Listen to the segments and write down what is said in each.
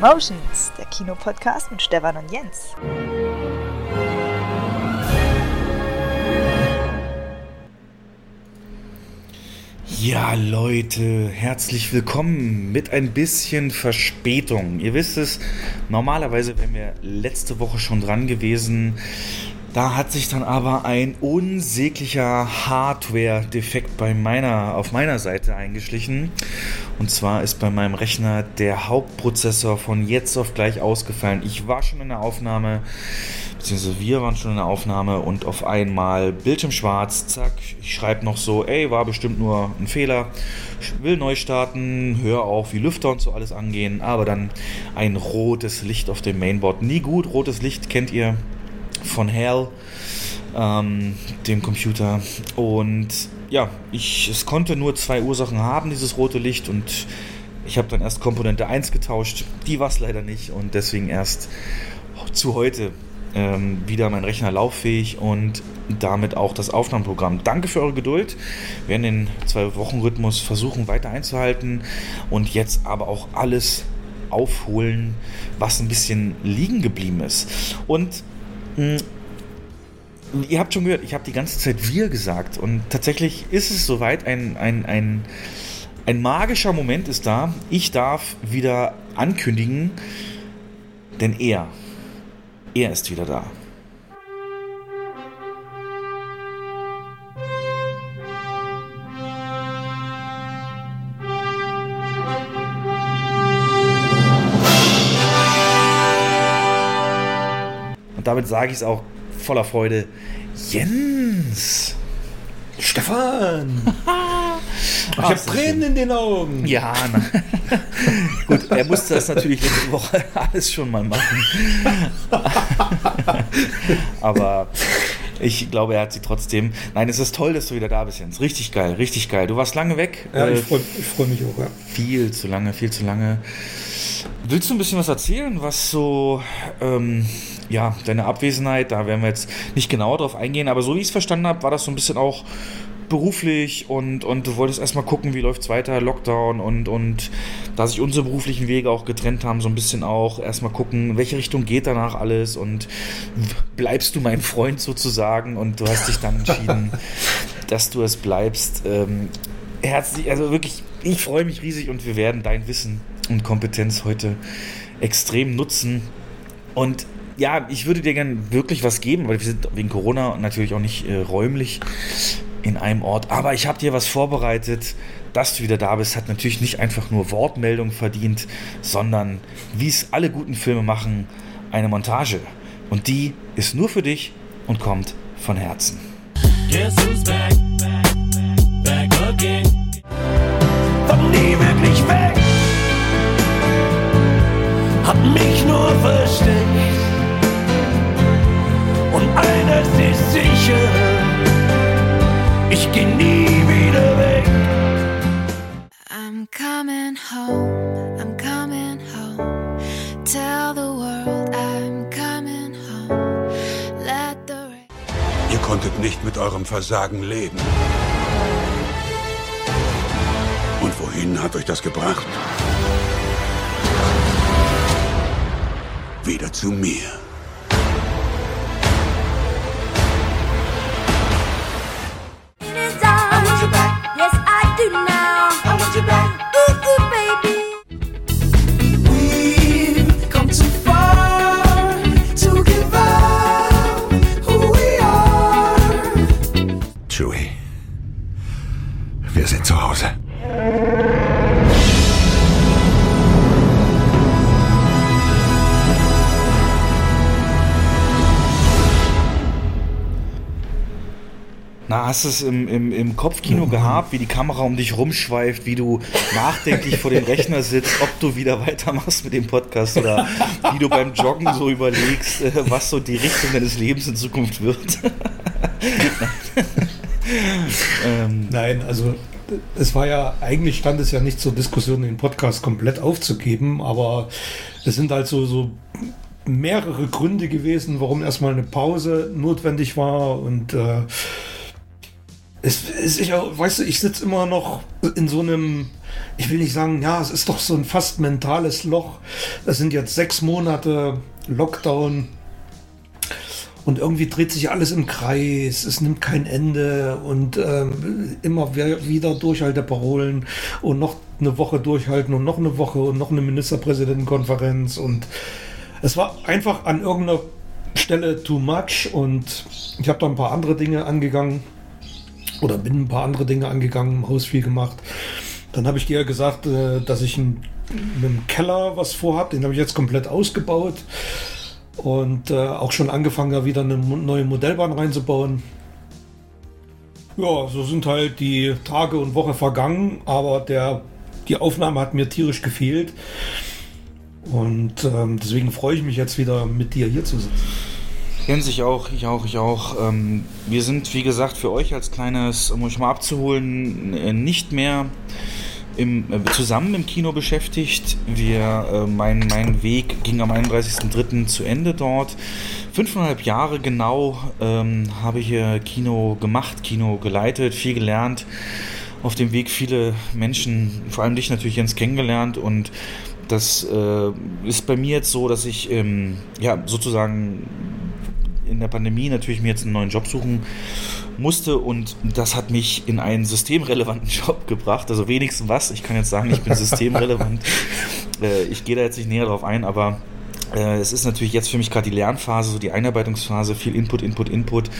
Cinemotions, der Kinopodcast mit Stefan und Jens. Ja, Leute, herzlich willkommen mit ein bisschen Verspätung. Ihr wisst es, normalerweise wären wir letzte Woche schon dran gewesen. Da hat sich dann aber ein unsäglicher Hardware-Defekt bei meiner, auf meiner Seite eingeschlichen. Und zwar ist bei meinem Rechner der Hauptprozessor von jetzt auf gleich ausgefallen. Ich war schon in der Aufnahme, beziehungsweise wir waren schon in der Aufnahme und auf einmal Bildschirm schwarz, zack. Ich schreibe noch so, ey, war bestimmt nur ein Fehler. Ich will neu starten, hör auf, wie Lüfter und so alles angehen. Aber dann ein rotes Licht auf dem Mainboard. Nie gut, rotes Licht kennt ihr von Hell, ähm, dem Computer. Und ja, ich, es konnte nur zwei Ursachen haben, dieses rote Licht. Und ich habe dann erst Komponente 1 getauscht. Die war es leider nicht. Und deswegen erst zu heute ähm, wieder mein Rechner lauffähig und damit auch das Aufnahmeprogramm. Danke für eure Geduld. Wir werden den Zwei-Wochen-Rhythmus versuchen weiter einzuhalten und jetzt aber auch alles aufholen, was ein bisschen liegen geblieben ist. Und hm. Ihr habt schon gehört, ich habe die ganze Zeit wir gesagt und tatsächlich ist es soweit, ein, ein, ein, ein magischer Moment ist da. Ich darf wieder ankündigen, denn er, er ist wieder da. Und damit sage ich es auch voller Freude. Jens! Stefan! ich habe Tränen in den Augen. Ja, gut, er musste das natürlich letzte Woche alles schon mal machen. Aber ich glaube, er hat sie trotzdem. Nein, es ist toll, dass du wieder da bist, Jens. Richtig geil, richtig geil. Du warst lange weg. Ja, ich freue freu mich auch. Ja. Viel zu lange, viel zu lange. Willst du ein bisschen was erzählen, was so ähm, ja, deine Abwesenheit, da werden wir jetzt nicht genauer drauf eingehen, aber so wie ich es verstanden habe, war das so ein bisschen auch beruflich und, und du wolltest erstmal gucken, wie läuft es weiter, Lockdown und, und da sich unsere beruflichen Wege auch getrennt haben, so ein bisschen auch erstmal gucken, welche Richtung geht danach alles und bleibst du mein Freund sozusagen und du hast dich dann entschieden, dass du es bleibst. Ähm, herzlich, also wirklich, ich freue mich riesig und wir werden dein Wissen und Kompetenz heute extrem nutzen. Und ja, ich würde dir gerne wirklich was geben, weil wir sind wegen Corona natürlich auch nicht äh, räumlich in einem Ort. Aber ich habe dir was vorbereitet. Dass du wieder da bist, hat natürlich nicht einfach nur Wortmeldung verdient, sondern wie es alle guten Filme machen, eine Montage. Und die ist nur für dich und kommt von Herzen. Who's back, back, back again. War nie wirklich weg, hab mich nur versteckt eines ist sicher, ich geh nie wieder weg. I'm coming home, I'm coming home. Tell the world I'm coming home. Let the Ihr konntet nicht mit eurem Versagen leben. Und wohin hat euch das gebracht? Wieder zu mir. Hast es im, im, im Kopfkino gehabt, wie die Kamera um dich rumschweift, wie du nachdenklich vor dem Rechner sitzt, ob du wieder weitermachst mit dem Podcast oder wie du beim Joggen so überlegst, äh, was so die Richtung deines Lebens in Zukunft wird. ähm. Nein, also es war ja, eigentlich stand es ja nicht zur Diskussion, den Podcast komplett aufzugeben, aber es sind halt so, mehrere Gründe gewesen, warum erstmal eine Pause notwendig war und äh, es, es, ich, weißt du, ich sitze immer noch in so einem ich will nicht sagen, ja, es ist doch so ein fast mentales Loch. Das sind jetzt sechs Monate Lockdown und irgendwie dreht sich alles im Kreis, es nimmt kein Ende und ähm, immer wieder Durchhalteparolen und noch eine Woche durchhalten und noch eine Woche und noch eine Ministerpräsidentenkonferenz und es war einfach an irgendeiner Stelle too much und ich habe da ein paar andere Dinge angegangen oder bin ein paar andere Dinge angegangen, im Haus viel gemacht. Dann habe ich dir gesagt, äh, dass ich mit dem Keller was vorhabe, den habe ich jetzt komplett ausgebaut und äh, auch schon angefangen, da wieder eine neue Modellbahn reinzubauen. Ja, so sind halt die Tage und Woche vergangen, aber der, die Aufnahme hat mir tierisch gefehlt. Und ähm, deswegen freue ich mich jetzt wieder mit dir hier zu sitzen. Jens, ich auch, ich auch, ich auch. Ähm, wir sind, wie gesagt, für euch als kleines, um euch mal abzuholen, äh, nicht mehr im, äh, zusammen im Kino beschäftigt. Wir, äh, mein, mein Weg ging am 31.03. zu Ende dort. Fünfeinhalb Jahre genau ähm, habe ich hier Kino gemacht, Kino geleitet, viel gelernt. Auf dem Weg viele Menschen, vor allem dich natürlich Jens, kennengelernt und das äh, ist bei mir jetzt so, dass ich ähm, ja sozusagen in der Pandemie natürlich mir jetzt einen neuen Job suchen musste und das hat mich in einen systemrelevanten Job gebracht. Also wenigstens was. Ich kann jetzt sagen, ich bin systemrelevant. äh, ich gehe da jetzt nicht näher drauf ein, aber äh, es ist natürlich jetzt für mich gerade die Lernphase, so die Einarbeitungsphase, viel Input, Input, Input.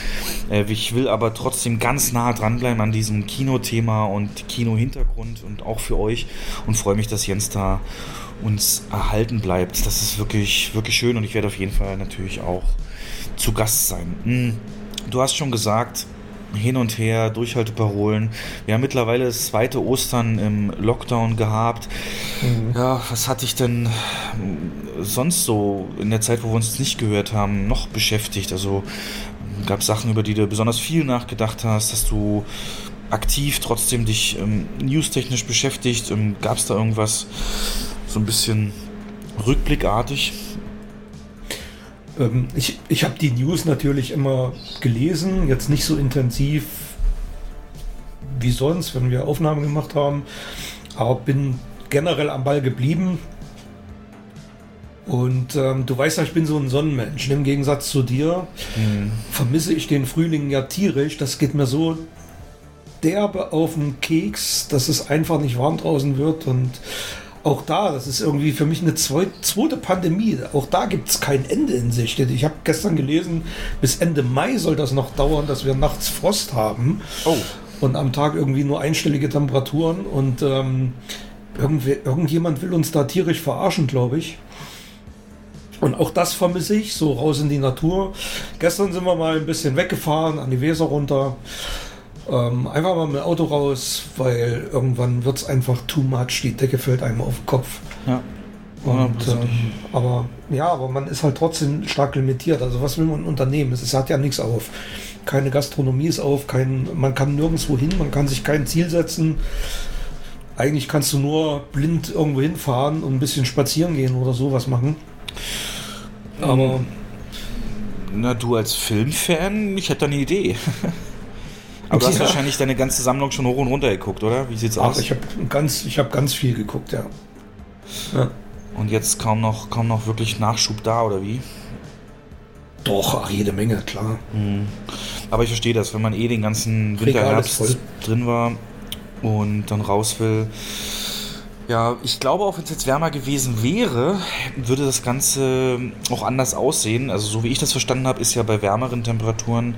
Äh, ich will aber trotzdem ganz nah dranbleiben an diesem Kinothema und Kino-Hintergrund und auch für euch und freue mich, dass Jens da uns erhalten bleibt. Das ist wirklich, wirklich schön und ich werde auf jeden Fall natürlich auch zu Gast sein. Hm, du hast schon gesagt, hin und her, Durchhalteparolen. Wir haben mittlerweile das zweite Ostern im Lockdown gehabt. Mhm. Ja, was hatte ich denn sonst so in der Zeit, wo wir uns nicht gehört haben, noch beschäftigt? Also gab es Sachen, über die du besonders viel nachgedacht hast, dass du aktiv trotzdem dich ähm, newstechnisch beschäftigt? Ähm, gab es da irgendwas so ein bisschen rückblickartig? Ähm, ich ich habe die News natürlich immer gelesen, jetzt nicht so intensiv wie sonst, wenn wir Aufnahmen gemacht haben, aber bin generell am Ball geblieben. Und ähm, du weißt ja, ich bin so ein Sonnenmensch. Im Gegensatz zu dir mhm. vermisse ich den Frühling ja tierisch. Das geht mir so derbe auf den Keks, dass es einfach nicht warm draußen wird. Und auch da, das ist irgendwie für mich eine zweite Pandemie. Auch da gibt es kein Ende in Sicht. Ich habe gestern gelesen, bis Ende Mai soll das noch dauern, dass wir nachts Frost haben. Oh. Und am Tag irgendwie nur einstellige Temperaturen. Und ähm, irgendjemand will uns da tierisch verarschen, glaube ich. Und auch das vermisse ich, so raus in die Natur. Gestern sind wir mal ein bisschen weggefahren, an die Weser runter. Ähm, einfach mal mit dem Auto raus, weil irgendwann wird es einfach too much, die Decke fällt einem auf den Kopf. Ja. Und, ähm, aber ja, aber man ist halt trotzdem stark limitiert. Also was will man unternehmen? Es hat ja nichts auf. Keine Gastronomie ist auf, kein, man kann nirgendwo hin, man kann sich kein Ziel setzen. Eigentlich kannst du nur blind irgendwo hinfahren und ein bisschen spazieren gehen oder sowas machen. Aber. Na, du als Filmfan, ich hätte da eine Idee. Aber du hast ja. wahrscheinlich deine ganze Sammlung schon hoch und runter geguckt, oder? Wie sieht's ach, aus? Ich habe ganz, hab ganz viel geguckt, ja. ja. Und jetzt kaum noch, kaum noch wirklich Nachschub da, oder wie? Doch, ach, jede Menge, klar. Mhm. Aber ich verstehe das, wenn man eh den ganzen Winter, Herbst drin war und dann raus will, ja, ich glaube auch, wenn es jetzt wärmer gewesen wäre, würde das Ganze auch anders aussehen. Also so wie ich das verstanden habe, ist ja bei wärmeren Temperaturen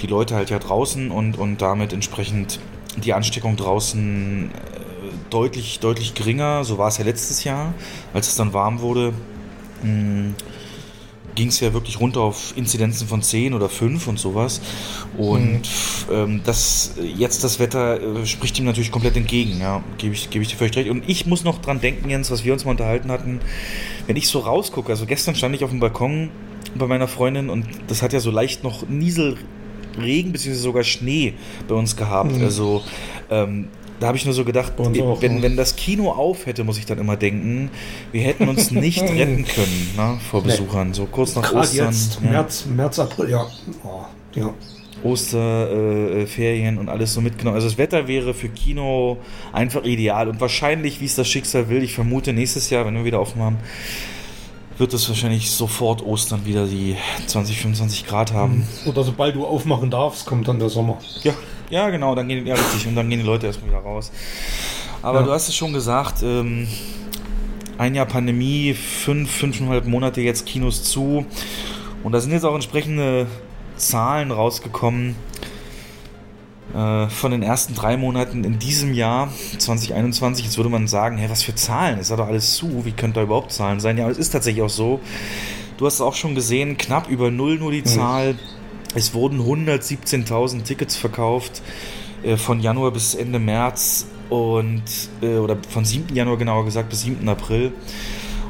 die Leute halt ja draußen und, und damit entsprechend die Ansteckung draußen äh, deutlich, deutlich geringer. So war es ja letztes Jahr, als es dann warm wurde. Hm, ging es ja wirklich runter auf Inzidenzen von 10 oder 5 und sowas. Und mhm. ähm, das jetzt das Wetter äh, spricht ihm natürlich komplett entgegen, ja, gebe ich, geb ich dir völlig recht. Und ich muss noch dran denken, Jens, was wir uns mal unterhalten hatten, wenn ich so rausgucke, also gestern stand ich auf dem Balkon bei meiner Freundin und das hat ja so leicht noch Nieselregen bzw. sogar Schnee bei uns gehabt. Mhm. Also ähm, da habe ich nur so gedacht, wenn, wenn das Kino auf hätte, muss ich dann immer denken, wir hätten uns nicht retten können ne, vor Besuchern, so kurz nach Gerade Ostern. Jetzt, ja. März, März, April, ja. Oh, ja. Osterferien äh, und alles so mitgenommen. Also das Wetter wäre für Kino einfach ideal und wahrscheinlich, wie es das Schicksal will, ich vermute nächstes Jahr, wenn wir wieder offen haben, wird es wahrscheinlich sofort Ostern wieder die 20, 25 Grad haben. Oder sobald du aufmachen darfst, kommt dann der Sommer. Ja, ja genau, dann gehen, ja, richtig, und dann gehen die Leute erstmal wieder raus. Aber ja. du hast es schon gesagt, ähm, ein Jahr Pandemie, fünf, fünfeinhalb Monate jetzt Kinos zu. Und da sind jetzt auch entsprechende Zahlen rausgekommen äh, von den ersten drei Monaten in diesem Jahr 2021. Jetzt würde man sagen, hey, was für Zahlen? Ist da doch alles zu? Wie könnte da überhaupt Zahlen sein? Ja, es ist tatsächlich auch so. Du hast es auch schon gesehen, knapp über null nur die mhm. Es wurden 117.000 Tickets verkauft äh, von Januar bis Ende März und äh, oder von 7. Januar genauer gesagt bis 7. April.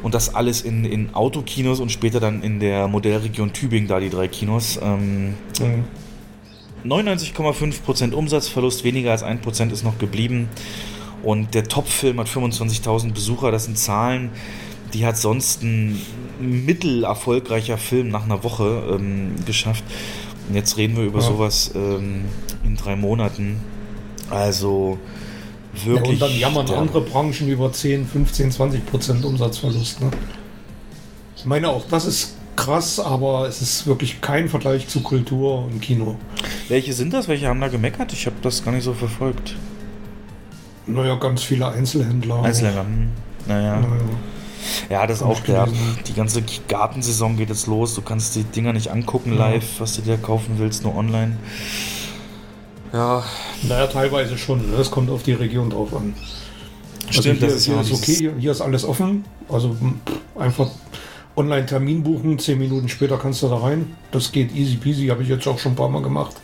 Und das alles in, in Autokinos und später dann in der Modellregion Tübingen, da die drei Kinos. Ähm, mhm. 99,5% Umsatzverlust, weniger als 1% ist noch geblieben. Und der Top-Film hat 25.000 Besucher. Das sind Zahlen, die hat sonst ein mittelerfolgreicher Film nach einer Woche ähm, geschafft. Und jetzt reden wir über ja. sowas ähm, in drei Monaten. Also wirklich. Ja, und dann jammern andere Branchen über 10, 15, 20 Prozent Umsatzverlust. Ne? Ich meine auch, das ist krass, aber es ist wirklich kein Vergleich zu Kultur und Kino. Welche sind das? Welche haben da gemeckert? Ich habe das gar nicht so verfolgt. Naja, ganz viele Einzelhändler. Einzelhändler, hm. naja. naja. Ja, das ist auch der. Die ganze Gartensaison geht jetzt los. Du kannst die Dinger nicht angucken live, was du dir kaufen willst, nur online. Ja. Naja, teilweise schon. Ne? Es kommt auf die Region drauf an. Also Stimmt, also hier, das ist, hier ist okay, hier, hier, ist alles offen. Also einfach online Termin buchen, zehn Minuten später kannst du da rein. Das geht easy peasy, habe ich jetzt auch schon ein paar Mal gemacht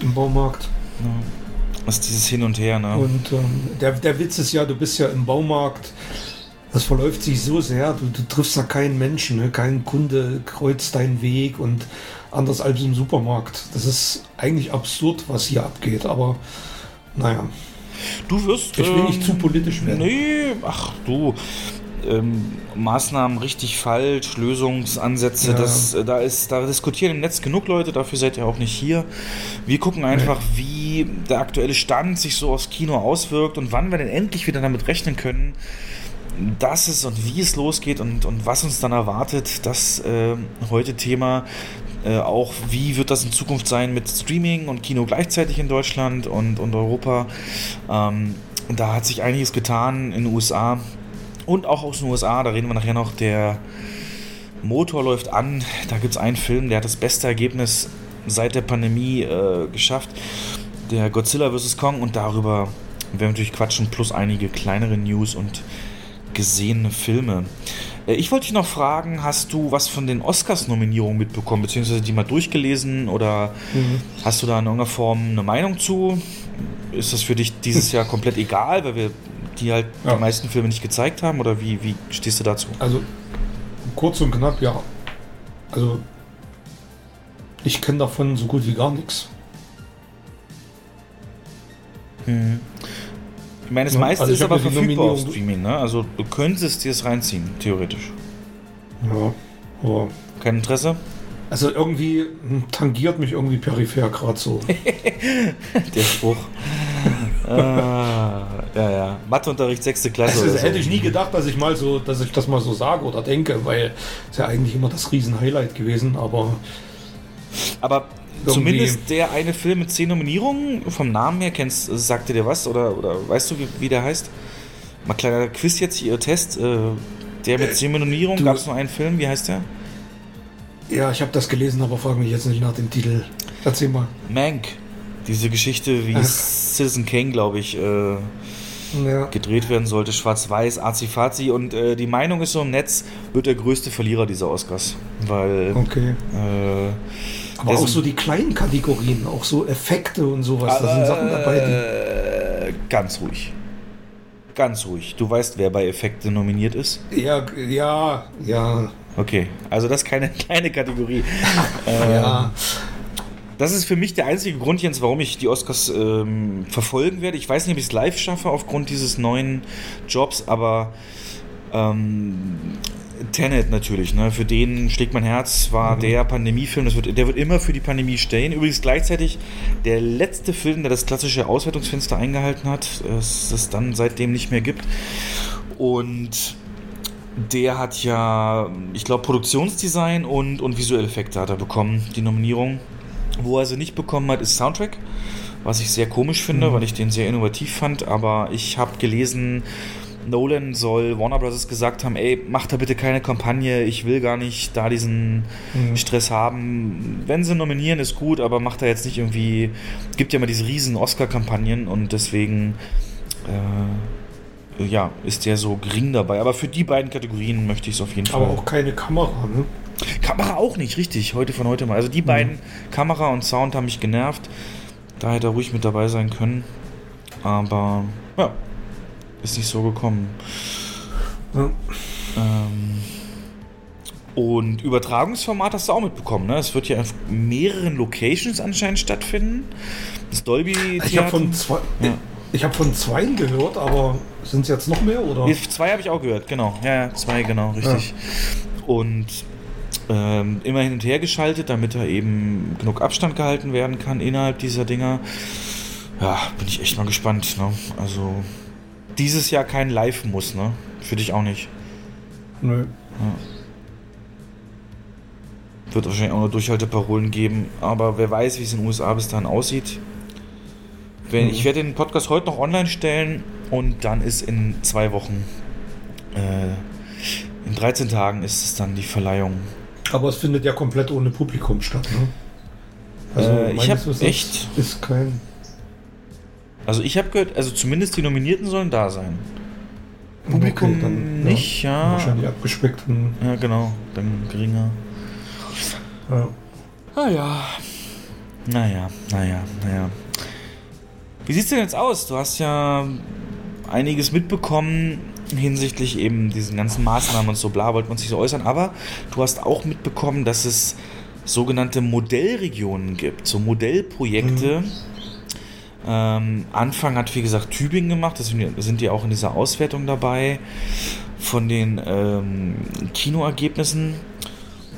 im Baumarkt. Ja. Das ist dieses Hin und Her, ne? Und ähm, der, der Witz ist ja, du bist ja im Baumarkt, das verläuft sich so sehr, du, du triffst da keinen Menschen, ne? kein Kunde kreuzt deinen Weg und anders als im Supermarkt. Das ist eigentlich absurd, was hier abgeht, aber naja. Du wirst. Ich will ähm, nicht zu politisch werden. Nee, ach du. Ähm, Maßnahmen richtig falsch, Lösungsansätze, ja. das, äh, da, ist, da diskutieren im Netz genug Leute, dafür seid ihr auch nicht hier. Wir gucken einfach, nee. wie der aktuelle Stand sich so aufs Kino auswirkt und wann wir denn endlich wieder damit rechnen können, dass es und wie es losgeht und, und was uns dann erwartet, das äh, heute Thema äh, auch, wie wird das in Zukunft sein mit Streaming und Kino gleichzeitig in Deutschland und, und Europa. Ähm, da hat sich einiges getan in den USA und auch aus den USA. Da reden wir nachher noch. Der Motor läuft an. Da gibt es einen Film, der hat das beste Ergebnis seit der Pandemie äh, geschafft. Der Godzilla vs. Kong und darüber werden wir natürlich quatschen, plus einige kleinere News und gesehene Filme. Äh, ich wollte dich noch fragen, hast du was von den Oscars-Nominierungen mitbekommen, beziehungsweise die mal durchgelesen oder mhm. hast du da in irgendeiner Form eine Meinung zu? Ist das für dich dieses Jahr komplett egal, weil wir die halt ja. die meisten Filme nicht gezeigt haben oder wie, wie stehst du dazu? Also kurz und knapp, ja. Also ich kenne davon so gut wie gar nichts. Mhm. Ich meine, das ja, meiste also ist aber verfügbar auf Streaming, ne? Also du könntest dir es reinziehen, theoretisch. Ja, aber. Kein Interesse? Also irgendwie tangiert mich irgendwie peripher gerade so. Der Spruch. ah, ja, ja. Matheunterricht, sechste Klasse. Also, hätte so. ich nie gedacht, dass ich mal so, dass ich das mal so sage oder denke, weil es ja eigentlich immer das Riesen-Highlight gewesen, aber. Aber Zumindest der eine Film mit zehn Nominierungen, vom Namen her, kennst, sagt dir was oder, oder weißt du, wie, wie der heißt? Mal kleiner Quiz jetzt hier, Test. Äh, der mit äh, zehn Nominierungen, gab es nur einen Film, wie heißt der? Ja, ich habe das gelesen, aber frage mich jetzt nicht nach dem Titel. Erzähl mal. Mank. Diese Geschichte, wie Ach. Citizen Kane, glaube ich, äh, ja. gedreht werden sollte. Schwarz-Weiß, Azi-Fazi. Und äh, die Meinung ist so im Netz, wird der größte Verlierer dieser Oscars. Weil. Okay. Äh, aber auch so die kleinen Kategorien, auch so Effekte und sowas, da sind Sachen dabei. Die äh, ganz ruhig. Ganz ruhig. Du weißt, wer bei Effekte nominiert ist? Ja, ja, ja. Okay, also das ist keine kleine Kategorie. ähm, ja. Das ist für mich der einzige Grund, Jens, warum ich die Oscars ähm, verfolgen werde. Ich weiß nicht, ob ich es live schaffe aufgrund dieses neuen Jobs, aber ähm, Tenet natürlich, ne? Für den schlägt mein Herz, war mhm. der Pandemiefilm, das wird, der wird immer für die Pandemie stehen. Übrigens gleichzeitig der letzte Film, der das klassische Auswertungsfenster eingehalten hat, das es dann seitdem nicht mehr gibt. Und der hat ja, ich glaube, Produktionsdesign und, und visuelle Effekte hat er bekommen, die Nominierung. Wo er sie nicht bekommen hat, ist Soundtrack, was ich sehr komisch finde, mhm. weil ich den sehr innovativ fand. Aber ich habe gelesen, Nolan soll Warner Bros. gesagt haben, ey, mach da bitte keine Kampagne, ich will gar nicht da diesen mhm. Stress haben. Wenn sie nominieren, ist gut, aber macht da jetzt nicht irgendwie, gibt ja immer diese riesen Oscar-Kampagnen und deswegen äh, ja, ist der so gering dabei. Aber für die beiden Kategorien möchte ich es auf jeden Fall. Aber auch keine Kamera, ne? Kamera auch nicht, richtig, heute von heute mal. Also die mhm. beiden, Kamera und Sound, haben mich genervt. Da hätte er ruhig mit dabei sein können. Aber ja, ist nicht so gekommen. Ja. Ähm, und Übertragungsformat hast du auch mitbekommen, ne? Es wird ja auf mehreren Locations anscheinend stattfinden. Das Dolby. Ich habe von zwei. Ja. Ich habe von zwei gehört, aber sind es jetzt noch mehr oder? Zwei habe ich auch gehört, genau. Ja, ja zwei, genau, richtig. Ja. Und ähm, immer hin und her geschaltet, damit da eben genug Abstand gehalten werden kann innerhalb dieser Dinger. Ja, bin ich echt mal gespannt. Ne? Also dieses Jahr kein Live muss, ne? Für dich auch nicht. Nö. Ja. Wird wahrscheinlich auch noch Durchhalteparolen geben, aber wer weiß, wie es in den USA bis dahin aussieht. Wenn, mhm. Ich werde den Podcast heute noch online stellen und dann ist in zwei Wochen, äh, in 13 Tagen ist es dann die Verleihung. Aber es findet ja komplett ohne Publikum statt, ne? Also äh, ich habe echt ist kein also ich habe gehört, also zumindest die Nominierten sollen da sein. Publikum okay, dann, nicht, ja. ja. Wahrscheinlich abgespeckt. Ja, genau, dann geringer. Ja. Ah ja. Naja, naja, naja. Wie sieht's denn jetzt aus? Du hast ja einiges mitbekommen hinsichtlich eben diesen ganzen Maßnahmen und so bla, wollte man sich so äußern, aber du hast auch mitbekommen, dass es sogenannte Modellregionen gibt, so Modellprojekte. Mhm ähm, Anfang hat, wie gesagt, Tübingen gemacht. Das sind die auch in dieser Auswertung dabei von den ähm, Kinoergebnissen.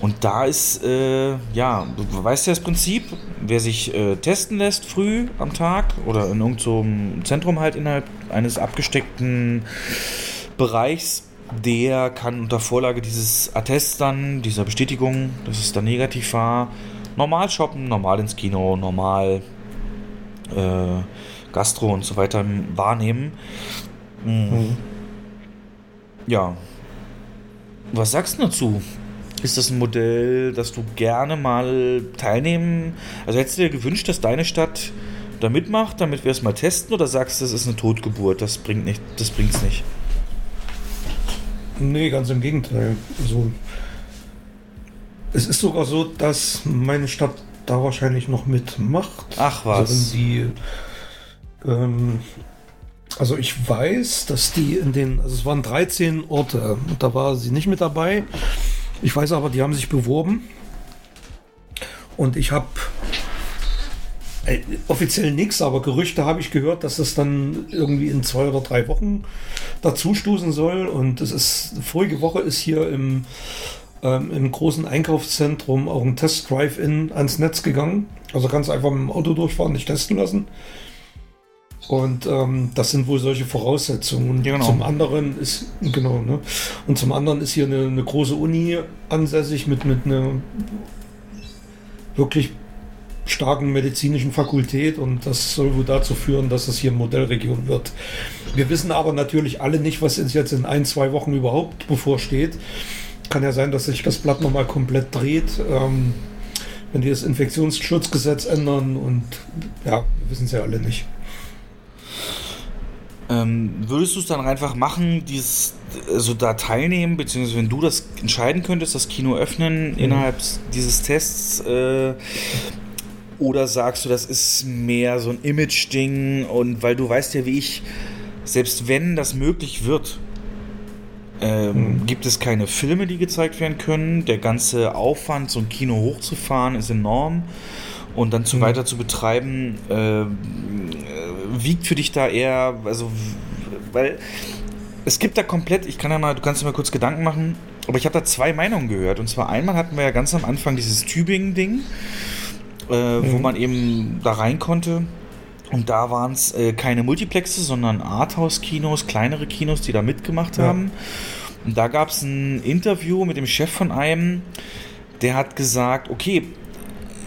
Und da ist, äh, ja, du weißt ja das Prinzip, wer sich äh, testen lässt früh am Tag oder in irgendeinem so Zentrum halt innerhalb eines abgesteckten Bereichs, der kann unter Vorlage dieses Attests dann, dieser Bestätigung, dass es dann negativ war, normal shoppen, normal ins Kino, normal äh, Gastro und so weiter wahrnehmen. Mhm. Mhm. Ja. Was sagst du dazu? Ist das ein Modell, das du gerne mal teilnehmen? Also hättest du dir gewünscht, dass deine Stadt da mitmacht, damit wir es mal testen, oder sagst du, das ist eine Totgeburt, das bringt nicht, das bringt's nicht? Nee, ganz im Gegenteil. Also, es ist sogar so, dass meine Stadt da wahrscheinlich noch mitmacht. Ach was. Also, die, ähm, also ich weiß, dass die in den, also es waren 13 Orte, und da war sie nicht mit dabei. Ich weiß aber, die haben sich beworben. Und ich habe äh, offiziell nichts, aber Gerüchte habe ich gehört, dass das dann irgendwie in zwei oder drei Wochen dazustoßen soll. Und es ist, vorige Woche ist hier im ähm, im großen Einkaufszentrum auch ein Test-Drive-In ans Netz gegangen. Also kannst du einfach mit dem Auto durchfahren, nicht testen lassen. Und ähm, das sind wohl solche Voraussetzungen. Und genau. zum anderen ist, genau, ne? Und zum anderen ist hier eine, eine große Uni ansässig mit, mit einer wirklich starken medizinischen Fakultät und das soll wohl dazu führen, dass es hier Modellregion wird. Wir wissen aber natürlich alle nicht, was jetzt in ein, zwei Wochen überhaupt bevorsteht kann ja sein, dass sich das Blatt nochmal komplett dreht, ähm, wenn die das Infektionsschutzgesetz ändern und ja, wir wissen es ja alle nicht. Ähm, würdest du es dann einfach machen, dieses, also da teilnehmen, beziehungsweise wenn du das entscheiden könntest, das Kino öffnen mhm. innerhalb dieses Tests, äh, oder sagst du, das ist mehr so ein Image-Ding und weil du weißt ja, wie ich, selbst wenn das möglich wird, ähm, mhm. Gibt es keine Filme, die gezeigt werden können? Der ganze Aufwand, so ein Kino hochzufahren, ist enorm. Und dann zu mhm. weiter zu betreiben, äh, wiegt für dich da eher, also, weil es gibt da komplett, ich kann ja mal, du kannst dir mal kurz Gedanken machen, aber ich habe da zwei Meinungen gehört. Und zwar einmal hatten wir ja ganz am Anfang dieses Tübingen-Ding, äh, mhm. wo man eben da rein konnte. Und da waren es äh, keine Multiplexe, sondern Arthouse-Kinos, kleinere Kinos, die da mitgemacht ja. haben. Und da gab es ein Interview mit dem Chef von einem, der hat gesagt, okay,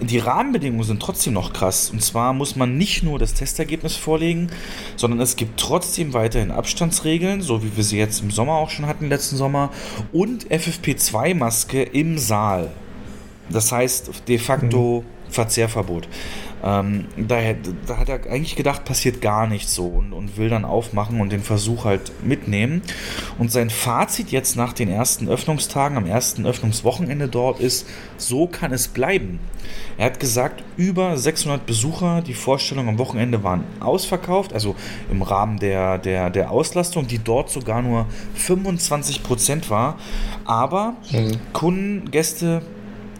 die Rahmenbedingungen sind trotzdem noch krass. Und zwar muss man nicht nur das Testergebnis vorlegen, sondern es gibt trotzdem weiterhin Abstandsregeln, so wie wir sie jetzt im Sommer auch schon hatten, letzten Sommer, und FFP2-Maske im Saal. Das heißt de facto mhm. Verzehrverbot. Ähm, daher, da hat er eigentlich gedacht, passiert gar nichts so und, und will dann aufmachen und den Versuch halt mitnehmen. Und sein Fazit jetzt nach den ersten Öffnungstagen, am ersten Öffnungswochenende dort ist, so kann es bleiben. Er hat gesagt, über 600 Besucher, die Vorstellungen am Wochenende waren ausverkauft, also im Rahmen der, der, der Auslastung, die dort sogar nur 25 Prozent war. Aber mhm. Kunden, Gäste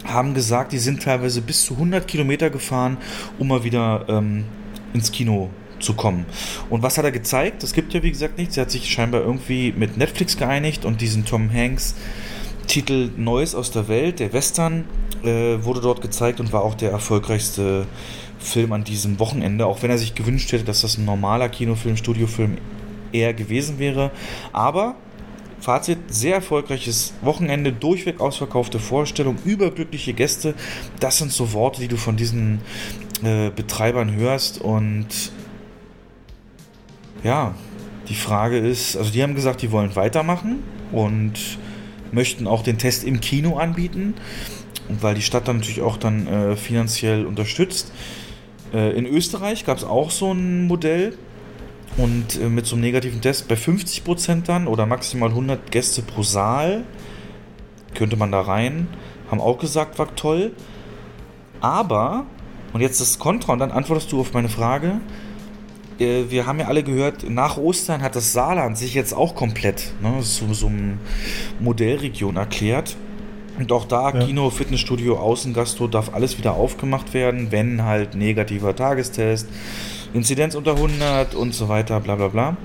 haben gesagt, die sind teilweise bis zu 100 Kilometer gefahren, um mal wieder ähm, ins Kino zu kommen. Und was hat er gezeigt? Es gibt ja wie gesagt nichts. Er hat sich scheinbar irgendwie mit Netflix geeinigt und diesen Tom Hanks Titel Neues aus der Welt, der Western, äh, wurde dort gezeigt und war auch der erfolgreichste Film an diesem Wochenende, auch wenn er sich gewünscht hätte, dass das ein normaler Kinofilm, Studiofilm eher gewesen wäre. Aber Fazit, sehr erfolgreiches Wochenende, durchweg ausverkaufte Vorstellung, überglückliche Gäste. Das sind so Worte, die du von diesen äh, Betreibern hörst. Und ja, die Frage ist, also die haben gesagt, die wollen weitermachen und möchten auch den Test im Kino anbieten, weil die Stadt dann natürlich auch dann äh, finanziell unterstützt. Äh, in Österreich gab es auch so ein Modell, und äh, mit so einem negativen Test bei 50% dann oder maximal 100 Gäste pro Saal könnte man da rein. Haben auch gesagt, war toll. Aber, und jetzt das Kontra, und dann antwortest du auf meine Frage. Äh, wir haben ja alle gehört, nach Ostern hat das Saarland sich jetzt auch komplett ne, zu so einem Modellregion erklärt. Und auch da, ja. Kino, Fitnessstudio, Außengastro, darf alles wieder aufgemacht werden, wenn halt negativer Tagestest, Inzidenz unter 100 und so weiter, bla bla bla.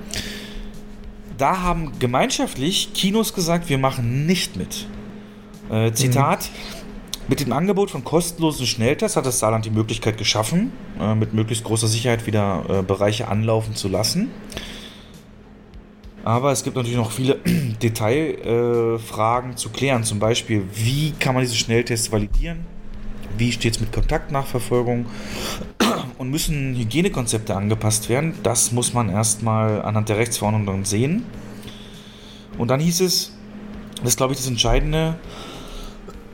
Da haben gemeinschaftlich Kinos gesagt, wir machen nicht mit. Äh, Zitat. Mhm. Mit dem Angebot von kostenlosen Schnelltests hat das Saarland die Möglichkeit geschaffen, äh, mit möglichst großer Sicherheit wieder äh, Bereiche anlaufen zu lassen. Aber es gibt natürlich noch viele Detailfragen zu klären. Zum Beispiel, wie kann man diese Schnelltests validieren? Wie steht es mit Kontaktnachverfolgung? Und müssen Hygienekonzepte angepasst werden? Das muss man erstmal anhand der Rechtsverordnung dann sehen. Und dann hieß es, das ist glaube ich das Entscheidende,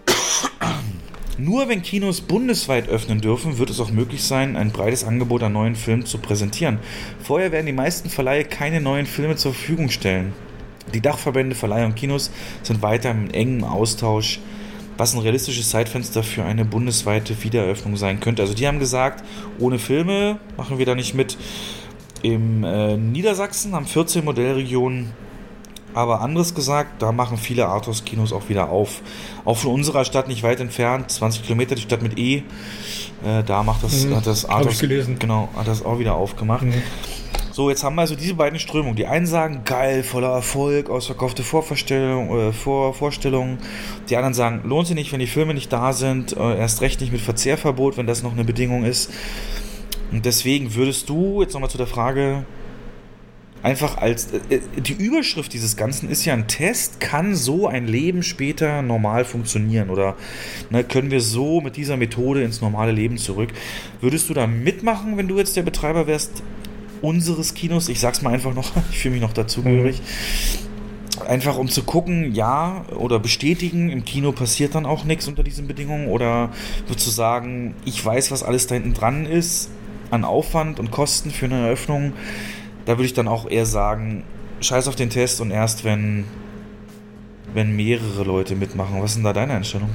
nur wenn Kinos bundesweit öffnen dürfen, wird es auch möglich sein, ein breites Angebot an neuen Filmen zu präsentieren. Vorher werden die meisten Verleihe keine neuen Filme zur Verfügung stellen. Die Dachverbände, Verleiher und Kinos sind weiter im engen Austausch was ein realistisches Zeitfenster für eine bundesweite Wiedereröffnung sein könnte. Also die haben gesagt, ohne Filme machen wir da nicht mit. Im äh, Niedersachsen haben 14 Modellregionen aber anderes gesagt, da machen viele Arthouse-Kinos auch wieder auf. Auch von unserer Stadt nicht weit entfernt, 20 Kilometer, die Stadt mit E. Äh, da macht das, mhm, hat das Arthouse, genau, hat das auch wieder aufgemacht. Mhm. So, jetzt haben wir also diese beiden Strömungen. Die einen sagen, geil, voller Erfolg, ausverkaufte Vorvorstellungen, äh, Vor Vorstellungen. Die anderen sagen, lohnt sich nicht, wenn die Filme nicht da sind, äh, erst recht nicht mit Verzehrverbot, wenn das noch eine Bedingung ist. Und deswegen würdest du, jetzt nochmal zu der Frage, einfach als äh, die Überschrift dieses Ganzen ist ja ein Test, kann so ein Leben später normal funktionieren oder ne, können wir so mit dieser Methode ins normale Leben zurück? Würdest du da mitmachen, wenn du jetzt der Betreiber wärst unseres Kinos. Ich sag's mal einfach noch, ich fühle mich noch dazugehörig. Mhm. Einfach um zu gucken, ja, oder bestätigen, im Kino passiert dann auch nichts unter diesen Bedingungen. Oder zu sagen, ich weiß, was alles da hinten dran ist, an Aufwand und Kosten für eine Eröffnung. Da würde ich dann auch eher sagen, scheiß auf den Test und erst wenn, wenn mehrere Leute mitmachen. Was ist denn da deine Einstellung?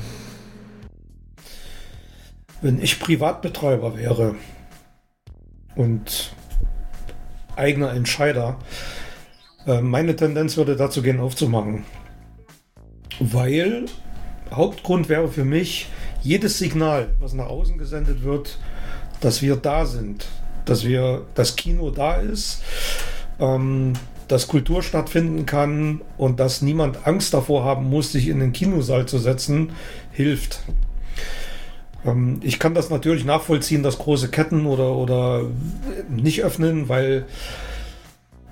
Wenn ich Privatbetreiber wäre und eigener Entscheider. Äh, meine Tendenz würde dazu gehen, aufzumachen. Weil Hauptgrund wäre für mich, jedes Signal, was nach außen gesendet wird, dass wir da sind, dass wir das Kino da ist, ähm, dass Kultur stattfinden kann und dass niemand Angst davor haben muss, sich in den Kinosaal zu setzen, hilft. Ähm, ich kann das natürlich nachvollziehen, dass große Ketten oder, oder nicht öffnen, weil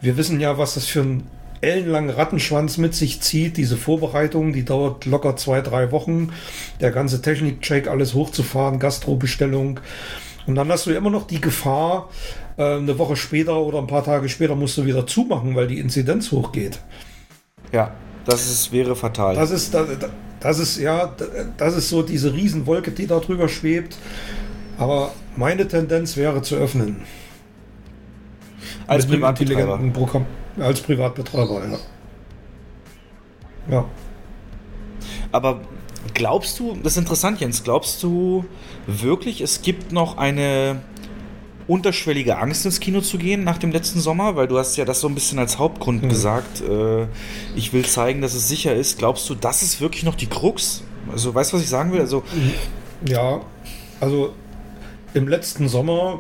wir wissen ja, was das für ein ellenlangen Rattenschwanz mit sich zieht. Diese Vorbereitung, die dauert locker zwei, drei Wochen. Der ganze Technikcheck, alles hochzufahren, Gastrobestellung. Und dann hast du immer noch die Gefahr, äh, eine Woche später oder ein paar Tage später musst du wieder zumachen, weil die Inzidenz hochgeht. Ja, das ist, wäre fatal. Das ist, das, das ist, ja, das ist so diese Riesenwolke, die da drüber schwebt. Aber meine Tendenz wäre zu öffnen. Als Privatbetreiber. Programm, als Privatbetreiber, ja. Ja. Aber glaubst du, das ist interessant, Jens, glaubst du wirklich, es gibt noch eine unterschwellige Angst ins Kino zu gehen nach dem letzten Sommer? Weil du hast ja das so ein bisschen als Hauptgrund mhm. gesagt. Äh, ich will zeigen, dass es sicher ist. Glaubst du, das ist wirklich noch die Krux? Also, weißt du, was ich sagen will? Also, ja, also im letzten Sommer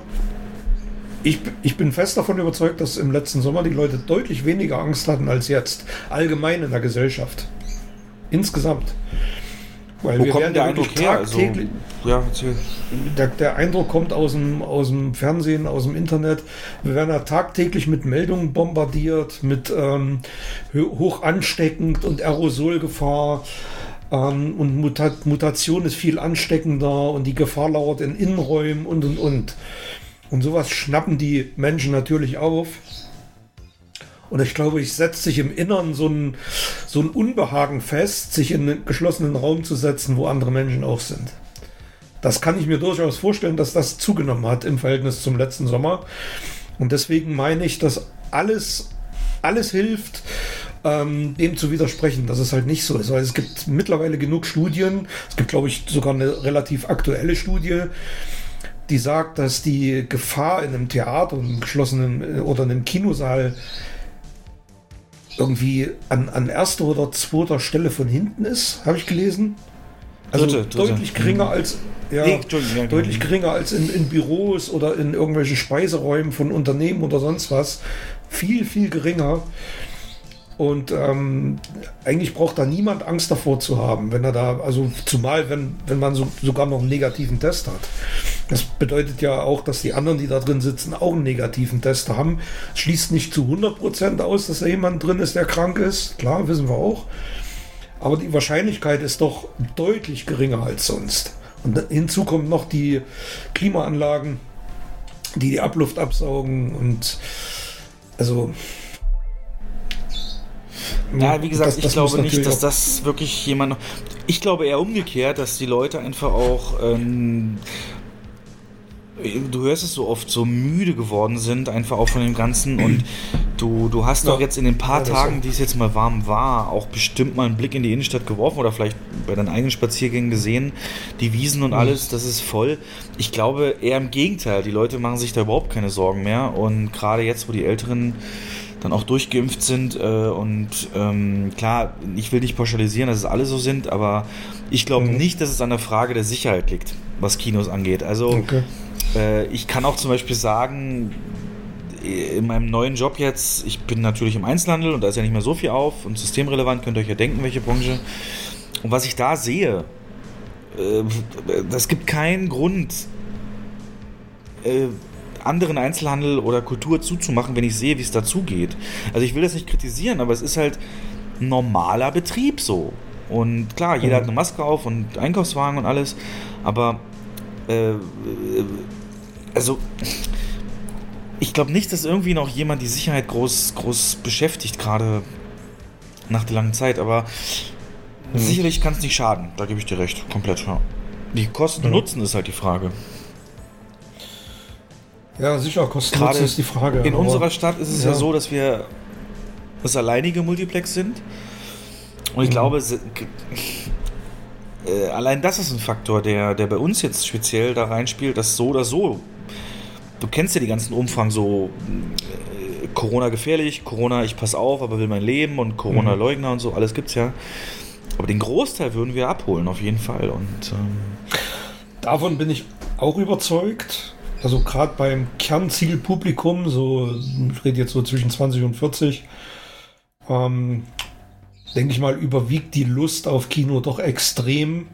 ich, ich bin fest davon überzeugt, dass im letzten Sommer die Leute deutlich weniger Angst hatten als jetzt. Allgemein in der Gesellschaft. Insgesamt. Weil Wo wir kommt der Eindruck her? Also, ja, der, der, Eindruck kommt aus dem, aus dem Fernsehen, aus dem Internet. Wir werden ja tagtäglich mit Meldungen bombardiert, mit ähm, hoch ansteckend und Aerosolgefahr. Ähm, und Mutat Mutation ist viel ansteckender und die Gefahr lauert in Innenräumen und und und. Und sowas schnappen die Menschen natürlich auf. Und ich glaube, ich setze sich im Inneren so ein, so ein Unbehagen fest, sich in einen geschlossenen Raum zu setzen, wo andere Menschen auch sind. Das kann ich mir durchaus vorstellen, dass das zugenommen hat im Verhältnis zum letzten Sommer. Und deswegen meine ich, dass alles, alles hilft, ähm, dem zu widersprechen, dass es halt nicht so ist. Weil es gibt mittlerweile genug Studien, es gibt, glaube ich, sogar eine relativ aktuelle Studie, die sagt, dass die Gefahr in einem Theater, einem geschlossenen äh, oder einem Kinosaal irgendwie an, an erster oder zweiter Stelle von hinten ist, habe ich gelesen. Also dritte, dritte. deutlich geringer mhm. als ja, nee, ja, deutlich geringer als in, in Büros oder in irgendwelchen Speiseräumen von Unternehmen oder sonst was. Viel, viel geringer. Und ähm, eigentlich braucht da niemand Angst davor zu haben, wenn er da, also zumal wenn, wenn man so, sogar noch einen negativen Test hat. Das bedeutet ja auch, dass die anderen, die da drin sitzen, auch einen negativen Test haben. Schließt nicht zu 100% aus, dass da jemand drin ist, der krank ist. Klar, wissen wir auch. Aber die Wahrscheinlichkeit ist doch deutlich geringer als sonst. Und hinzu kommen noch die Klimaanlagen, die die Abluft absaugen und also ja, wie gesagt, das, das ich glaube nicht, dass das wirklich jemand. Ich glaube eher umgekehrt, dass die Leute einfach auch ähm, du hörst es so oft, so müde geworden sind, einfach auch von dem Ganzen. Und du, du hast ja. doch jetzt in den paar ja, Tagen, die es jetzt mal warm war, auch bestimmt mal einen Blick in die Innenstadt geworfen oder vielleicht bei deinen eigenen Spaziergängen gesehen, die Wiesen und mhm. alles, das ist voll. Ich glaube eher im Gegenteil, die Leute machen sich da überhaupt keine Sorgen mehr. Und gerade jetzt, wo die Älteren dann auch durchgeimpft sind äh, und ähm, klar, ich will nicht pauschalisieren, dass es alle so sind, aber ich glaube mhm. nicht, dass es an der Frage der Sicherheit liegt, was Kinos angeht. Also okay. Äh, ich kann auch zum Beispiel sagen, in meinem neuen Job jetzt, ich bin natürlich im Einzelhandel und da ist ja nicht mehr so viel auf und systemrelevant, könnt ihr euch ja denken, welche Branche. Und was ich da sehe, äh, das gibt keinen Grund, äh, anderen Einzelhandel oder Kultur zuzumachen, wenn ich sehe, wie es dazugeht. Also ich will das nicht kritisieren, aber es ist halt normaler Betrieb so. Und klar, jeder mhm. hat eine Maske auf und Einkaufswagen und alles, aber äh, also ich glaube nicht, dass irgendwie noch jemand die Sicherheit groß, groß beschäftigt, gerade nach der langen Zeit, aber mhm. sicherlich kann es nicht schaden, da gebe ich dir recht, komplett. Ja. Die Kosten und Nutzen ist halt die Frage. Ja, sicher, Kosten Nutzen ist die Frage. In unserer Stadt ist es ja. ja. so, dass wir das alleinige Multiplex sind. Und ich mhm. glaube, äh, allein das ist ein Faktor, der, der bei uns jetzt speziell da reinspielt, dass so oder so, du kennst ja die ganzen Umfang so, äh, Corona gefährlich, Corona ich pass auf, aber will mein Leben und Corona mhm. Leugner und so, alles gibt's ja. Aber den Großteil würden wir abholen, auf jeden Fall. Und ähm davon bin ich auch überzeugt. Also gerade beim Kernzielpublikum, so ich rede jetzt so zwischen 20 und 40, ähm, denke ich mal, überwiegt die Lust auf Kino doch extrem.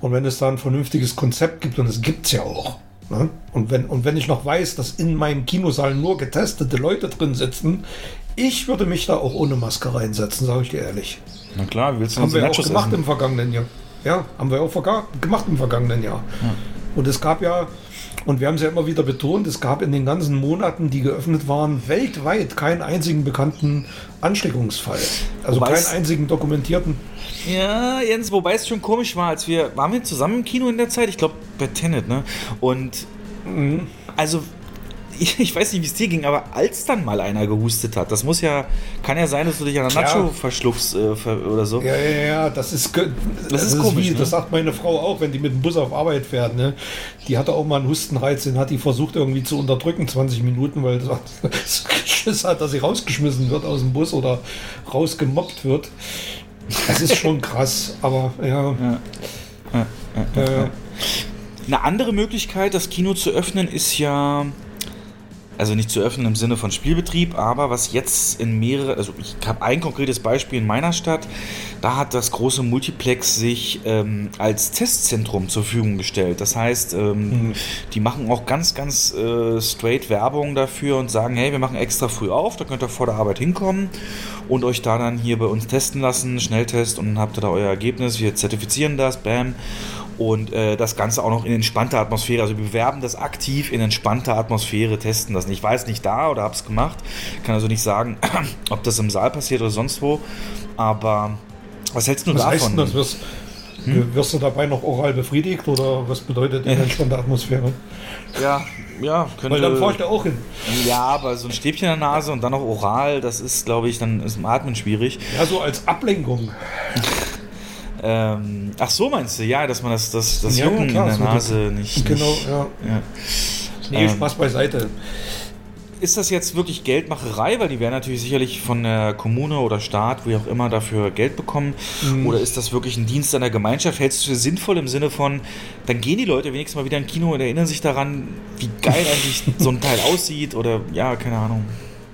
Und wenn es da ein vernünftiges Konzept gibt, und es gibt es ja auch, ne? und, wenn, und wenn ich noch weiß, dass in meinem Kinosaal nur getestete Leute drin sitzen, ich würde mich da auch ohne Maske reinsetzen, sage ich dir ehrlich. Na klar, willst du Haben wir auch gemacht essen? im vergangenen Jahr. Ja, haben wir auch gemacht im vergangenen Jahr. Ja. Und es gab ja, und wir haben es ja immer wieder betont, es gab in den ganzen Monaten, die geöffnet waren, weltweit keinen einzigen bekannten Ansteckungsfall. Also wobei keinen einzigen dokumentierten. Ja, Jens, wobei es schon komisch war, als wir, waren wir zusammen im Kino in der Zeit? Ich glaube bei Tenet, ne? Und mhm. also ich, weiß nicht, wie es dir ging, aber als dann mal einer gehustet hat, das muss ja, kann ja sein, dass du dich an der Nacho verschluckst äh, oder so. Ja, ja, ja, das ist, das, das ist, ist komisch. Wie, ne? Das sagt meine Frau auch, wenn die mit dem Bus auf Arbeit fährt. Ne? Die hatte auch mal einen Hustenreiz, den hat die versucht irgendwie zu unterdrücken, 20 Minuten, weil das Schiss hat, dass sie rausgeschmissen wird aus dem Bus oder rausgemobbt wird. Das ist schon krass, aber ja. ja. ja, ja äh, Eine andere Möglichkeit, das Kino zu öffnen, ist ja also nicht zu öffnen im Sinne von Spielbetrieb, aber was jetzt in mehrere, also ich habe ein konkretes Beispiel in meiner Stadt, da hat das große Multiplex sich ähm, als Testzentrum zur Verfügung gestellt. Das heißt, ähm, mhm. die machen auch ganz, ganz äh, straight Werbung dafür und sagen, hey, wir machen extra früh auf, da könnt ihr vor der Arbeit hinkommen und euch da dann hier bei uns testen lassen, Schnelltest und dann habt ihr da euer Ergebnis, wir zertifizieren das, bam und äh, das Ganze auch noch in entspannter Atmosphäre. Also wir bewerben das aktiv in entspannter Atmosphäre, testen das nicht. Ich weiß nicht da oder habe es gemacht, kann also nicht sagen, ob das im Saal passiert oder sonst wo. Aber was hältst du was davon? Heißt das? Wirst, hm? wirst du dabei noch oral befriedigt oder was bedeutet in entspannter Atmosphäre? Ja, ja, könnte. Weil dann fahre ich da auch hin. Ja, aber so ein Stäbchen in der Nase und dann noch oral, das ist, glaube ich, dann ist im Atmen schwierig. Ja, so als Ablenkung. Ähm, ach so meinst du, ja, dass man das, das, das ja, Jucken klar, in der Nase nicht. Genau, nicht, ja. ja. Nee, ähm, Spaß beiseite. Ist das jetzt wirklich Geldmacherei? Weil die werden natürlich sicherlich von der Kommune oder Staat, wie auch immer, dafür Geld bekommen. Mhm. Oder ist das wirklich ein Dienst an der Gemeinschaft? Hältst du es für sinnvoll im Sinne von, dann gehen die Leute wenigstens mal wieder im Kino und erinnern sich daran, wie geil eigentlich so ein Teil aussieht? Oder ja, keine Ahnung.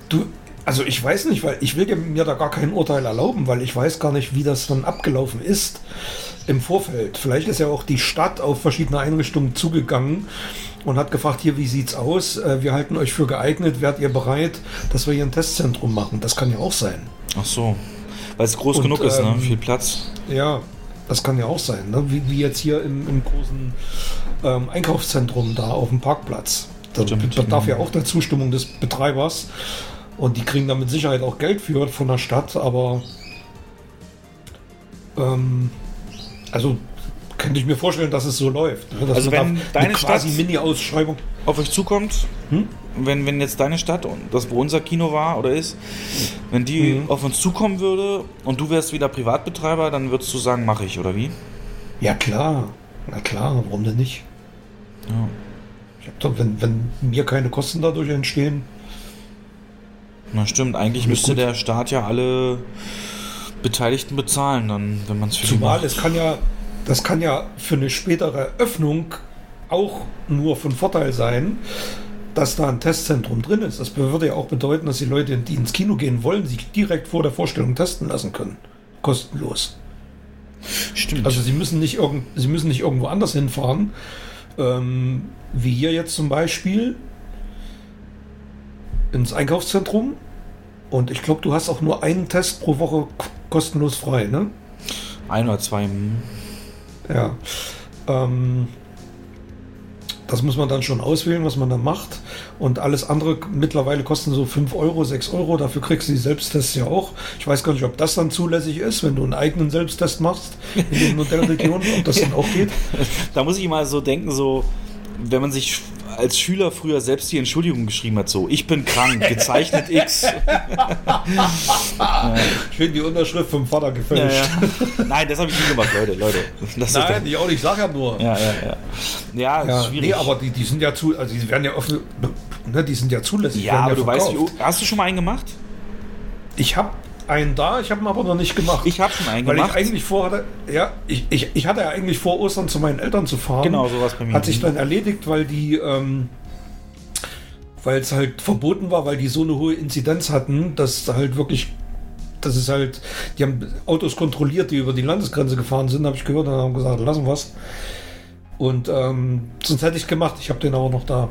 Du, also ich weiß nicht, weil ich will mir da gar kein Urteil erlauben, weil ich weiß gar nicht, wie das dann abgelaufen ist im Vorfeld. Vielleicht ist ja auch die Stadt auf verschiedene Einrichtungen zugegangen und hat gefragt, hier, wie sieht's aus? Äh, wir halten euch für geeignet, werdet ihr bereit, dass wir hier ein Testzentrum machen? Das kann ja auch sein. Ach so, weil es groß und, genug ist, ne? ähm, ne? Viel Platz. Ja, das kann ja auch sein, ne? wie, wie jetzt hier im, im großen ähm, Einkaufszentrum da auf dem Parkplatz. Da bedarf ja auch der Zustimmung des Betreibers. Und die kriegen da mit Sicherheit auch Geld für von der Stadt, aber ähm, also könnte ich mir vorstellen, dass es so läuft. Ne? also wenn deine quasi Mini-Ausschreibung auf euch zukommt, hm? wenn, wenn jetzt deine Stadt, das wo unser Kino war oder ist, wenn die mhm. auf uns zukommen würde und du wärst wieder Privatbetreiber, dann würdest du sagen, mache ich, oder wie? Ja klar, na klar, warum denn nicht? Ja. Ich hab doch, wenn, wenn mir keine Kosten dadurch entstehen, na stimmt, eigentlich müsste gut. der Staat ja alle Beteiligten bezahlen, dann, wenn man es für Zumal es kann ja, das kann ja für eine spätere Öffnung auch nur von Vorteil sein, dass da ein Testzentrum drin ist. Das würde ja auch bedeuten, dass die Leute, die ins Kino gehen wollen, sich direkt vor der Vorstellung testen lassen können. Kostenlos. Stimmt. Also sie müssen nicht, irgend, sie müssen nicht irgendwo anders hinfahren. Ähm, wie hier jetzt zum Beispiel ins Einkaufszentrum. Und ich glaube, du hast auch nur einen Test pro Woche kostenlos frei, ne? Ein oder zwei. Hm. Ja. Ähm, das muss man dann schon auswählen, was man dann macht. Und alles andere mittlerweile kosten so 5 Euro, 6 Euro. Dafür kriegst du die Selbsttests ja auch. Ich weiß gar nicht, ob das dann zulässig ist, wenn du einen eigenen Selbsttest machst in den Modellregionen, ob das dann auch geht. Da muss ich mal so denken, so wenn man sich als Schüler früher selbst die Entschuldigung geschrieben hat, so, ich bin krank, gezeichnet X. Ich finde die Unterschrift vom Vater gefälscht. Ja, ja. Nein, das habe ich nie gemacht, Leute, Leute. Das Nein, ich auch nicht, ich sag ja nur. Ja, ja, ja. Ja, ja schwierig. Nee, aber die, die sind ja zu, also die werden ja offen, ne, die sind ja zulässig. Ja, aber du verkauft. weißt, wie, hast du schon mal einen gemacht? Ich habe einen da, ich habe ihn aber noch nicht gemacht. Ich habe schon einen weil gemacht. Weil ich eigentlich vorhatte, ja, ich, ich, ich hatte ja eigentlich vor, Ostern zu meinen Eltern zu fahren. Genau, sowas bei mir. Hat sich dann erledigt, weil die, ähm, weil es halt verboten war, weil die so eine hohe Inzidenz hatten, dass halt wirklich, das ist halt, die haben Autos kontrolliert, die über die Landesgrenze gefahren sind, habe ich gehört und haben gesagt, lassen was. Und ähm, sonst hätte ich gemacht, ich habe den aber noch da.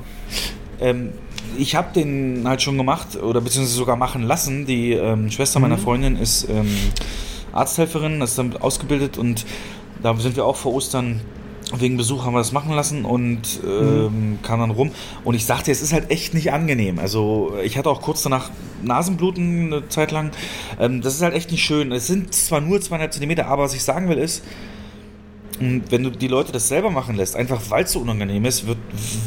Ähm, ich habe den halt schon gemacht oder beziehungsweise sogar machen lassen. Die ähm, Schwester mhm. meiner Freundin ist ähm, Arzthelferin, ist dann ausgebildet und da sind wir auch vor Ostern wegen Besuch haben wir das machen lassen und ähm, mhm. kam dann rum. Und ich sagte, es ist halt echt nicht angenehm. Also ich hatte auch kurz danach Nasenbluten eine Zeit lang. Ähm, das ist halt echt nicht schön. Es sind zwar nur zweieinhalb Zentimeter, aber was ich sagen will ist, wenn du die Leute das selber machen lässt, einfach weil es so unangenehm ist, wird,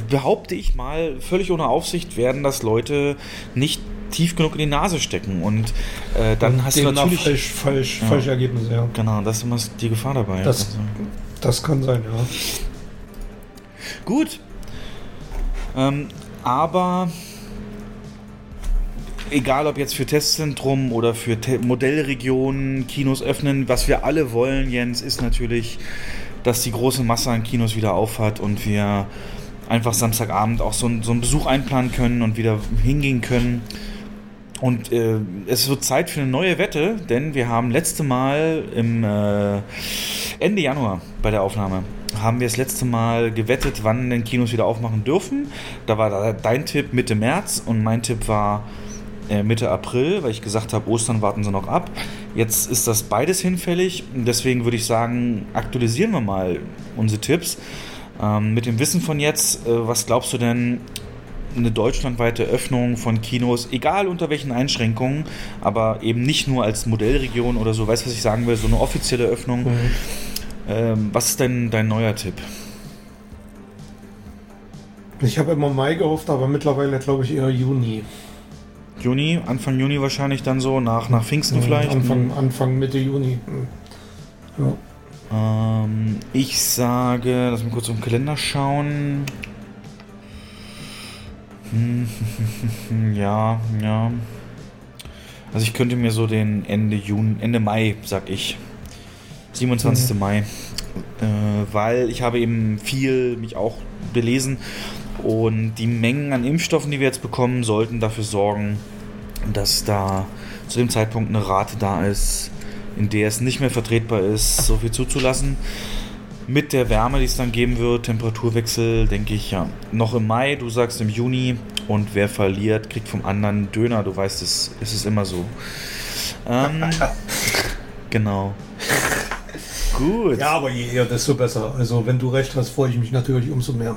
behaupte ich mal, völlig ohne Aufsicht werden das Leute nicht tief genug in die Nase stecken und äh, dann und hast du natürlich falsch, falsch, ja, falsche Ergebnisse, ja. Genau, das ist immer die Gefahr dabei. Das, also. das kann sein, ja. Gut. Ähm, aber egal ob jetzt für Testzentrum oder für Te Modellregionen Kinos öffnen, was wir alle wollen, Jens, ist natürlich dass die große Masse an Kinos wieder aufhat und wir einfach Samstagabend auch so, so einen Besuch einplanen können und wieder hingehen können. Und äh, es wird Zeit für eine neue Wette, denn wir haben letzte Mal im äh, Ende Januar bei der Aufnahme haben wir das letzte Mal gewettet, wann denn Kinos wieder aufmachen dürfen. Da war dein Tipp Mitte März und mein Tipp war Mitte April, weil ich gesagt habe, Ostern warten sie noch ab. Jetzt ist das beides hinfällig. Deswegen würde ich sagen, aktualisieren wir mal unsere Tipps. Ähm, mit dem Wissen von jetzt, äh, was glaubst du denn, eine deutschlandweite Öffnung von Kinos, egal unter welchen Einschränkungen, aber eben nicht nur als Modellregion oder so, weißt du, was ich sagen will, so eine offizielle Öffnung. Mhm. Ähm, was ist denn dein neuer Tipp? Ich habe immer Mai gehofft, aber mittlerweile glaube ich eher Juni. Juni, Anfang Juni wahrscheinlich dann so, nach, nach Pfingsten vielleicht. Anfang, Anfang, Mitte Juni. Ja. Ähm, ich sage, lass mal kurz auf den Kalender schauen. ja, ja. Also ich könnte mir so den Ende Juni, Ende Mai, sag ich. 27. Mhm. Mai. Äh, weil ich habe eben viel mich auch belesen und die Mengen an Impfstoffen, die wir jetzt bekommen, sollten dafür sorgen, dass da zu dem Zeitpunkt eine Rate da ist, in der es nicht mehr vertretbar ist, so viel zuzulassen. Mit der Wärme, die es dann geben wird, Temperaturwechsel, denke ich ja. Noch im Mai, du sagst im Juni. Und wer verliert, kriegt vom anderen Döner. Du weißt, es, es ist immer so. Ähm, genau. Gut. Ja, aber je eher, desto besser. Also, wenn du recht hast, freue ich mich natürlich umso mehr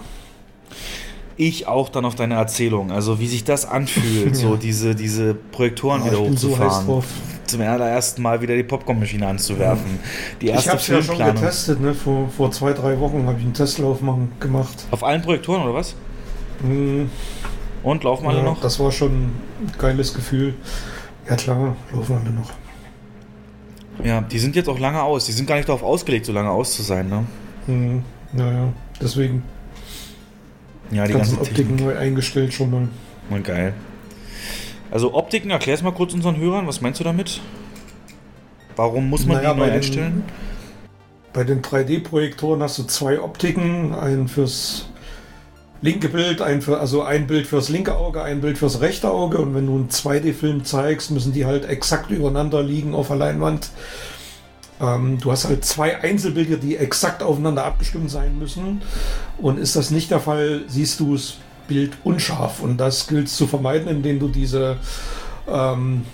ich auch dann auf deine Erzählung. Also wie sich das anfühlt, ja. so diese, diese Projektoren ja, wieder hochzufahren. So zum allerersten Mal wieder die Popcornmaschine anzuwerfen. Ja. Die erste ich habe ja schon getestet, ne? vor, vor zwei, drei Wochen habe ich einen Testlauf gemacht. Auf allen Projektoren oder was? Mhm. Und laufen alle noch? Das war schon ein geiles Gefühl. Ja klar, laufen alle noch. Ja, die sind jetzt auch lange aus. Die sind gar nicht darauf ausgelegt, so lange aus zu sein, ne? Mhm. Naja, deswegen. Ja, die ganze Optiken neu eingestellt schon mal. Mal geil. Also Optiken, erklär's mal kurz unseren Hörern, was meinst du damit? Warum muss man naja, die neu einstellen? Bei den 3D-Projektoren hast du zwei Optiken, einen fürs linke Bild, ein für, also ein Bild fürs linke Auge, ein Bild fürs rechte Auge und wenn du einen 2D-Film zeigst, müssen die halt exakt übereinander liegen auf der Leinwand. Ähm, du hast halt zwei Einzelbilder, die exakt aufeinander abgestimmt sein müssen. Und ist das nicht der Fall, siehst du das Bild unscharf. Und das gilt zu vermeiden, indem du diese, ähm,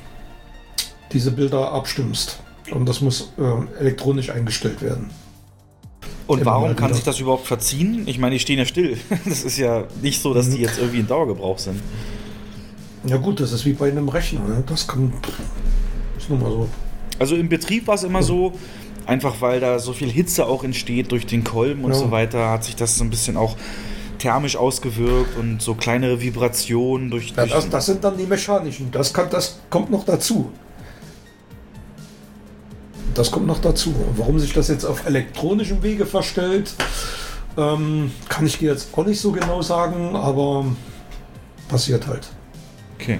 diese Bilder abstimmst. Und das muss äh, elektronisch eingestellt werden. Und warum kann sich das überhaupt verziehen? Ich meine, die stehen ja still. Das ist ja nicht so, dass die mhm. jetzt irgendwie in Dauergebrauch sind. Ja gut, das ist wie bei einem Rechner. Ne? Das kann... Ist nun mal so. Also im Betrieb war es immer so, einfach weil da so viel Hitze auch entsteht durch den Kolben und ja. so weiter, hat sich das so ein bisschen auch thermisch ausgewirkt und so kleinere Vibrationen durch. Ja, das, das, sind dann die mechanischen. Das, kann, das kommt noch dazu. Das kommt noch dazu. Warum sich das jetzt auf elektronischem Wege verstellt, ähm, kann ich dir jetzt auch nicht so genau sagen, aber passiert halt. Okay.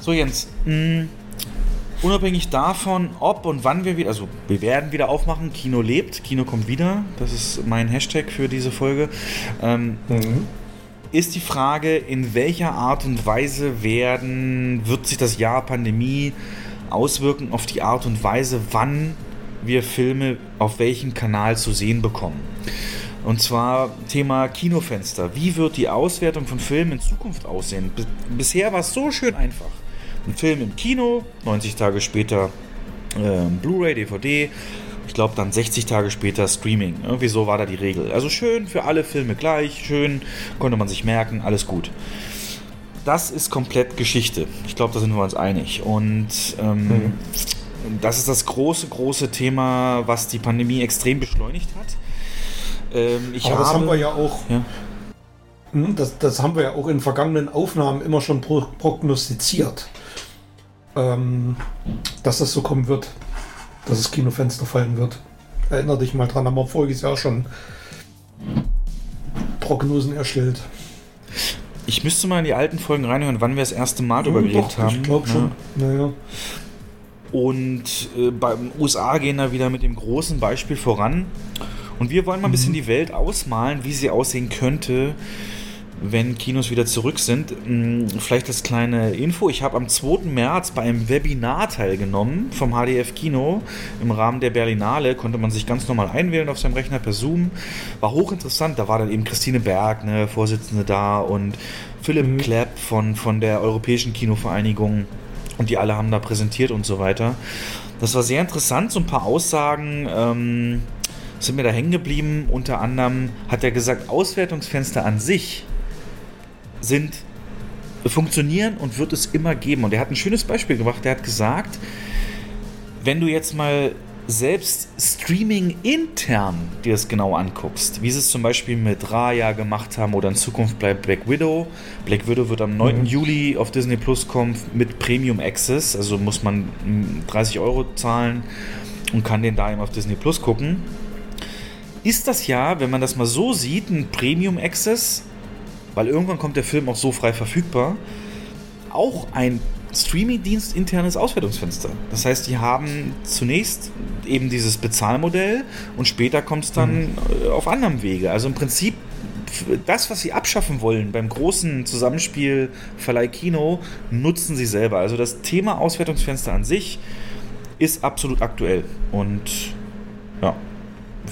So, Jens. Mh, hm, Unabhängig davon, ob und wann wir wieder, also wir werden wieder aufmachen, Kino lebt, Kino kommt wieder, das ist mein Hashtag für diese Folge. Ähm, mhm. ist die Frage, in welcher Art und Weise werden, wird sich das Jahr Pandemie auswirken auf die Art und Weise, wann wir Filme auf welchem Kanal zu sehen bekommen. Und zwar Thema Kinofenster. Wie wird die Auswertung von Filmen in Zukunft aussehen? Bisher war es so schön einfach. Ein Film im Kino, 90 Tage später äh, Blu-ray, DVD, ich glaube dann 60 Tage später Streaming. Irgendwie so war da die Regel. Also schön für alle Filme gleich, schön, konnte man sich merken, alles gut. Das ist komplett Geschichte. Ich glaube, da sind wir uns einig. Und ähm, mhm. das ist das große, große Thema, was die Pandemie extrem beschleunigt hat. Ähm, Aber das haben wir ja auch. Ja. Hm, das, das haben wir ja auch in vergangenen Aufnahmen immer schon pro prognostiziert, ähm, dass das so kommen wird, dass das Kinofenster fallen wird. Erinner dich mal dran, haben wir voriges Jahr schon Prognosen erstellt. Ich müsste mal in die alten Folgen reinhören, wann wir das erste Mal darüber geredet haben. Ich glaube schon. Ja. Naja. Und äh, beim USA gehen da wieder mit dem großen Beispiel voran. Und wir wollen mal ein bisschen mhm. die Welt ausmalen, wie sie aussehen könnte, wenn Kinos wieder zurück sind. Hm, vielleicht als kleine Info. Ich habe am 2. März bei einem Webinar teilgenommen vom HDF Kino. Im Rahmen der Berlinale konnte man sich ganz normal einwählen auf seinem Rechner per Zoom. War hochinteressant. Da war dann eben Christine Berg, ne, Vorsitzende da und Philipp mhm. Klepp von, von der Europäischen Kinovereinigung. Und die alle haben da präsentiert und so weiter. Das war sehr interessant. So ein paar Aussagen. Ähm, sind mir da hängen geblieben. Unter anderem hat er gesagt, Auswertungsfenster an sich sind funktionieren und wird es immer geben. Und er hat ein schönes Beispiel gemacht. Er hat gesagt, wenn du jetzt mal selbst Streaming intern dir das genau anguckst, wie sie es zum Beispiel mit Raya gemacht haben oder in Zukunft bei Black Widow. Black Widow wird am 9. Mhm. Juli auf Disney Plus kommen mit Premium Access, also muss man 30 Euro zahlen und kann den da eben auf Disney Plus gucken. Ist das ja, wenn man das mal so sieht, ein Premium Access, weil irgendwann kommt der Film auch so frei verfügbar, auch ein Streaming-Dienst internes Auswertungsfenster. Das heißt, die haben zunächst eben dieses Bezahlmodell und später kommt es dann mhm. auf anderem Wege. Also im Prinzip das, was sie abschaffen wollen beim großen Zusammenspiel Verleih Kino, nutzen sie selber. Also das Thema Auswertungsfenster an sich ist absolut aktuell und ja,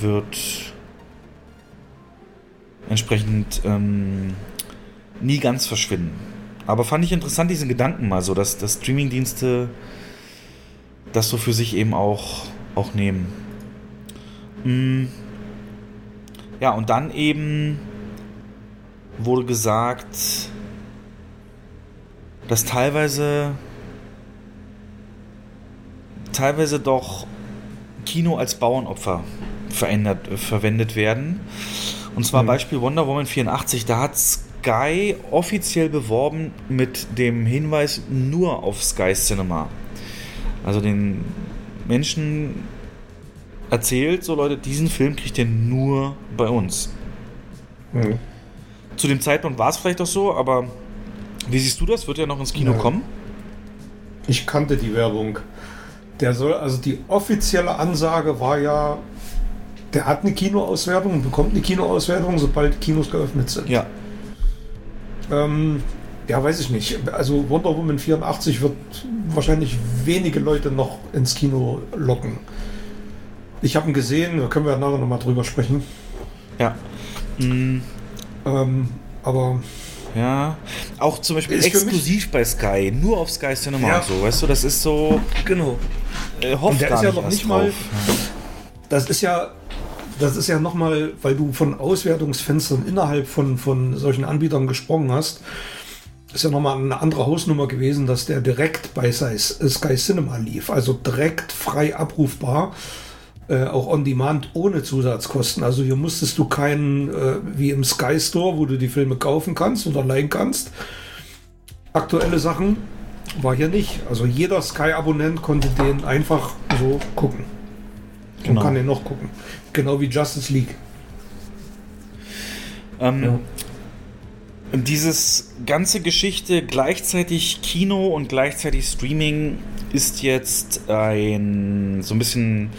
wird entsprechend ähm, nie ganz verschwinden. Aber fand ich interessant, diesen Gedanken mal so, dass, dass Streamingdienste das so für sich eben auch, auch nehmen. Mm. Ja, und dann eben wurde gesagt, dass teilweise teilweise doch Kino als Bauernopfer verändert, verwendet werden. Und zwar mhm. Beispiel Wonder Woman 84, da hat Sky offiziell beworben mit dem Hinweis nur auf Sky Cinema. Also den Menschen erzählt, so Leute, diesen Film kriegt ihr nur bei uns. Mhm. Zu dem Zeitpunkt war es vielleicht auch so, aber wie siehst du das? Wird er noch ins Kino ja. kommen? Ich kannte die Werbung. Der soll, also die offizielle Ansage war ja, der hat eine Kinoauswertung und bekommt eine Kinoauswertung, sobald Kinos geöffnet sind. Ja. Ähm, ja, weiß ich nicht. Also Wonder Woman 84 wird wahrscheinlich wenige Leute noch ins Kino locken. Ich habe ihn gesehen, da können wir nachher nochmal drüber sprechen. Ja. Mhm. Ähm, aber. Ja, auch zum Beispiel exklusiv bei Sky, nur auf Sky Cinema ja. und so, weißt du, das ist so. Genau. Äh, hofft der ist ja noch nicht drauf. mal. Das ist ja das ist ja nochmal, weil du von Auswertungsfenstern innerhalb von, von solchen Anbietern gesprochen hast, ist ja nochmal eine andere Hausnummer gewesen, dass der direkt bei Sky Cinema lief. Also direkt frei abrufbar, äh, auch on demand ohne Zusatzkosten. Also hier musstest du keinen, äh, wie im Sky Store, wo du die Filme kaufen kannst oder leihen kannst. Aktuelle Sachen war hier nicht. Also jeder Sky-Abonnent konnte den einfach so gucken. Genau. Und kann den noch gucken. Genau wie Justice League. Ähm, ja. Dieses ganze Geschichte gleichzeitig Kino und gleichzeitig Streaming ist jetzt ein so ein bisschen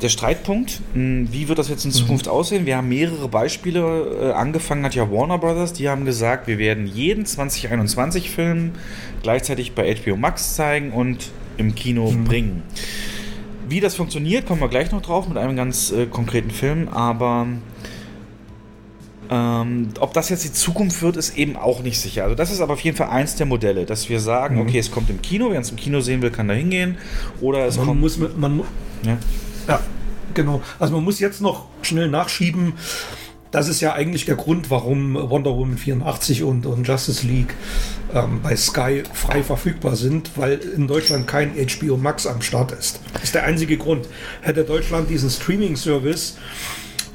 der Streitpunkt, hm, wie wird das jetzt in Zukunft mhm. aussehen? Wir haben mehrere Beispiele. Äh, angefangen hat ja Warner Brothers, die haben gesagt, wir werden jeden 2021-Film gleichzeitig bei HBO Max zeigen und im Kino mhm. bringen. Wie das funktioniert, kommen wir gleich noch drauf mit einem ganz äh, konkreten Film, aber ähm, ob das jetzt die Zukunft wird, ist eben auch nicht sicher. Also das ist aber auf jeden Fall eins der Modelle, dass wir sagen, mhm. okay, es kommt im Kino, wer es im Kino sehen will, kann da hingehen. Oder es man kommt. Muss mit, man, ja. ja, genau. Also man muss jetzt noch schnell nachschieben. Das ist ja eigentlich der Grund, warum Wonder Woman 84 und, und Justice League ähm, bei Sky frei verfügbar sind, weil in Deutschland kein HBO Max am Start ist. Das ist der einzige Grund. Hätte Deutschland diesen Streaming-Service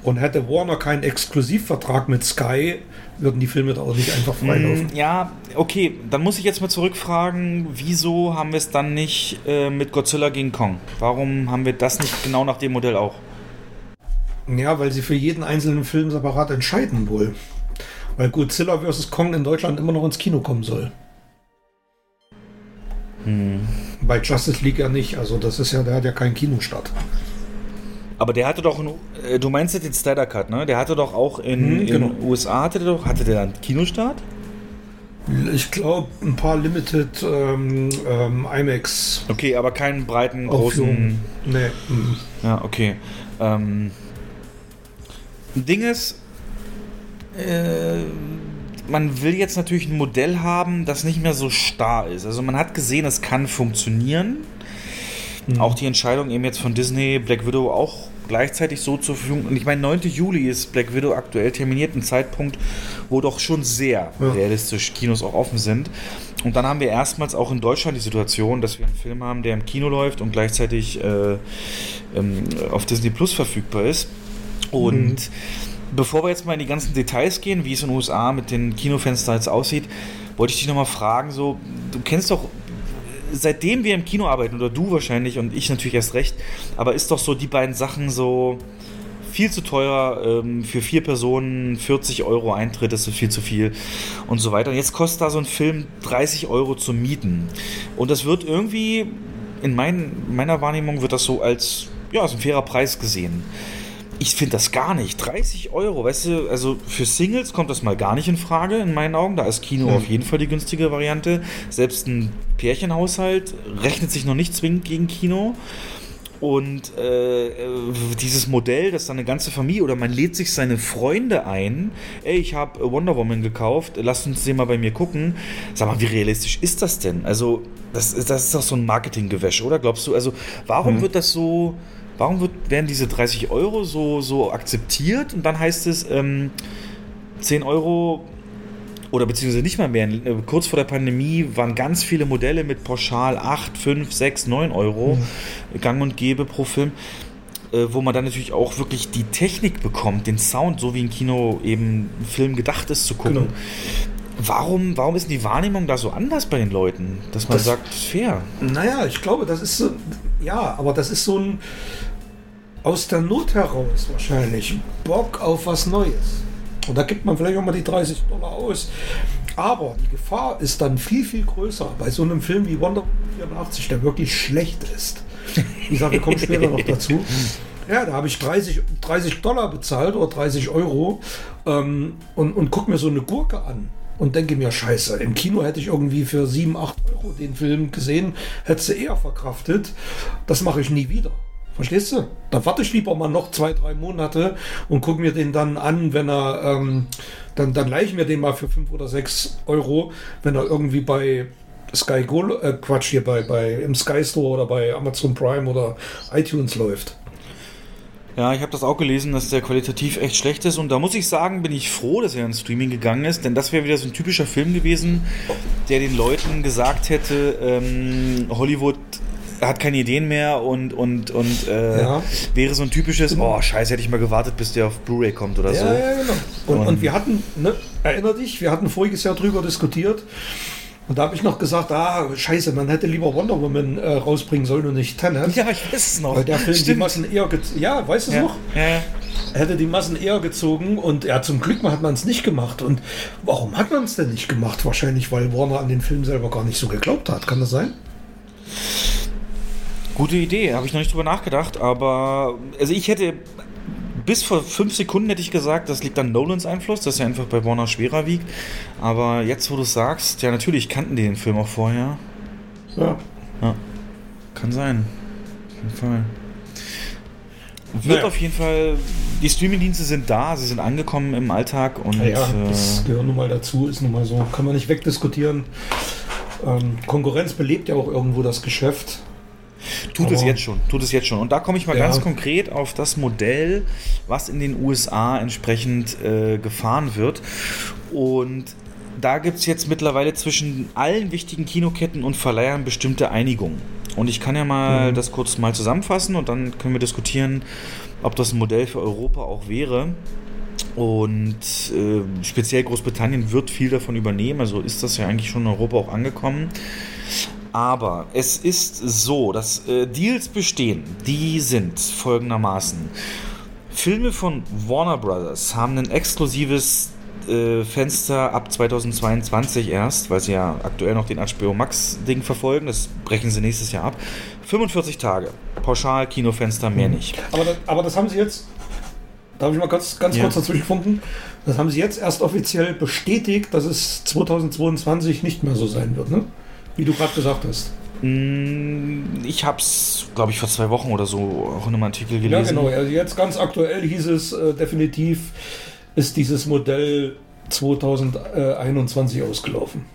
und hätte Warner keinen Exklusivvertrag mit Sky, würden die Filme da auch nicht einfach freilaufen. Mm, ja, okay, dann muss ich jetzt mal zurückfragen, wieso haben wir es dann nicht äh, mit Godzilla gegen Kong? Warum haben wir das nicht genau nach dem Modell auch? Ja, weil sie für jeden einzelnen Film separat entscheiden wohl. Weil Godzilla vs. Kong in Deutschland immer noch ins Kino kommen soll. Hm. Bei Justice League ja nicht. Also das ist ja, der hat ja keinen Kinostart. Aber der hatte doch, einen, äh, du meinst den Snyder Cut, ne? Der hatte doch auch in den genau. USA, hatte der doch, hatte der einen Kinostart? Ich glaube, ein paar Limited ähm, ähm, IMAX. Okay, aber keinen breiten, großen. Nee. Ja, okay. Ähm, Ding ist, äh, man will jetzt natürlich ein Modell haben, das nicht mehr so starr ist. Also man hat gesehen, es kann funktionieren. Mhm. Auch die Entscheidung eben jetzt von Disney, Black Widow auch gleichzeitig so zur Verfügung. Und ich meine, 9. Juli ist Black Widow aktuell terminiert, ein Zeitpunkt, wo doch schon sehr ja. realistisch Kinos auch offen sind. Und dann haben wir erstmals auch in Deutschland die Situation, dass wir einen Film haben, der im Kino läuft und gleichzeitig äh, ähm, auf Disney Plus verfügbar ist. Und mhm. bevor wir jetzt mal in die ganzen Details gehen, wie es in den USA mit den Kinofenstern jetzt aussieht, wollte ich dich nochmal fragen, so, du kennst doch seitdem wir im Kino arbeiten, oder du wahrscheinlich und ich natürlich erst recht, aber ist doch so die beiden Sachen so viel zu teuer ähm, für vier Personen, 40 Euro Eintritt, das ist viel zu viel und so weiter. Und jetzt kostet da so ein Film 30 Euro zu mieten. Und das wird irgendwie, in mein, meiner Wahrnehmung, wird das so als, ja, als ein fairer Preis gesehen ich finde das gar nicht. 30 Euro, weißt du, also für Singles kommt das mal gar nicht in Frage, in meinen Augen. Da ist Kino hm. auf jeden Fall die günstige Variante. Selbst ein Pärchenhaushalt rechnet sich noch nicht zwingend gegen Kino. Und äh, dieses Modell, dass dann eine ganze Familie oder man lädt sich seine Freunde ein, ey, ich habe Wonder Woman gekauft, lasst uns den mal bei mir gucken. Sag mal, wie realistisch ist das denn? Also, das, das ist doch so ein Marketinggewäsch, oder? Glaubst du, also, warum hm. wird das so Warum wird, werden diese 30 Euro so, so akzeptiert und dann heißt es ähm, 10 Euro oder beziehungsweise nicht mal mehr. Äh, kurz vor der Pandemie waren ganz viele Modelle mit pauschal 8, 5, 6, 9 Euro mhm. gang und gäbe pro Film, äh, wo man dann natürlich auch wirklich die Technik bekommt, den Sound, so wie ein Kino eben ein Film gedacht ist zu gucken. Genau. Warum, warum ist die Wahrnehmung da so anders bei den Leuten, dass man das, sagt, fair? Naja, ich glaube, das ist so, ja, aber das ist so ein aus der Not heraus wahrscheinlich Bock auf was Neues. Und da gibt man vielleicht auch mal die 30 Dollar aus. Aber die Gefahr ist dann viel, viel größer bei so einem Film wie Wonder Woman 84, der wirklich schlecht ist. Ich sage, wir kommen später noch dazu. Ja, da habe ich 30, 30 Dollar bezahlt oder 30 Euro ähm, und, und gucke mir so eine Gurke an und denke mir, scheiße, im Kino hätte ich irgendwie für 7, 8 Euro den Film gesehen, hätte sie eher verkraftet. Das mache ich nie wieder. Verstehst du? Da warte ich lieber mal noch zwei, drei Monate und gucke mir den dann an, wenn er, ähm, dann, dann leihe ich mir den mal für 5 oder 6 Euro, wenn er irgendwie bei Sky Go, äh, Quatsch, hier bei, bei im Sky Store oder bei Amazon Prime oder iTunes läuft. Ja, ich habe das auch gelesen, dass der qualitativ echt schlecht ist. Und da muss ich sagen, bin ich froh, dass er ins Streaming gegangen ist, denn das wäre wieder so ein typischer Film gewesen, der den Leuten gesagt hätte, ähm, Hollywood hat keine Ideen mehr und, und, und äh, ja. wäre so ein typisches, oh scheiße, hätte ich mal gewartet, bis der auf Blu-ray kommt oder ja, so. Ja, genau. Und, und, und wir hatten, ne, erinner dich, wir hatten voriges Jahr drüber diskutiert und da habe ich noch gesagt, ah, scheiße, man hätte lieber Wonder Woman äh, rausbringen sollen und nicht Tenet. Ja, ich weiß es noch. Weil der Film Stimmt. die Massen eher, ja, weißt du es ja. noch? Ja. Hätte die Massen eher gezogen und ja, zum Glück hat man es nicht gemacht. Und warum hat man es denn nicht gemacht? Wahrscheinlich, weil Warner an den Film selber gar nicht so geglaubt hat. Kann das sein? Gute Idee, habe ich noch nicht drüber nachgedacht, aber also ich hätte bis vor fünf Sekunden hätte ich gesagt, das liegt an Nolans Einfluss, dass er einfach bei Warner schwerer wiegt. Aber jetzt, wo du es sagst, ja, natürlich kannten die den Film auch vorher. Ja. ja. Kann sein. Auf jeden Fall. Wird naja. auf jeden Fall, die Streamingdienste sind da, sie sind angekommen im Alltag und. Ja, das äh, gehört nun mal dazu, ist nun mal so. Kann man nicht wegdiskutieren. Ähm, Konkurrenz belebt ja auch irgendwo das Geschäft. Tut Aber es jetzt schon, tut es jetzt schon. Und da komme ich mal ja. ganz konkret auf das Modell, was in den USA entsprechend äh, gefahren wird. Und da gibt es jetzt mittlerweile zwischen allen wichtigen Kinoketten und Verleihern bestimmte Einigungen. Und ich kann ja mal mhm. das kurz mal zusammenfassen und dann können wir diskutieren, ob das ein Modell für Europa auch wäre. Und äh, speziell Großbritannien wird viel davon übernehmen, also ist das ja eigentlich schon in Europa auch angekommen. Aber es ist so, dass äh, Deals bestehen, die sind folgendermaßen. Filme von Warner Brothers haben ein exklusives äh, Fenster ab 2022 erst, weil sie ja aktuell noch den HBO Max Ding verfolgen. Das brechen sie nächstes Jahr ab. 45 Tage. Pauschal, Kinofenster, mehr mhm. nicht. Aber das, aber das haben sie jetzt Darf ich mal ganz, ganz ja. kurz dazwischen funken? Das haben sie jetzt erst offiziell bestätigt, dass es 2022 nicht mehr so sein wird, ne? Wie du gerade gesagt hast. Mm, ich habe es, glaube ich, vor zwei Wochen oder so auch in einem Artikel gelesen. Ja, genau. Also jetzt ganz aktuell hieß es äh, definitiv, ist dieses Modell 2021 ausgelaufen.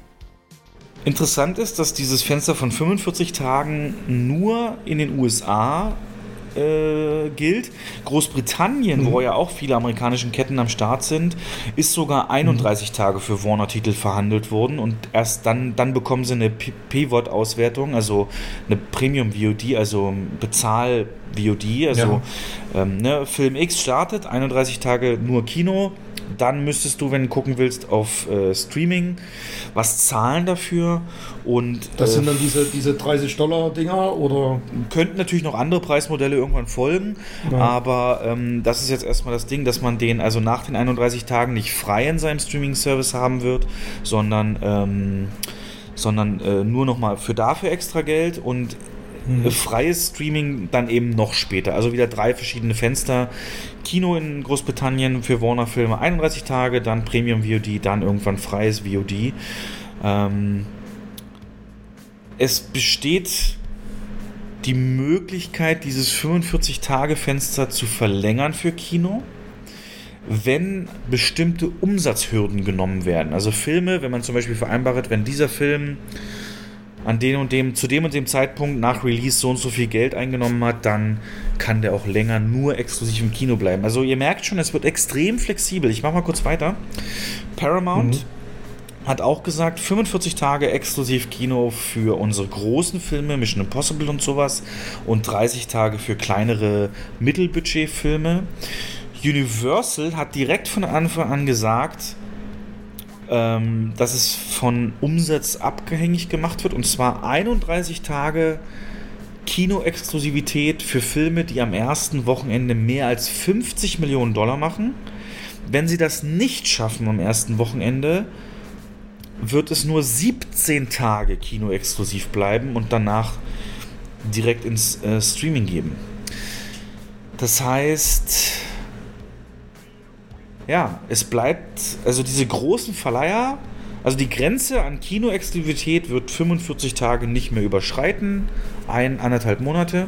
Interessant ist, dass dieses Fenster von 45 Tagen nur in den USA äh, gilt. Großbritannien, mhm. wo ja auch viele amerikanische Ketten am Start sind, ist sogar 31 mhm. Tage für Warner-Titel verhandelt worden und erst dann, dann bekommen sie eine Pivot-Auswertung, also eine Premium-VOD, also Bezahl-VOD, also ja. ähm, ne, Film X startet, 31 Tage nur Kino, dann müsstest du, wenn du gucken willst, auf äh, Streaming was zahlen dafür. Und, das äh, sind dann diese, diese 30 Dollar Dinger oder? Könnten natürlich noch andere Preismodelle irgendwann folgen, ja. aber ähm, das ist jetzt erstmal das Ding, dass man den also nach den 31 Tagen nicht frei in seinem Streaming-Service haben wird, sondern, ähm, sondern äh, nur nochmal für dafür extra Geld und mhm. freies Streaming dann eben noch später. Also wieder drei verschiedene Fenster. Kino in Großbritannien für Warner-Filme 31 Tage, dann Premium VOD, dann irgendwann freies VOD. Ähm, es besteht die Möglichkeit, dieses 45-Tage-Fenster zu verlängern für Kino, wenn bestimmte Umsatzhürden genommen werden. Also Filme, wenn man zum Beispiel vereinbart, wenn dieser Film an dem und dem, zu dem und dem Zeitpunkt nach Release so und so viel Geld eingenommen hat, dann kann der auch länger nur exklusiv im Kino bleiben. Also ihr merkt schon, es wird extrem flexibel. Ich mache mal kurz weiter. Paramount mhm. hat auch gesagt, 45 Tage exklusiv Kino für unsere großen Filme, Mission Impossible und sowas, und 30 Tage für kleinere Mittelbudgetfilme. Universal hat direkt von Anfang an gesagt, ähm, dass es von Umsatz abhängig gemacht wird und zwar 31 Tage Kinoexklusivität für Filme, die am ersten Wochenende mehr als 50 Millionen Dollar machen. Wenn sie das nicht schaffen am ersten Wochenende, wird es nur 17 Tage Kinoexklusiv bleiben und danach direkt ins äh, Streaming geben. Das heißt, ja, es bleibt, also diese großen Verleiher, also die Grenze an Kinoexklusivität wird 45 Tage nicht mehr überschreiten, ein, anderthalb Monate,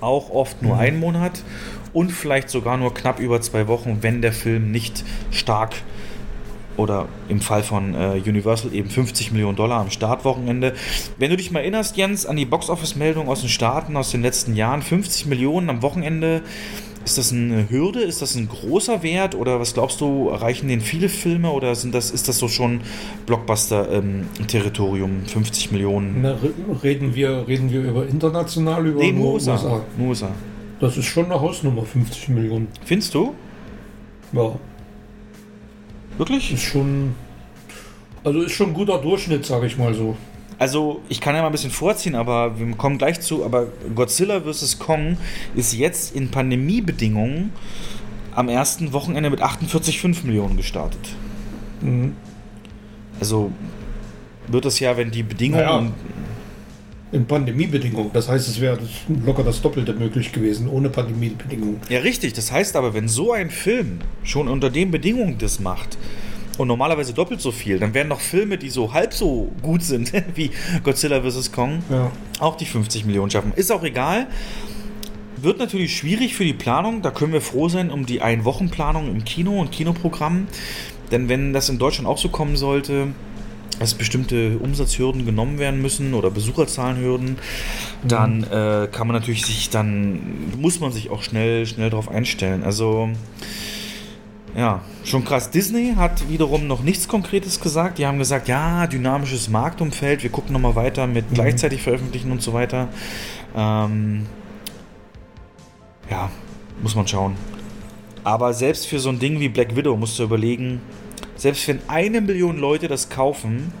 auch oft nur mhm. ein Monat und vielleicht sogar nur knapp über zwei Wochen, wenn der Film nicht stark oder im Fall von äh, Universal eben 50 Millionen Dollar am Startwochenende. Wenn du dich mal erinnerst, Jens, an die Boxoffice-Meldung aus den Staaten aus den letzten Jahren, 50 Millionen am Wochenende, ist das eine Hürde? Ist das ein großer Wert? Oder was glaubst du, erreichen den viele Filme oder sind das, ist das so schon Blockbuster-Territorium, ähm, 50 Millionen? Na, reden, wir, reden wir über international, über nee, nur USA. USA? Das ist schon eine Hausnummer, 50 Millionen. Findest du? Ja. Wirklich? Ist schon. Also ist schon ein guter Durchschnitt, sage ich mal so. Also, ich kann ja mal ein bisschen vorziehen, aber wir kommen gleich zu. Aber Godzilla vs. Kong ist jetzt in Pandemiebedingungen am ersten Wochenende mit 48,5 Millionen gestartet. Mhm. Also wird das ja, wenn die Bedingungen. Naja. in Pandemiebedingungen. Das heißt, es wäre locker das Doppelte möglich gewesen, ohne Pandemiebedingungen. Ja, richtig. Das heißt aber, wenn so ein Film schon unter den Bedingungen das macht, und normalerweise doppelt so viel, dann werden noch Filme, die so halb so gut sind wie Godzilla vs. Kong, ja. auch die 50 Millionen schaffen. Ist auch egal. Wird natürlich schwierig für die Planung. Da können wir froh sein um die Ein-Wochen-Planung im Kino und Kinoprogramm. Denn wenn das in Deutschland auch so kommen sollte, dass bestimmte Umsatzhürden genommen werden müssen oder Besucherzahlenhürden, dann mhm. äh, kann man natürlich sich dann, muss man sich auch schnell, schnell darauf einstellen. Also ja, schon krass. Disney hat wiederum noch nichts Konkretes gesagt. Die haben gesagt, ja, dynamisches Marktumfeld, wir gucken nochmal weiter mit mhm. gleichzeitig veröffentlichen und so weiter. Ähm, ja, muss man schauen. Aber selbst für so ein Ding wie Black Widow musst du überlegen, selbst wenn eine Million Leute das kaufen,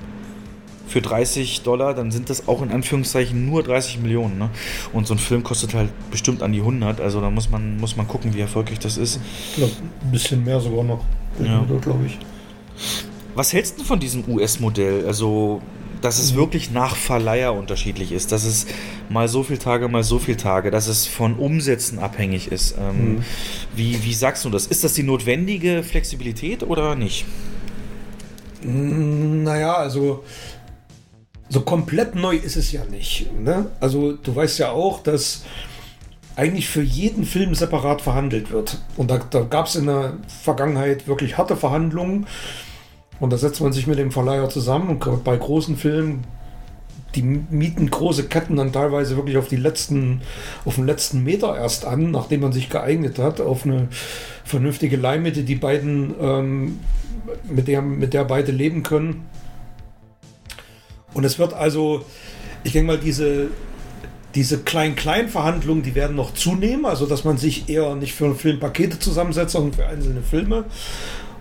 für 30 Dollar, dann sind das auch in Anführungszeichen nur 30 Millionen. Ne? Und so ein Film kostet halt bestimmt an die 100. Also da muss man, muss man gucken, wie erfolgreich das ist. Ich glaube, ein bisschen mehr sogar noch. Ja. glaube ich. Was hältst du von diesem US-Modell? Also, dass es wirklich nach Verleiher unterschiedlich ist, dass es mal so viele Tage, mal so viele Tage, dass es von Umsätzen abhängig ist. Ähm, mhm. wie, wie sagst du das? Ist das die notwendige Flexibilität oder nicht? Naja, also so komplett neu ist es ja nicht. Ne? Also du weißt ja auch, dass eigentlich für jeden Film separat verhandelt wird. Und da, da gab es in der Vergangenheit wirklich harte Verhandlungen. Und da setzt man sich mit dem Verleiher zusammen und bei großen Filmen, die mieten große Ketten dann teilweise wirklich auf die letzten, auf den letzten Meter erst an, nachdem man sich geeignet hat, auf eine vernünftige Leihmitte, die beiden, ähm, mit der, mit der beide leben können. Und es wird also, ich denke mal, diese, diese Klein-Klein-Verhandlungen, die werden noch zunehmen, also dass man sich eher nicht für Filmpakete zusammensetzt, sondern für einzelne Filme.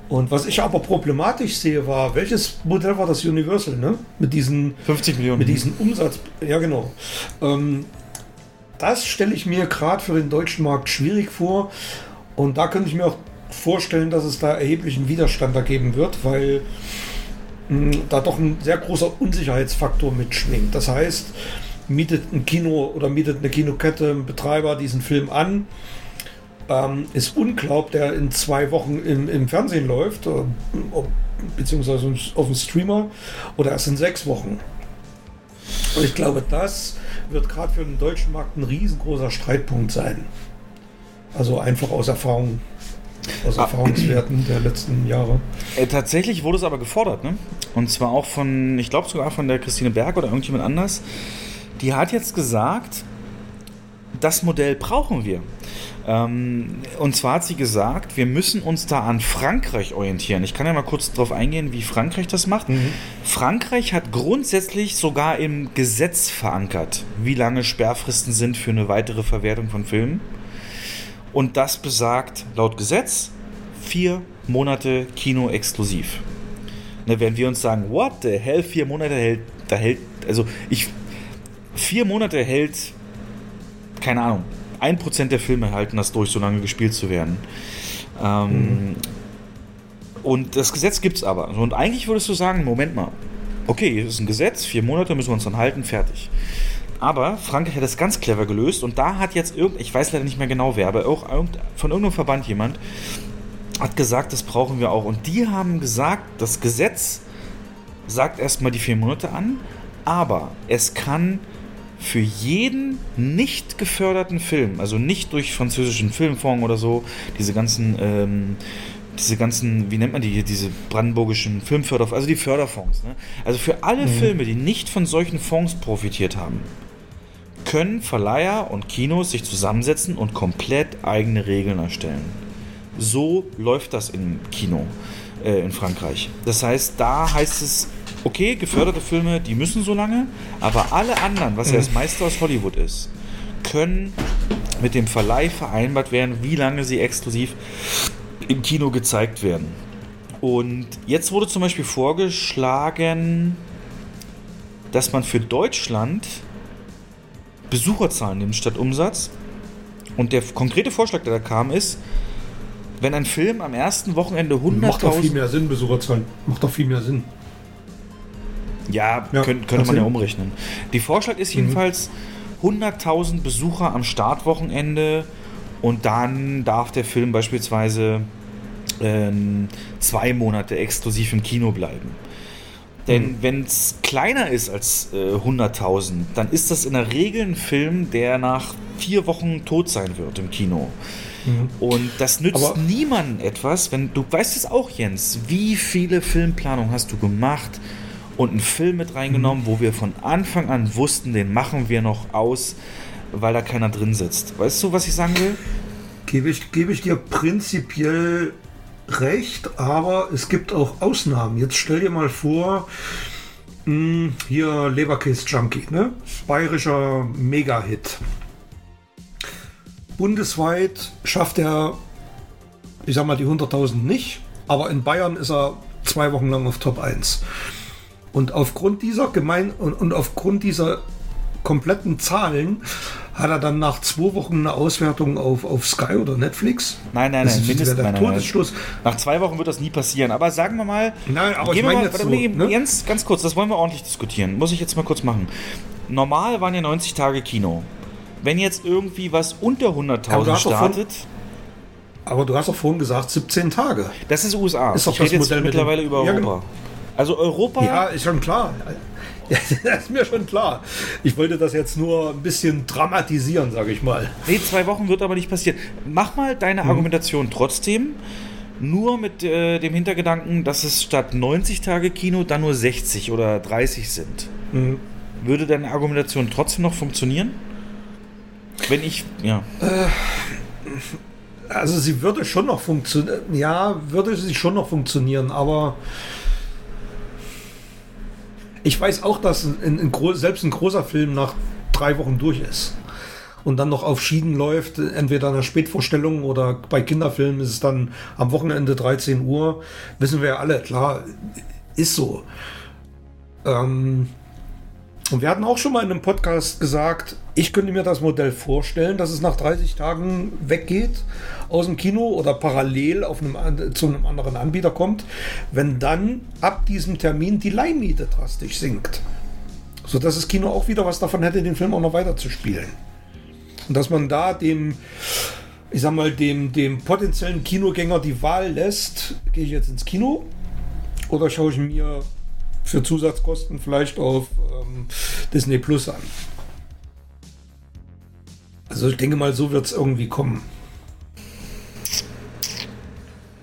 Und was ich aber problematisch sehe, war, welches Modell war das Universal, ne? Mit diesen 50 Millionen. Mit diesem Umsatz. Ja, genau. Ähm, das stelle ich mir gerade für den deutschen Markt schwierig vor. Und da könnte ich mir auch vorstellen, dass es da erheblichen Widerstand da geben wird, weil da doch ein sehr großer Unsicherheitsfaktor mitschwingt. Das heißt, mietet ein Kino oder mietet eine Kinokette, ein Betreiber diesen Film an, ähm, ist ob der in zwei Wochen im, im Fernsehen läuft, äh, beziehungsweise auf dem Streamer, oder erst in sechs Wochen. Und ich glaube, das wird gerade für den deutschen Markt ein riesengroßer Streitpunkt sein. Also einfach aus Erfahrung aus ah. Erfahrungswerten der letzten Jahre. Äh, tatsächlich wurde es aber gefordert, ne? Und zwar auch von, ich glaube sogar von der Christine Berg oder irgendjemand anders. Die hat jetzt gesagt, das Modell brauchen wir. Ähm, und zwar hat sie gesagt, wir müssen uns da an Frankreich orientieren. Ich kann ja mal kurz darauf eingehen, wie Frankreich das macht. Mhm. Frankreich hat grundsätzlich sogar im Gesetz verankert, wie lange Sperrfristen sind für eine weitere Verwertung von Filmen. Und das besagt laut Gesetz vier Monate Kino exklusiv. Ne, wenn wir uns sagen, what the hell, vier Monate hält, da hält, also ich, vier Monate hält, keine Ahnung, ein Prozent der Filme halten das durch, so lange gespielt zu werden. Ähm, mhm. Und das Gesetz gibt es aber. Und eigentlich würdest du sagen, Moment mal, okay, hier ist ein Gesetz, vier Monate müssen wir uns dann halten, fertig. Aber Frankreich hat das ganz clever gelöst und da hat jetzt irgend, ich weiß leider nicht mehr genau wer, aber auch von irgendeinem Verband jemand hat gesagt, das brauchen wir auch. Und die haben gesagt, das Gesetz sagt erstmal die vier Monate an, aber es kann für jeden nicht geförderten Film, also nicht durch französischen Filmfonds oder so, diese ganzen, ähm, diese ganzen, wie nennt man die hier, diese brandenburgischen Filmförderfonds, also die Förderfonds. Ne? Also für alle mhm. Filme, die nicht von solchen Fonds profitiert haben, können Verleiher und Kinos sich zusammensetzen und komplett eigene Regeln erstellen. So läuft das im Kino äh, in Frankreich. Das heißt, da heißt es, okay, geförderte Filme, die müssen so lange, aber alle anderen, was ja das meiste aus Hollywood ist, können mit dem Verleih vereinbart werden, wie lange sie exklusiv im Kino gezeigt werden. Und jetzt wurde zum Beispiel vorgeschlagen, dass man für Deutschland Besucherzahlen nimmt statt Umsatz. Und der konkrete Vorschlag, der da kam, ist, wenn ein Film am ersten Wochenende 100.000... Macht doch viel mehr Sinn, Besucherzahlen. Macht doch viel mehr Sinn. Ja, ja könnte, könnte man ja umrechnen. Die Vorschlag ist mhm. jedenfalls mhm. 100.000 Besucher am Startwochenende und dann darf der Film beispielsweise äh, zwei Monate exklusiv im Kino bleiben. Denn mhm. wenn es kleiner ist als äh, 100.000, dann ist das in der Regel ein Film, der nach vier Wochen tot sein wird im Kino. Mhm. Und das nützt Aber niemandem etwas, wenn du weißt es auch, Jens, wie viele Filmplanungen hast du gemacht und einen Film mit reingenommen, mhm. wo wir von Anfang an wussten, den machen wir noch aus, weil da keiner drin sitzt. Weißt du, was ich sagen will? Gebe ich, gebe ich dir prinzipiell recht, aber es gibt auch Ausnahmen. Jetzt stell dir mal vor, mh, hm, hier Leberkäse Junkie, ne? Bayerischer Mega-Hit. Bundesweit schafft er, ich sag mal, die 100.000 nicht, aber in Bayern ist er zwei Wochen lang auf Top 1. Und aufgrund dieser Gemein und, und aufgrund dieser kompletten Zahlen hat er dann nach zwei Wochen eine Auswertung auf, auf Sky oder Netflix? Nein, nein, nein, mindestens der nein, Todesschluss. Nach zwei Wochen wird das nie passieren. Aber sagen wir mal, nein, aber ich meine jetzt so, ne? Jens, ganz kurz, das wollen wir ordentlich diskutieren. Muss ich jetzt mal kurz machen. Normal waren ja 90 Tage Kino. Wenn jetzt irgendwie was unter 100.000 startet. aber du hast doch vorhin gesagt 17 Tage. Das ist USA. Ist doch ich das Modell mittlerweile über Europa. Ja, genau. Also Europa. Ja, ist schon klar. Ja, das ist mir schon klar. Ich wollte das jetzt nur ein bisschen dramatisieren, sage ich mal. Nee, zwei Wochen wird aber nicht passieren. Mach mal deine hm. Argumentation trotzdem. Nur mit äh, dem Hintergedanken, dass es statt 90 Tage Kino dann nur 60 oder 30 sind. Hm. Würde deine Argumentation trotzdem noch funktionieren? Wenn ich, ja. Äh, also sie würde schon noch funktionieren. Ja, würde sie schon noch funktionieren, aber ich weiß auch, dass ein, ein, selbst ein großer Film nach drei Wochen durch ist und dann noch auf Schienen läuft, entweder in der Spätvorstellung oder bei Kinderfilmen ist es dann am Wochenende 13 Uhr, wissen wir ja alle, klar, ist so. Ähm, und wir hatten auch schon mal in einem Podcast gesagt, ich könnte mir das Modell vorstellen, dass es nach 30 Tagen weggeht aus dem Kino oder parallel auf einem, zu einem anderen Anbieter kommt, wenn dann ab diesem Termin die Leihmiete drastisch sinkt. Sodass das Kino auch wieder was davon hätte, den Film auch noch weiter zu spielen. Und dass man da dem, ich sag mal, dem, dem potenziellen Kinogänger die Wahl lässt, gehe ich jetzt ins Kino oder schaue ich mir für Zusatzkosten vielleicht auf ähm, Disney Plus an. Also ich denke mal, so wird es irgendwie kommen.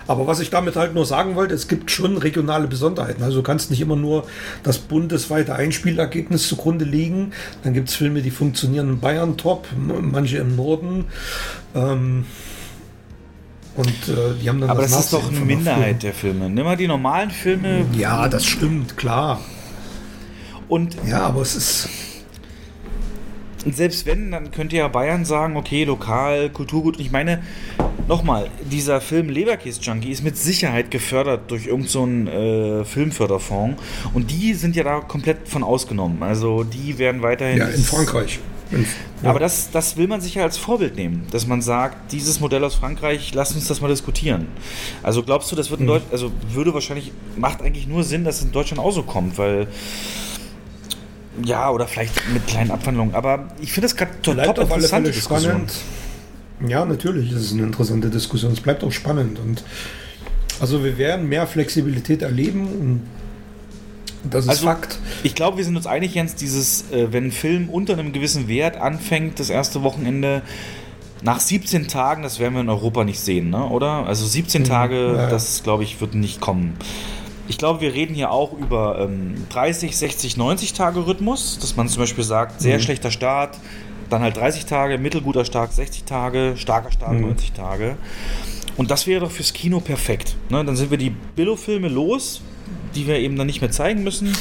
Aber was ich damit halt nur sagen wollte, es gibt schon regionale Besonderheiten. Also du kannst nicht immer nur das bundesweite Einspielergebnis zugrunde legen. Dann gibt es Filme, die funktionieren in Bayern top, manche im Norden. Ähm, und äh, die haben dann Aber das, das ist doch eine Minderheit der Filme. Nimm mal die normalen Filme. Ja, das stimmt, klar. Und ja, aber es ist. Und selbst wenn, dann könnte ja Bayern sagen, okay, lokal, Kulturgut. Ich meine, nochmal, dieser Film Leberkäse Junkie ist mit Sicherheit gefördert durch irgendeinen so äh, Filmförderfonds. Und die sind ja da komplett von ausgenommen. Also die werden weiterhin. Ja, in Frankreich. Ja. Aber das, das will man sich ja als Vorbild nehmen, dass man sagt, dieses Modell aus Frankreich, lass uns das mal diskutieren. Also glaubst du, das wird in mhm. Deutschland, also würde wahrscheinlich, macht eigentlich nur Sinn, dass es in Deutschland auch so kommt, weil ja, oder vielleicht mit kleinen Abwandlungen, aber ich finde das gerade top interessante Diskussion. Spannend. Ja, natürlich ist es eine interessante Diskussion. Es bleibt auch spannend und also wir werden mehr Flexibilität erleben und das ist also, Fakt. Ich glaube, wir sind uns einig, Jens, dieses, äh, wenn ein Film unter einem gewissen Wert anfängt, das erste Wochenende, nach 17 Tagen, das werden wir in Europa nicht sehen, ne? oder? Also 17 mhm, Tage, ja. das glaube ich, wird nicht kommen. Ich glaube, wir reden hier auch über ähm, 30, 60, 90 Tage Rhythmus, dass man zum Beispiel sagt, sehr mhm. schlechter Start, dann halt 30 Tage, mittelguter Start 60 Tage, starker Start mhm. 90 Tage. Und das wäre doch fürs Kino perfekt. Ne? Dann sind wir die Billo-Filme los, die wir eben dann nicht mehr zeigen müssen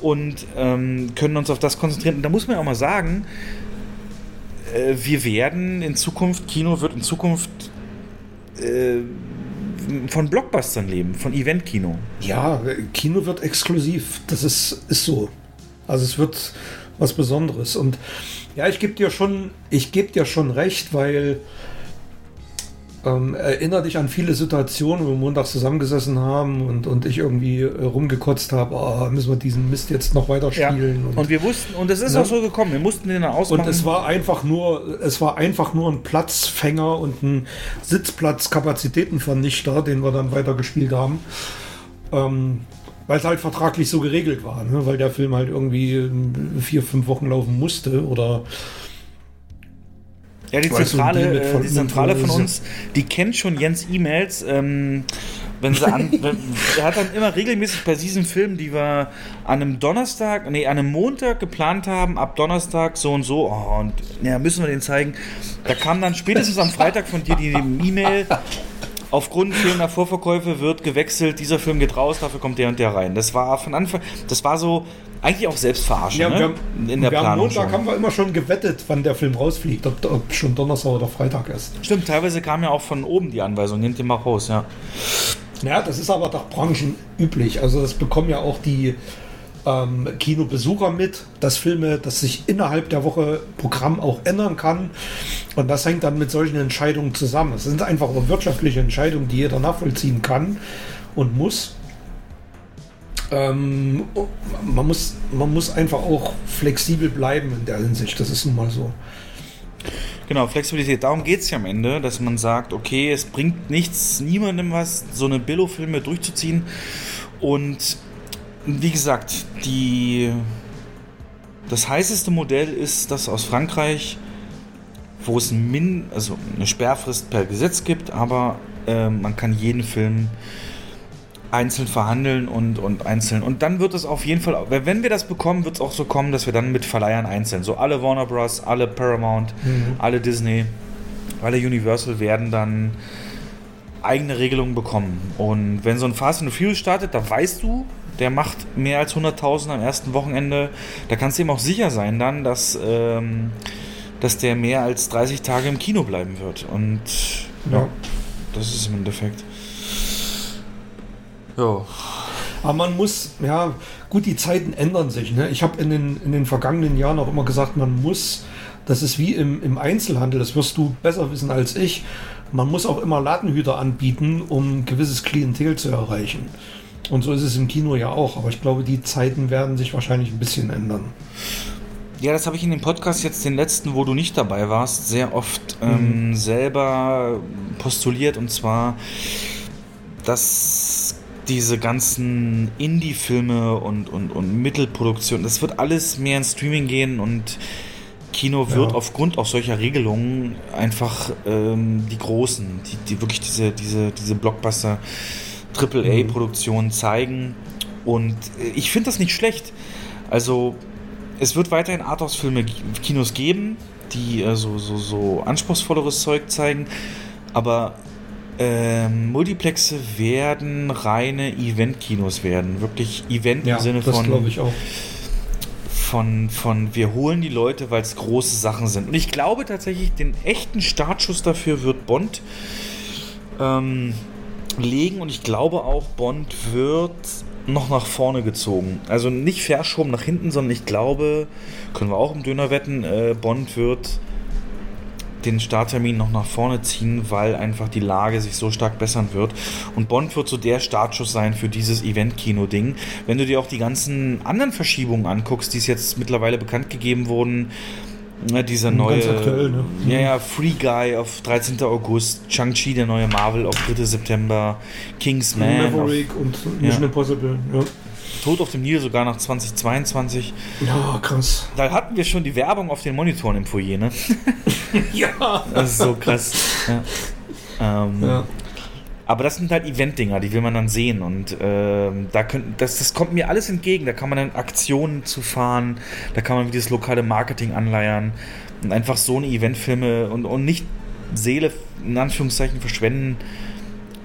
und ähm, können uns auf das konzentrieren. Und da muss man ja auch mal sagen, äh, wir werden in Zukunft, Kino wird in Zukunft äh, von Blockbustern leben, von Eventkino. Ja, Kino wird exklusiv. Das ist, ist so. Also es wird was Besonderes. Und ja, ich gebe dir schon, ich gebe dir schon recht, weil ähm, erinnere dich an viele Situationen, wo wir montags zusammengesessen haben und, und ich irgendwie äh, rumgekotzt habe, oh, müssen wir diesen Mist jetzt noch weiter spielen. Ja. Und, und, wir wussten, und es ist ja. auch so gekommen, wir mussten den dann ausmachen. Und es war einfach nur, es war einfach nur ein Platzfänger und ein Sitzplatzkapazitätenvernichter, den wir dann weiter gespielt haben. Ähm, weil es halt vertraglich so geregelt war, ne? weil der Film halt irgendwie äh, vier, fünf Wochen laufen musste oder ja, die Zentrale, äh, die Zentrale von uns, die kennt schon Jens E-Mails. Ähm, wenn sie an, wenn, er hat dann immer regelmäßig bei diesen Filmen, die wir an einem Donnerstag, nee, an einem Montag geplant haben, ab Donnerstag so und so, oh, und ja, müssen wir den zeigen. Da kam dann spätestens am Freitag von dir die E-Mail, aufgrund fehlender Vorverkäufe wird gewechselt, dieser Film geht raus, dafür kommt der und der rein. Das war von Anfang, das war so eigentlich auch selbstverarschen. Ja, ne? haben, in der wir Planung. Am Montag schon. haben wir immer schon gewettet, wann der Film rausfliegt, ob, ob, schon Donnerstag oder Freitag ist. Stimmt, teilweise kam ja auch von oben die Anweisung, nehmt den mal raus, ja. Ja, das ist aber doch branchenüblich. Also das bekommen ja auch die ähm, Kinobesucher mit, dass Filme, dass sich innerhalb der Woche Programm auch ändern kann. Und das hängt dann mit solchen Entscheidungen zusammen. Es sind einfach wirtschaftliche Entscheidungen, die jeder nachvollziehen kann und muss. Ähm, man, muss man muss einfach auch flexibel bleiben in der Hinsicht. Das ist nun mal so. Genau, Flexibilität. Darum geht es ja am Ende, dass man sagt, okay, es bringt nichts, niemandem was, so eine Billo-Filme durchzuziehen. Und wie gesagt, die, das heißeste Modell ist das aus Frankreich, wo es ein Min, also eine Sperrfrist per Gesetz gibt, aber äh, man kann jeden Film einzeln verhandeln und, und einzeln. Und dann wird es auf jeden Fall, wenn wir das bekommen, wird es auch so kommen, dass wir dann mit Verleihern einzeln, so alle Warner Bros., alle Paramount, mhm. alle Disney, alle Universal werden dann eigene Regelungen bekommen. Und wenn so ein Fast and Furious startet, da weißt du, der macht mehr als 100.000 am ersten Wochenende. Da kannst du ihm auch sicher sein dann, dass, ähm, dass der mehr als 30 Tage im Kino bleiben wird. Und ja, ja das ist im Endeffekt. Ja. Aber man muss, ja, gut, die Zeiten ändern sich. Ne? Ich habe in den, in den vergangenen Jahren auch immer gesagt, man muss, das ist wie im, im Einzelhandel, das wirst du besser wissen als ich, man muss auch immer Ladenhüter anbieten, um ein gewisses Klientel zu erreichen. Und so ist es im Kino ja auch. Aber ich glaube, die Zeiten werden sich wahrscheinlich ein bisschen ändern. Ja, das habe ich in dem Podcast jetzt, den letzten, wo du nicht dabei warst, sehr oft ähm, mhm. selber postuliert. Und zwar, dass diese ganzen Indie-Filme und, und, und Mittelproduktionen, das wird alles mehr ins Streaming gehen und Kino wird ja. aufgrund auch solcher Regelungen einfach ähm, die großen, die, die wirklich diese, diese, diese Blockbuster AAA-Produktionen zeigen. Und äh, ich finde das nicht schlecht. Also, es wird weiterhin Arthouse-Filme Kinos geben, die äh, so, so, so anspruchsvolleres Zeug zeigen. Aber äh, Multiplexe werden reine Event-Kinos werden. Wirklich Event ja, im Sinne das von. glaube ich auch. Von, von wir holen die Leute, weil es große Sachen sind. Und ich glaube tatsächlich, den echten Startschuss dafür wird Bond. Ähm, legen und ich glaube auch, Bond wird noch nach vorne gezogen. Also nicht verschoben nach hinten, sondern ich glaube, können wir auch im Döner wetten, äh, Bond wird den Starttermin noch nach vorne ziehen, weil einfach die Lage sich so stark bessern wird. Und Bond wird so der Startschuss sein für dieses Event-Kino-Ding. Wenn du dir auch die ganzen anderen Verschiebungen anguckst, die es jetzt mittlerweile bekannt gegeben wurden, Ne, dieser neue. Aktuell, ne? Ja, ja, Free Guy auf 13. August, Shang-Chi, der neue Marvel auf 3. September, Kingsman. Maverick auf, und Mission ja. Impossible, ja. Tod auf dem Nil sogar nach 2022. Ja, krass. Da hatten wir schon die Werbung auf den Monitoren im Foyer, ne? ja. Das ist so krass. Ja. Ähm, ja. Aber das sind halt Event-Dinger, die will man dann sehen. Und äh, da könnt, das, das kommt mir alles entgegen. Da kann man dann Aktionen zu fahren, da kann man wie das lokale Marketing anleiern und einfach so eine Eventfilme und, und nicht Seele in Anführungszeichen verschwenden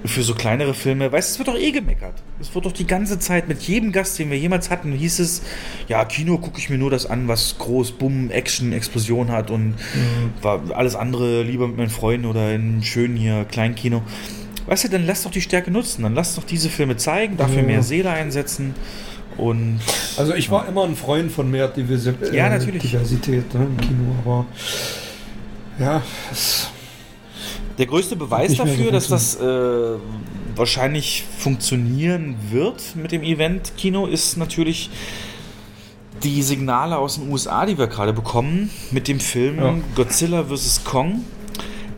für so kleinere Filme. Weißt du, es wird doch eh gemeckert. Es wird doch die ganze Zeit mit jedem Gast, den wir jemals hatten, hieß es, ja, Kino gucke ich mir nur das an, was groß, Bumm, Action, Explosion hat und mhm. war alles andere lieber mit meinen Freunden oder in schönen hier Kleinkino. Kino Weißt du, dann lass doch die Stärke nutzen. Dann lass doch diese Filme zeigen, dafür ja. mehr Seele einsetzen. Und also ich war immer ein Freund von mehr Diversi äh, ja, natürlich. Diversität ne, im Kino, aber ja, es Der größte Beweis dafür, dass das äh, wahrscheinlich funktionieren wird mit dem Event-Kino, ist natürlich die Signale aus den USA, die wir gerade bekommen, mit dem Film ja. Godzilla vs. Kong,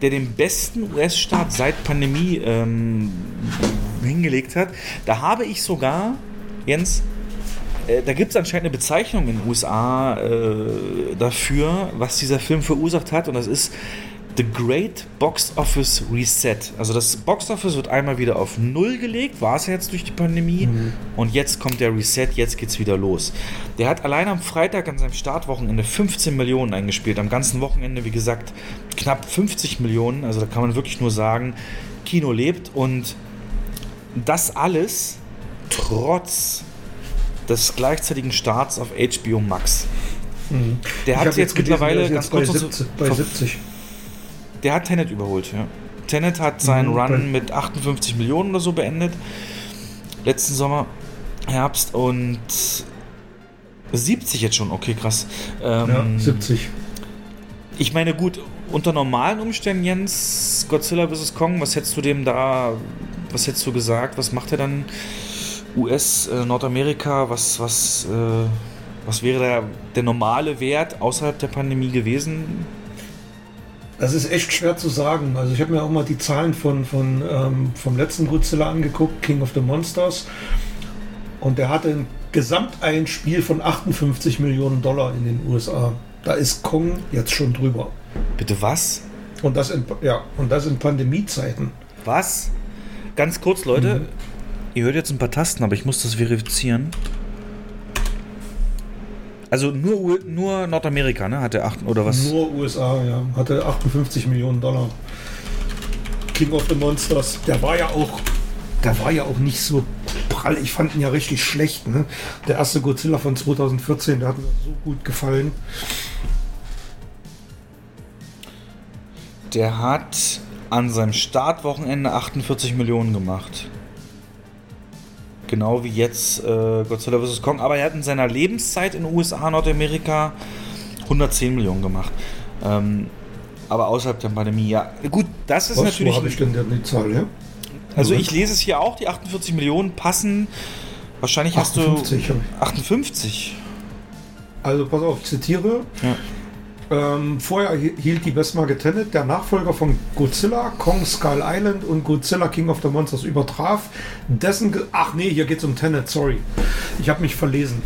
der den besten US-Start seit Pandemie ähm, hingelegt hat. Da habe ich sogar, Jens, äh, da gibt es anscheinend eine Bezeichnung in den USA äh, dafür, was dieser Film verursacht hat. Und das ist The Great Box Office Reset. Also das Box Office wird einmal wieder auf Null gelegt, war es ja jetzt durch die Pandemie. Mhm. Und jetzt kommt der Reset, jetzt geht's wieder los. Der hat allein am Freitag an seinem Startwochenende 15 Millionen eingespielt. Am ganzen Wochenende, wie gesagt, knapp 50 Millionen. Also da kann man wirklich nur sagen, Kino lebt. Und das alles trotz des gleichzeitigen Starts auf HBO Max. Mhm. Der hat jetzt, jetzt mittlerweile gelesen, ganz kurz bei 70, bei 70. Der hat Tenet überholt, ja. Tenet hat seinen mhm, Run mit 58 Millionen oder so beendet. Letzten Sommer, Herbst und 70 jetzt schon, okay, krass. Ähm, ja, 70. Ich meine, gut, unter normalen Umständen, Jens, Godzilla vs. Kong, was hättest du dem da, was hättest du gesagt? Was macht er dann? US, äh, Nordamerika, was, was, äh, was wäre da der normale Wert außerhalb der Pandemie gewesen? Das ist echt schwer zu sagen. Also ich habe mir auch mal die Zahlen von, von, ähm, vom letzten Godzilla angeguckt, King of the Monsters. Und der hatte ein Gesamteinspiel von 58 Millionen Dollar in den USA. Da ist Kong jetzt schon drüber. Bitte was? Und das in, ja, und das in Pandemiezeiten. Was? Ganz kurz, Leute. Mhm. Ihr hört jetzt ein paar Tasten, aber ich muss das verifizieren. Also nur, nur Nordamerika, ne? Hat er 8 oder was? Nur USA, ja. Hatte 58 Millionen Dollar. King of the Monsters. Der war ja auch. Der war ja auch nicht so prall. Ich fand ihn ja richtig schlecht. Ne? Der erste Godzilla von 2014, der hat mir so gut gefallen. Der hat an seinem Startwochenende 48 Millionen gemacht. Genau wie jetzt äh, Godzilla vs. Kong. Aber er hat in seiner Lebenszeit in den USA, Nordamerika 110 Millionen gemacht. Ähm, aber außerhalb der Pandemie, ja. Gut, das ist Was, natürlich. Wo habe ich denn die Zahl, ja? Also ich lese es hier auch, die 48 Millionen passen. Wahrscheinlich 58 hast du 58. Also pass auf, zitiere. Ja. Ähm, vorher hielt die Bestmarke Tenet, der Nachfolger von Godzilla, Kong Skull Island und Godzilla King of the Monsters übertraf. Dessen. Ge Ach nee, hier geht es um Tenet, sorry. Ich habe mich verlesen.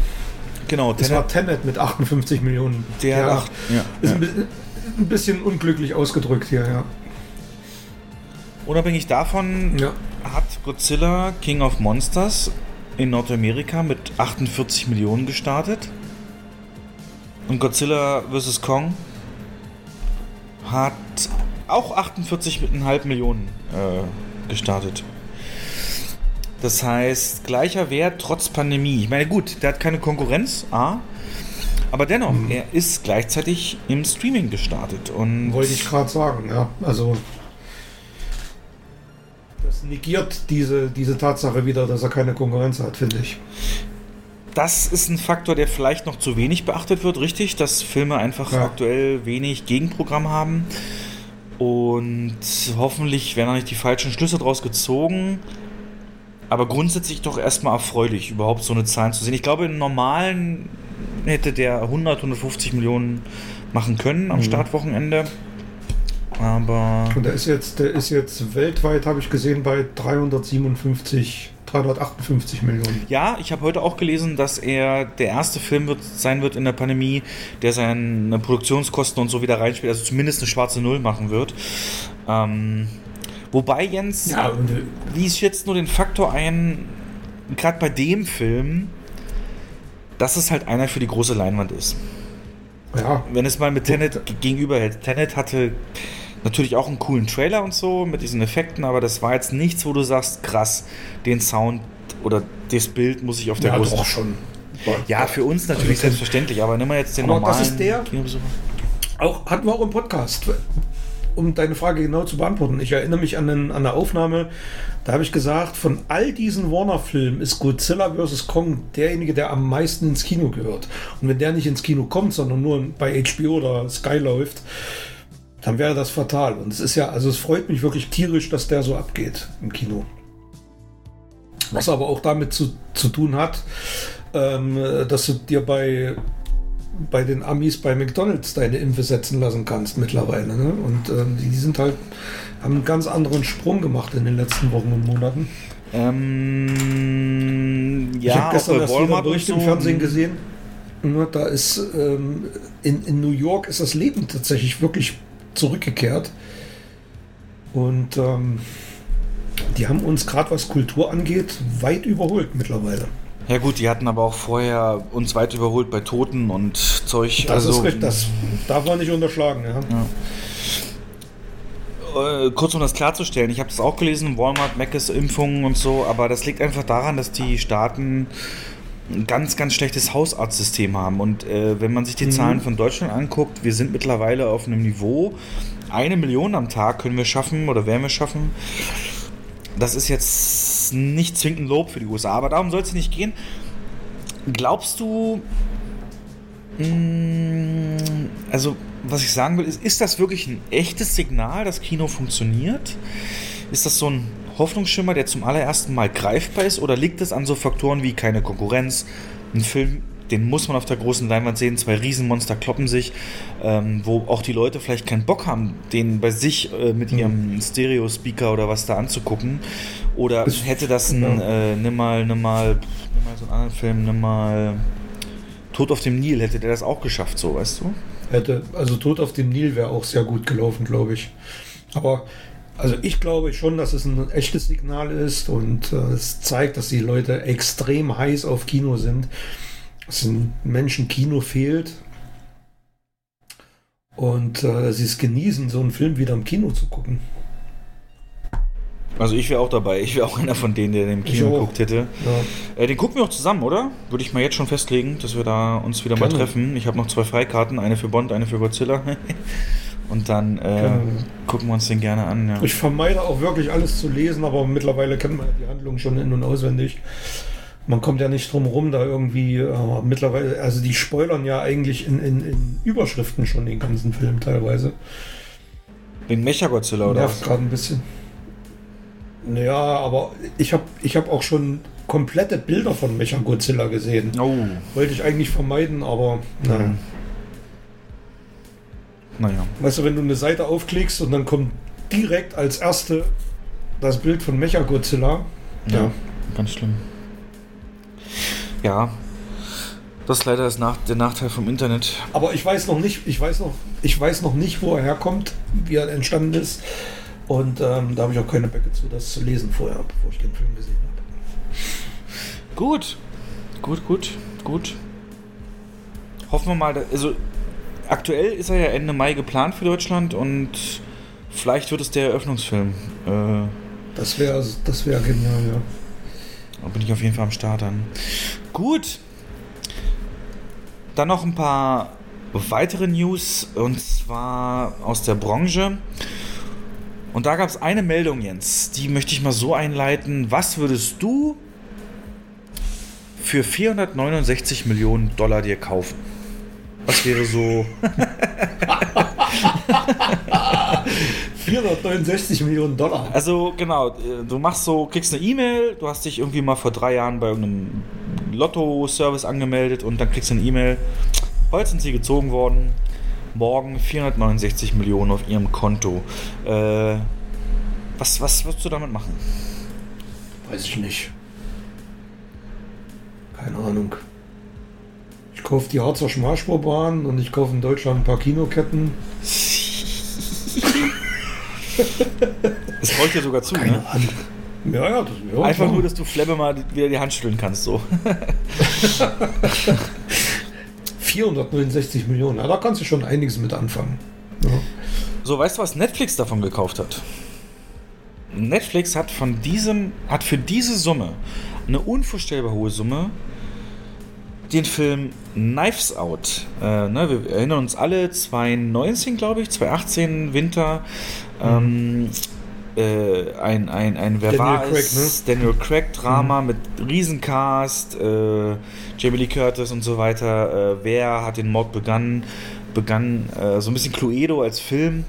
Genau, Tenet. Es war Tenet mit 58 Millionen. Der ja, acht, ja, ist ja. Ein, ein, bisschen unglücklich ausgedrückt hier, ja. Unabhängig davon ja. hat Godzilla King of Monsters in Nordamerika mit 48 Millionen gestartet. Und Godzilla vs. Kong hat auch 48,5 Millionen äh, gestartet. Das heißt, gleicher Wert trotz Pandemie. Ich meine, gut, der hat keine Konkurrenz, A. Aber dennoch, mhm. er ist gleichzeitig im Streaming gestartet. Und Wollte ich gerade sagen, ja. Also, das negiert diese, diese Tatsache wieder, dass er keine Konkurrenz hat, finde ich das ist ein Faktor, der vielleicht noch zu wenig beachtet wird, richtig, dass Filme einfach ja. aktuell wenig Gegenprogramm haben. Und hoffentlich werden da nicht die falschen Schlüsse draus gezogen. Aber grundsätzlich doch erstmal erfreulich, überhaupt so eine Zahl zu sehen. Ich glaube, im normalen hätte der 100, 150 Millionen machen können am mhm. Startwochenende. Aber. Und der ist jetzt, der ist jetzt weltweit, habe ich gesehen, bei 357 358 Millionen. Ja, ich habe heute auch gelesen, dass er der erste Film wird, sein wird in der Pandemie, der seine Produktionskosten und so wieder reinspielt, also zumindest eine schwarze Null machen wird. Ähm, wobei, Jens, ja, äh, wie ich jetzt nur den Faktor ein, gerade bei dem Film, dass es halt einer für die große Leinwand ist. Ja. Wenn es mal mit Tenet gegenüberhält. Tenet hatte Natürlich auch einen coolen Trailer und so mit diesen Effekten, aber das war jetzt nichts, wo du sagst, krass, den Sound oder das Bild muss ich auf der ja, großen. Doch schon. Ja, für uns natürlich also, selbstverständlich, aber nimm mal jetzt den aber normalen das ist der, Kinobesucher. Auch hatten wir auch im Podcast, um deine Frage genau zu beantworten. Ich erinnere mich an, den, an eine Aufnahme, da habe ich gesagt, von all diesen Warner-Filmen ist Godzilla vs. Kong derjenige, der am meisten ins Kino gehört. Und wenn der nicht ins Kino kommt, sondern nur bei HBO oder Sky läuft, dann wäre das fatal. Und es ist ja, also es freut mich wirklich tierisch, dass der so abgeht im Kino. Was aber auch damit zu, zu tun hat, ähm, dass du dir bei, bei den Amis bei McDonalds deine Impfe setzen lassen kannst mittlerweile. Ne? Und ähm, die sind halt, haben einen ganz anderen Sprung gemacht in den letzten Wochen und Monaten. Ähm, ja, ich habe gestern erst wieder Bericht so im Fernsehen gesehen. Ne, da ist ähm, in, in New York ist das Leben tatsächlich wirklich zurückgekehrt. Und ähm, die haben uns gerade was Kultur angeht weit überholt mittlerweile. Ja gut, die hatten aber auch vorher uns weit überholt bei Toten und Zeug. Das also, ist richtig, das darf man nicht unterschlagen. Ja. ja. Äh, kurz um das klarzustellen, ich habe das auch gelesen, Walmart, Mc's Impfungen und so, aber das liegt einfach daran, dass die Staaten ein ganz, ganz schlechtes Hausarztsystem haben. Und äh, wenn man sich die mhm. Zahlen von Deutschland anguckt, wir sind mittlerweile auf einem Niveau, eine Million am Tag können wir schaffen oder werden wir schaffen. Das ist jetzt nicht zwingend Lob für die USA, aber darum soll es nicht gehen. Glaubst du, mh, mm, also was ich sagen will, ist, ist das wirklich ein echtes Signal, dass Kino funktioniert? Ist das so ein Hoffnungsschimmer, der zum allerersten Mal greifbar ist? Oder liegt es an so Faktoren wie keine Konkurrenz, ein Film, den muss man auf der großen Leinwand sehen, zwei Riesenmonster kloppen sich, ähm, wo auch die Leute vielleicht keinen Bock haben, den bei sich äh, mit mhm. ihrem Stereo-Speaker oder was da anzugucken. Oder hätte das ein, äh, nimm mal, nimm mal, nimm mal so einen anderen Film, nimm mal Tod auf dem Nil, hätte der das auch geschafft, so, weißt du? Hätte, also Tod auf dem Nil wäre auch sehr gut gelaufen, glaube ich. Aber also ich glaube schon, dass es ein echtes Signal ist und äh, es zeigt, dass die Leute extrem heiß auf Kino sind. Dass den Menschen Kino fehlt. Und äh, sie es genießen, so einen Film wieder im Kino zu gucken. Also ich wäre auch dabei. Ich wäre auch einer von denen, der den im Kino geguckt hätte. Ja. Äh, den gucken wir auch zusammen, oder? Würde ich mal jetzt schon festlegen, dass wir da uns wieder Gerne. mal treffen. Ich habe noch zwei Freikarten, eine für Bond, eine für Godzilla. Und dann äh, genau. gucken wir uns den gerne an. Ja. Ich vermeide auch wirklich alles zu lesen, aber mittlerweile kennt man die Handlung schon in- und auswendig. Man kommt ja nicht drum rum, da irgendwie äh, mittlerweile, also die spoilern ja eigentlich in, in, in Überschriften schon den ganzen Film teilweise. Wegen Mechagodzilla oder Nervt gerade ein bisschen. Naja, aber ich habe ich hab auch schon komplette Bilder von Mechagodzilla gesehen. Oh. Wollte ich eigentlich vermeiden, aber nein. Mhm. Naja. Weißt du, wenn du eine Seite aufklickst und dann kommt direkt als erste das Bild von Mechagodzilla. Ja, ja, ganz schlimm. Ja, das ist leider das Nach der Nachteil vom Internet. Aber ich weiß noch nicht, ich weiß noch, ich weiß noch nicht, wo er herkommt, wie er entstanden ist. Und ähm, da habe ich auch keine Böcke zu, das zu lesen vorher, bevor ich den Film gesehen habe. Gut, gut, gut, gut. Hoffen wir mal, also aktuell ist er ja Ende Mai geplant für Deutschland und vielleicht wird es der Eröffnungsfilm. Äh, das wäre das wär genial, ja. Da bin ich auf jeden Fall am Start dann. Gut. Dann noch ein paar weitere News und zwar aus der Branche. Und da gab es eine Meldung, Jens, die möchte ich mal so einleiten. Was würdest du für 469 Millionen Dollar dir kaufen? Was wäre so. 469 Millionen Dollar. Also genau, du machst so, kriegst eine E-Mail, du hast dich irgendwie mal vor drei Jahren bei irgendeinem Lotto-Service angemeldet und dann kriegst du eine E-Mail. Heute sind sie gezogen worden. Morgen 469 Millionen auf ihrem Konto. Äh, was, was würdest du damit machen? Weiß ich nicht. Keine Ahnung. Ich kaufe die Harzer Schmalspurbahn und ich kaufe in Deutschland ein paar Kinoketten. Das traue ich dir sogar zu, Keine ne? Ahnung. Ja, ja, das, ja, Einfach klar. nur, dass du Flemme mal wieder die Hand schütteln kannst, so. 469 Millionen, ja, da kannst du schon einiges mit anfangen. Ja. So, weißt du, was Netflix davon gekauft hat? Netflix hat von diesem, hat für diese Summe, eine unvorstellbar hohe Summe, den Film Knives Out. Äh, ne, wir erinnern uns alle, 2019, glaube ich, 2018, Winter. Mhm. Ähm, äh, ein, ein, ein wer Daniel war Craig, es? Ne? Daniel Craig Drama mhm. mit Riesencast, äh, Jamie Lee Curtis und so weiter. Äh, wer hat den Mord begangen? Begann äh, so ein bisschen Cluedo als Film.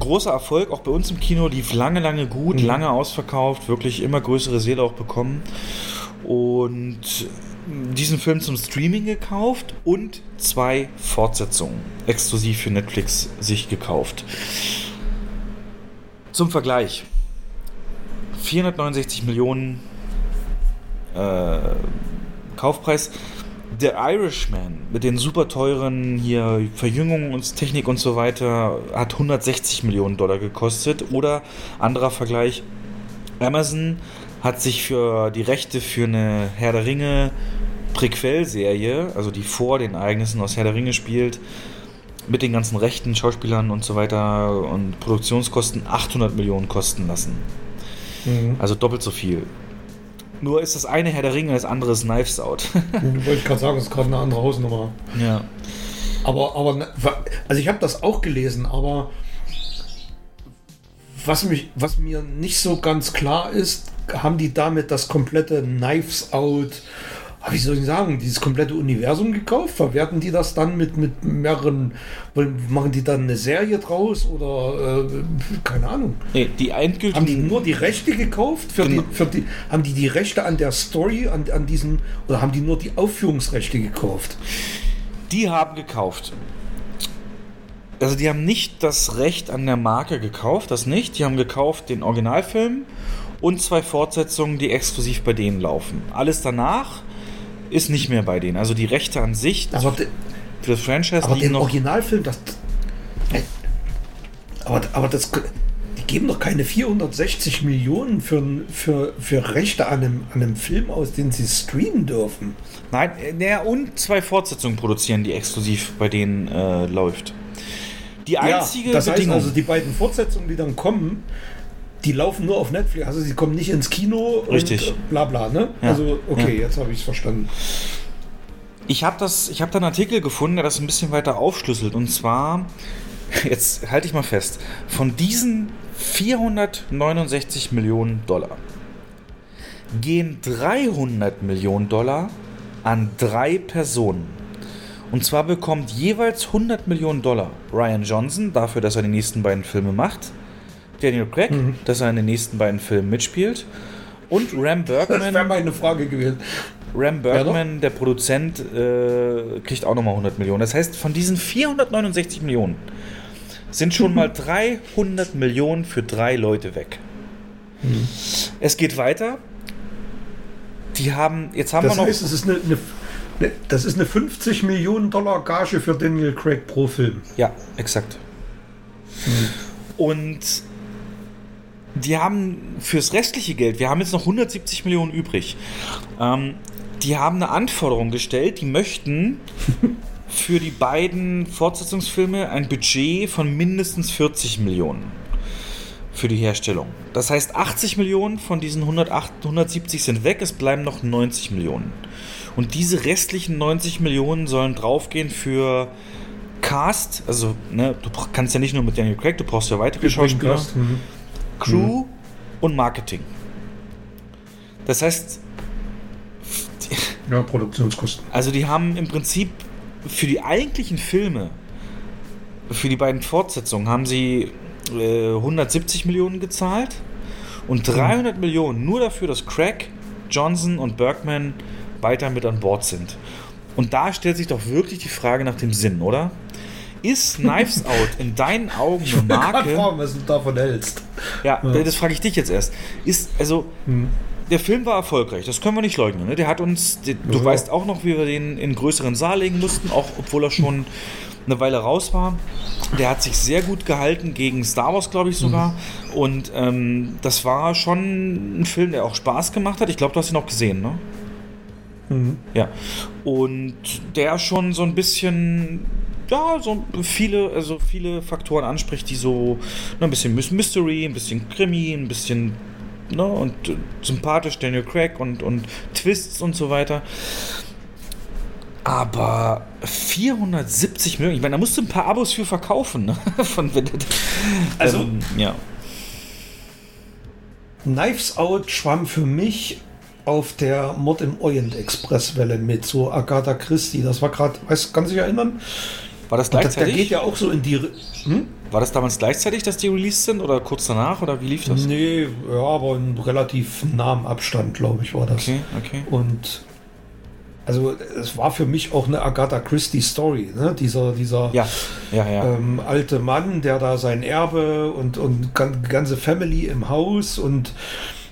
großer Erfolg, auch bei uns im Kino, lief lange, lange gut, mhm. lange ausverkauft, wirklich immer größere Seele auch bekommen. Und diesen Film zum Streaming gekauft und zwei Fortsetzungen exklusiv für Netflix sich gekauft. Zum Vergleich. 469 Millionen äh, Kaufpreis. Der Irishman mit den super teuren hier Verjüngungen und Technik und so weiter hat 160 Millionen Dollar gekostet. Oder anderer Vergleich, Amazon hat sich für die Rechte für eine Herr der Ringe Prequel-Serie, also die vor den Ereignissen aus Herr der Ringe spielt, mit den ganzen Rechten, Schauspielern und so weiter und Produktionskosten 800 Millionen kosten lassen. Mhm. Also doppelt so viel. Nur ist das eine Herr der Ringe, das andere ist Knives Out. Wollte ich gerade sagen, das ist gerade eine andere Hausnummer. Ja. Aber, aber also ich habe das auch gelesen, aber was, mich, was mir nicht so ganz klar ist, haben die damit das komplette Knives Out wie soll ich sagen, dieses komplette Universum gekauft? Verwerten die das dann mit, mit mehreren, machen die dann eine Serie draus oder äh, keine Ahnung? Nee, die endgültigen... Haben die nur die Rechte gekauft? Für genau. die, für die, haben die die Rechte an der Story, an, an diesen, oder haben die nur die Aufführungsrechte gekauft? Die haben gekauft. Also die haben nicht das Recht an der Marke gekauft, das nicht. Die haben gekauft den Originalfilm und zwei Fortsetzungen, die exklusiv bei denen laufen. Alles danach ist nicht mehr bei denen. Also die Rechte an sich aber für das Franchise aber den noch Originalfilm, das. Aber, aber das. Die geben doch keine 460 Millionen für, für, für Rechte an einem, an einem Film aus, den sie streamen dürfen. Nein, naja, und zwei Fortsetzungen produzieren, die exklusiv bei denen äh, läuft. Die einzige ja, das Bedingung. Heißt also, die beiden Fortsetzungen, die dann kommen, die laufen nur auf Netflix, also sie kommen nicht ins Kino Richtig. und bla bla, ne? Ja. Also, okay, ja. jetzt habe ich es verstanden. Ich habe das, ich habe da einen Artikel gefunden, der das ein bisschen weiter aufschlüsselt. Und zwar, jetzt halte ich mal fest, von diesen 469 Millionen Dollar gehen 300 Millionen Dollar an drei Personen. Und zwar bekommt jeweils 100 Millionen Dollar Ryan Johnson dafür, dass er die nächsten beiden Filme macht. Daniel Craig, mhm. dass er in den nächsten beiden Filmen mitspielt. Und Ram Bergman. Das wäre meine Frage gewesen. Ram Bergman, ja, der Produzent, äh, kriegt auch nochmal 100 Millionen. Das heißt, von diesen 469 Millionen sind schon mal 300 Millionen für drei Leute weg. Mhm. Es geht weiter. Die haben, jetzt haben das wir noch. Heißt, es ist eine, eine, das ist eine 50 Millionen Dollar Gage für Daniel Craig pro Film. Ja, exakt. Mhm. Und die haben fürs restliche Geld, wir haben jetzt noch 170 Millionen übrig, ähm, die haben eine Anforderung gestellt, die möchten für die beiden Fortsetzungsfilme ein Budget von mindestens 40 Millionen für die Herstellung. Das heißt, 80 Millionen von diesen 108, 170 sind weg, es bleiben noch 90 Millionen. Und diese restlichen 90 Millionen sollen draufgehen für Cast, also ne, du kannst ja nicht nur mit Daniel Craig, du brauchst ja weitere Schauspieler. Mhm. Crew mhm. und Marketing. Das heißt. Ja, Produktionskosten. Also, die haben im Prinzip für die eigentlichen Filme, für die beiden Fortsetzungen, haben sie äh, 170 Millionen gezahlt und 300 mhm. Millionen nur dafür, dass Craig, Johnson und Bergman weiter mit an Bord sind. Und da stellt sich doch wirklich die Frage nach dem Sinn, oder? Ist Knives Out in deinen Augen eine Marke? Ich fragen, was du davon hältst. Ja, ja. das frage ich dich jetzt erst. Ist, also, hm. der Film war erfolgreich, das können wir nicht leugnen. Ne? Der hat uns, der, du ja. weißt auch noch, wie wir den in größeren Saal legen mussten, auch obwohl er schon eine Weile raus war. Der hat sich sehr gut gehalten gegen Star Wars, glaube ich sogar. Mhm. Und ähm, das war schon ein Film, der auch Spaß gemacht hat. Ich glaube, du hast ihn auch gesehen, ne? Mhm. Ja. Und der schon so ein bisschen ja, so viele, also viele Faktoren anspricht, die so ne, ein bisschen Mystery, ein bisschen Krimi, ein bisschen ne, und äh, sympathisch Daniel Craig und, und Twists und so weiter. Aber 470 Millionen, ich meine, da musst du ein paar Abos für verkaufen. Ne? Von, also, ähm, ja. Knives Out schwamm für mich auf der Mod im Orient Express Welle mit, so Agatha Christie. Das war gerade, weißt du, kannst du dich erinnern? War das gleichzeitig? Der geht ja auch so in die. Hm? War das damals gleichzeitig, dass die released sind oder kurz danach oder wie lief das? Nee, ja, aber in relativ nahem Abstand, glaube ich, war das. Okay, okay. Und also es war für mich auch eine Agatha Christie Story, ne? dieser, dieser ja, ja, ja. Ähm, alte Mann, der da sein Erbe und, und ganze Family im Haus und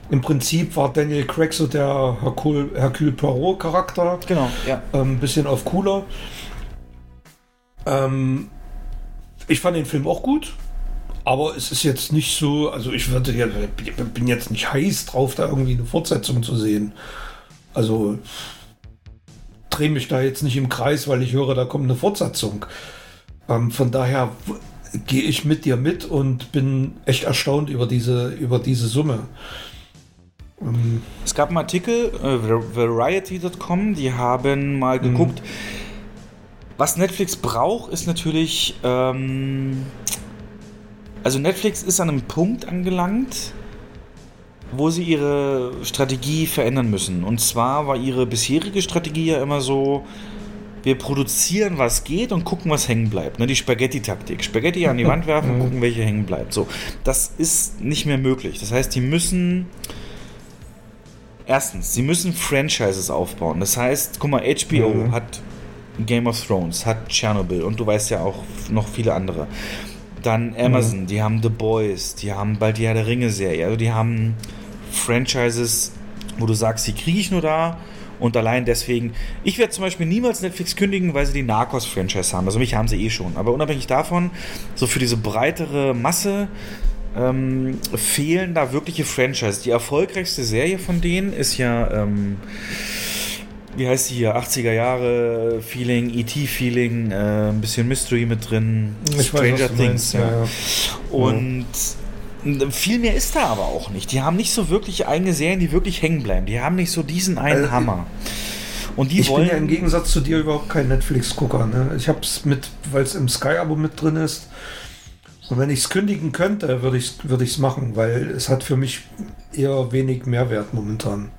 im Prinzip war Daniel Craig so der Hercule, Hercule Poirot Charakter. Genau, ja. Ein ähm, bisschen auf cooler. Ähm, ich fand den Film auch gut, aber es ist jetzt nicht so, also ich würde ja, bin jetzt nicht heiß drauf, da irgendwie eine Fortsetzung zu sehen. Also drehe mich da jetzt nicht im Kreis, weil ich höre, da kommt eine Fortsetzung. Ähm, von daher gehe ich mit dir mit und bin echt erstaunt über diese, über diese Summe. Ähm, es gab einen Artikel, äh, Variety.com, die haben mal mhm. Was Netflix braucht, ist natürlich. Ähm, also, Netflix ist an einem Punkt angelangt, wo sie ihre Strategie verändern müssen. Und zwar war ihre bisherige Strategie ja immer so, wir produzieren, was geht und gucken, was hängen bleibt. Ne, die Spaghetti-Taktik. Spaghetti an die Wand werfen und gucken, welche hängen bleibt. So, das ist nicht mehr möglich. Das heißt, die müssen erstens, sie müssen Franchises aufbauen. Das heißt, guck mal, HBO mhm. hat Game of Thrones, hat Chernobyl und du weißt ja auch noch viele andere. Dann Amazon, mhm. die haben The Boys, die haben bald die Herr der Ringe-Serie. Also die haben Franchises, wo du sagst, die kriege ich nur da und allein deswegen. Ich werde zum Beispiel niemals Netflix kündigen, weil sie die Narcos-Franchise haben. Also mich haben sie eh schon. Aber unabhängig davon, so für diese breitere Masse ähm, fehlen da wirkliche Franchises. Die erfolgreichste Serie von denen ist ja. Ähm, wie heißt die hier? 80er Jahre Feeling, ET-Feeling, äh, ein bisschen Mystery mit drin, ich Stranger weiß, Things. Ja. Ja. Und viel mehr ist da aber auch nicht. Die haben nicht so wirklich eigene Serien, die wirklich hängen bleiben. Die haben nicht so diesen einen also, Hammer. Und die ich wollen bin ja im Gegensatz zu dir überhaupt kein Netflix-Gucker. Ne? Ich habe es mit, weil es im Sky-Abo mit drin ist. Und wenn ich es kündigen könnte, würde ich es würd machen, weil es hat für mich eher wenig Mehrwert momentan.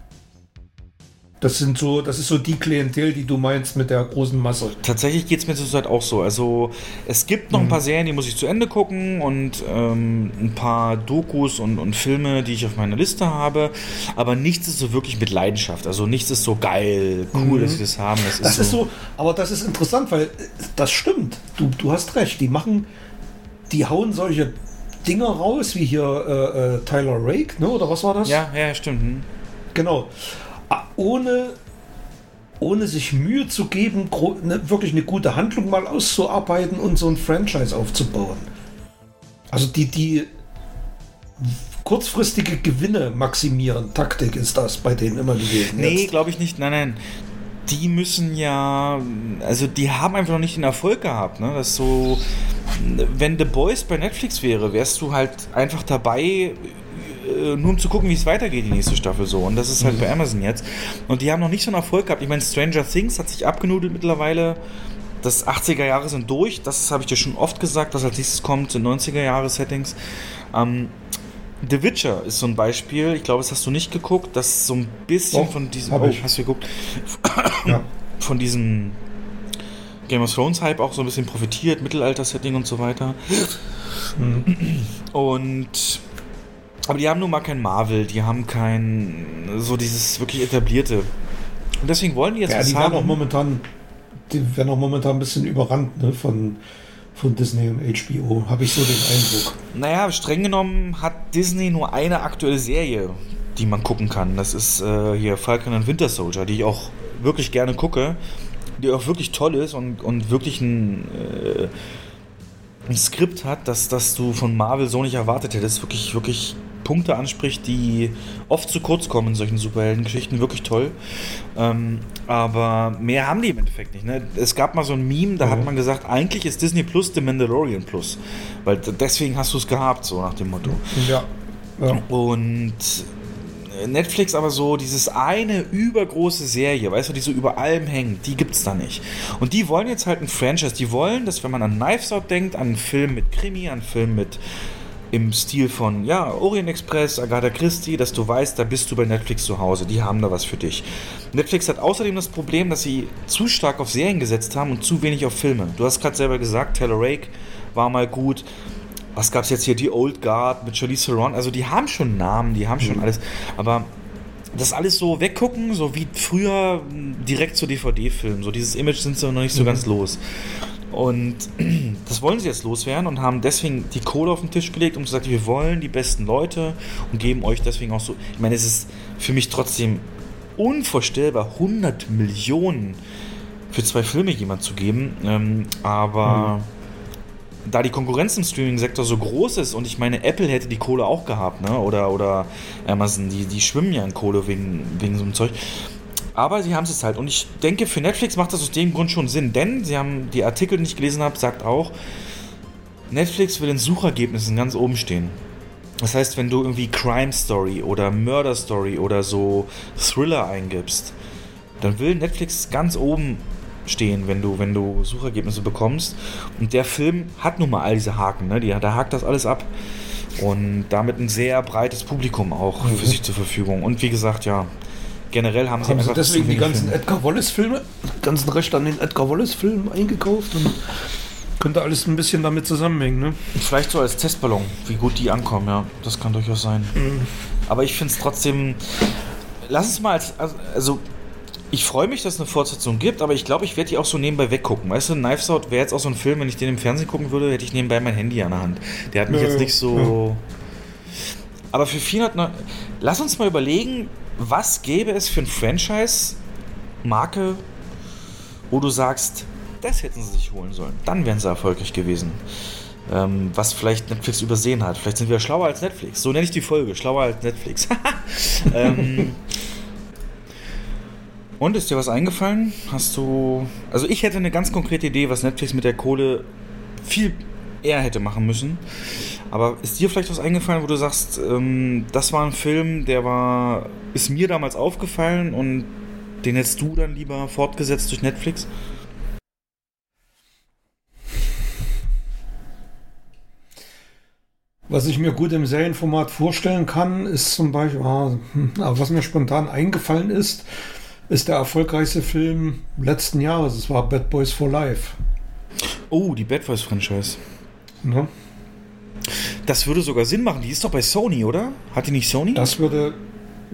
Das sind so, das ist so die Klientel, die du meinst mit der großen Masse. Tatsächlich geht es mir zurzeit auch so. Also es gibt noch mhm. ein paar Serien, die muss ich zu Ende gucken und ähm, ein paar Dokus und, und Filme, die ich auf meiner Liste habe. Aber nichts ist so wirklich mit Leidenschaft. Also nichts ist so geil, cool, mhm. dass sie das haben. Das, das ist, ist so, so, aber das ist interessant, weil das stimmt. Du, du hast recht. Die machen, die hauen solche Dinger raus, wie hier äh, äh, Tyler Rake, ne? Oder was war das? Ja, ja, stimmt. Hm. Genau ohne, ohne sich Mühe zu geben, ne, wirklich eine gute Handlung mal auszuarbeiten und so ein Franchise aufzubauen. Also die, die kurzfristige Gewinne maximieren, Taktik ist das bei denen immer gewesen. Nee, glaube ich nicht. Nein, nein. Die müssen ja, also die haben einfach noch nicht den Erfolg gehabt. Ne? Das so, wenn The Boys bei Netflix wäre, wärst du halt einfach dabei nur um zu gucken, wie es weitergeht, die nächste Staffel so. Und das ist halt mhm. bei Amazon jetzt. Und die haben noch nicht so einen Erfolg gehabt. Ich meine, Stranger Things hat sich abgenudelt mittlerweile. Das 80er Jahre sind durch. Das habe ich dir schon oft gesagt, dass als nächstes kommt, sind 90er Jahre Settings. Ähm, The Witcher ist so ein Beispiel. Ich glaube, das hast du nicht geguckt. Das ist so ein bisschen oh, von diesem. Oh, ich. hast du geguckt? ja. Von diesem Game of Thrones Hype auch so ein bisschen profitiert, Mittelalter-Setting und so weiter. Mhm. Und aber die haben nun mal kein Marvel, die haben kein so dieses wirklich etablierte. Und deswegen wollen die jetzt ja, was die haben. Auch momentan, die werden auch momentan ein bisschen überrannt ne, von, von Disney und HBO, habe ich so den Eindruck. Naja, streng genommen hat Disney nur eine aktuelle Serie, die man gucken kann. Das ist äh, hier Falcon and Winter Soldier, die ich auch wirklich gerne gucke, die auch wirklich toll ist und, und wirklich ein. Äh, ein Skript hat, dass, dass du von Marvel so nicht erwartet hättest. Wirklich, wirklich Punkte anspricht, die oft zu kurz kommen in solchen Superheldengeschichten. Wirklich toll. Ähm, aber mehr haben die im Endeffekt nicht. Ne? Es gab mal so ein Meme, da mhm. hat man gesagt, eigentlich ist Disney Plus The Mandalorian Plus. Weil deswegen hast du es gehabt, so nach dem Motto. Ja. ja. Und Netflix aber so dieses eine übergroße Serie, weißt du, die so über allem hängt, die gibt es da nicht. Und die wollen jetzt halt ein Franchise, die wollen, dass wenn man an Knives Out denkt, an einen Film mit Krimi, an einen Film mit im Stil von, ja, Orient Express, Agatha Christie, dass du weißt, da bist du bei Netflix zu Hause, die haben da was für dich. Netflix hat außerdem das Problem, dass sie zu stark auf Serien gesetzt haben und zu wenig auf Filme. Du hast gerade selber gesagt, Taylor Rake war mal gut. was gab es jetzt hier? Die Old Guard mit Charlize Theron. Also die haben schon Namen, die haben schon mhm. alles. Aber das alles so weggucken, so wie früher direkt zu DVD-Filmen. So dieses Image sind sie noch nicht so mhm. ganz los. Und das wollen sie jetzt loswerden und haben deswegen die Kohle auf den Tisch gelegt und gesagt, wir wollen die besten Leute und geben euch deswegen auch so. Ich meine, es ist für mich trotzdem unvorstellbar, 100 Millionen für zwei Filme jemand zu geben. Ähm, aber. Mhm da die Konkurrenz im Streaming-Sektor so groß ist und ich meine, Apple hätte die Kohle auch gehabt, ne? Oder, oder Amazon, die, die schwimmen ja in Kohle wegen, wegen so einem Zeug. Aber sie haben es halt. Und ich denke, für Netflix macht das aus dem Grund schon Sinn, denn sie haben die Artikel, die ich gelesen habe, sagt auch, Netflix will in Suchergebnissen ganz oben stehen. Das heißt, wenn du irgendwie Crime Story oder Murder Story oder so Thriller eingibst, dann will Netflix ganz oben stehen, wenn du, wenn du Suchergebnisse bekommst. Und der Film hat nun mal all diese Haken, ne? Die, da hakt das alles ab. Und damit ein sehr breites Publikum auch mhm. für sich zur Verfügung. Und wie gesagt, ja, generell haben sie haben einfach sie deswegen die ganzen Filme. Edgar Wallace Filme, ganzen Rechte an den Edgar Wallace Filmen eingekauft und könnte alles ein bisschen damit zusammenhängen, ne? Vielleicht so als Testballon, wie gut die ankommen, ja, das kann durchaus sein. Mhm. Aber ich finde es trotzdem, lass es mal als, also ich freue mich, dass es eine Fortsetzung gibt, aber ich glaube, ich werde die auch so nebenbei weggucken. Weißt du, Knives Out wäre jetzt auch so ein Film, wenn ich den im Fernsehen gucken würde, hätte ich nebenbei mein Handy an der Hand. Der hat mich ja, jetzt nicht so. Ja. Aber für 400. Lass uns mal überlegen, was gäbe es für ein Franchise-Marke, wo du sagst, das hätten sie sich holen sollen. Dann wären sie erfolgreich gewesen. Ähm, was vielleicht Netflix übersehen hat. Vielleicht sind wir schlauer als Netflix. So nenne ich die Folge, schlauer als Netflix. ähm, und ist dir was eingefallen? Hast du. Also ich hätte eine ganz konkrete Idee, was Netflix mit der Kohle viel eher hätte machen müssen. Aber ist dir vielleicht was eingefallen, wo du sagst, ähm, das war ein Film, der war, ist mir damals aufgefallen und den hättest du dann lieber fortgesetzt durch Netflix? Was ich mir gut im Serienformat vorstellen kann, ist zum Beispiel, ah, hm, was mir spontan eingefallen ist, ist der erfolgreichste Film letzten Jahres. Es war Bad Boys for Life. Oh, die Bad Boys Franchise. Ne? Das würde sogar Sinn machen. Die ist doch bei Sony, oder? Hat die nicht Sony? Das würde,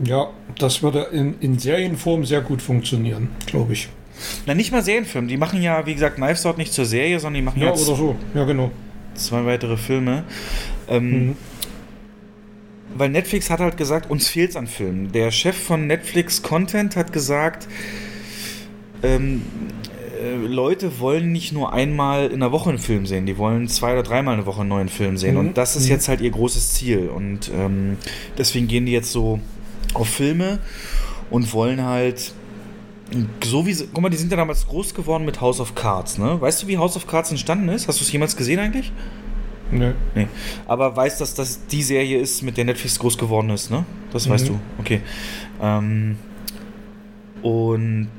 ja, das würde in, in Serienform sehr gut funktionieren, glaube ich. Na, nicht mal Serienfilm. Die machen ja, wie gesagt, Knives Out nicht zur Serie, sondern die machen ja, jetzt oder so. Ja, genau. Zwei weitere Filme. Ähm, mhm weil Netflix hat halt gesagt, uns fehlt es an Filmen. Der Chef von Netflix Content hat gesagt, ähm, äh, Leute wollen nicht nur einmal in der Woche einen Film sehen, die wollen zwei oder dreimal eine Woche einen neuen Film sehen. Mhm. Und das ist mhm. jetzt halt ihr großes Ziel. Und ähm, deswegen gehen die jetzt so auf Filme und wollen halt so wie, guck mal, die sind ja damals groß geworden mit House of Cards, ne? Weißt du, wie House of Cards entstanden ist? Hast du es jemals gesehen eigentlich? Nee. nee. Aber weißt, dass das die Serie ist, mit der Netflix groß geworden ist, ne? Das mhm. weißt du. Okay. Ähm, und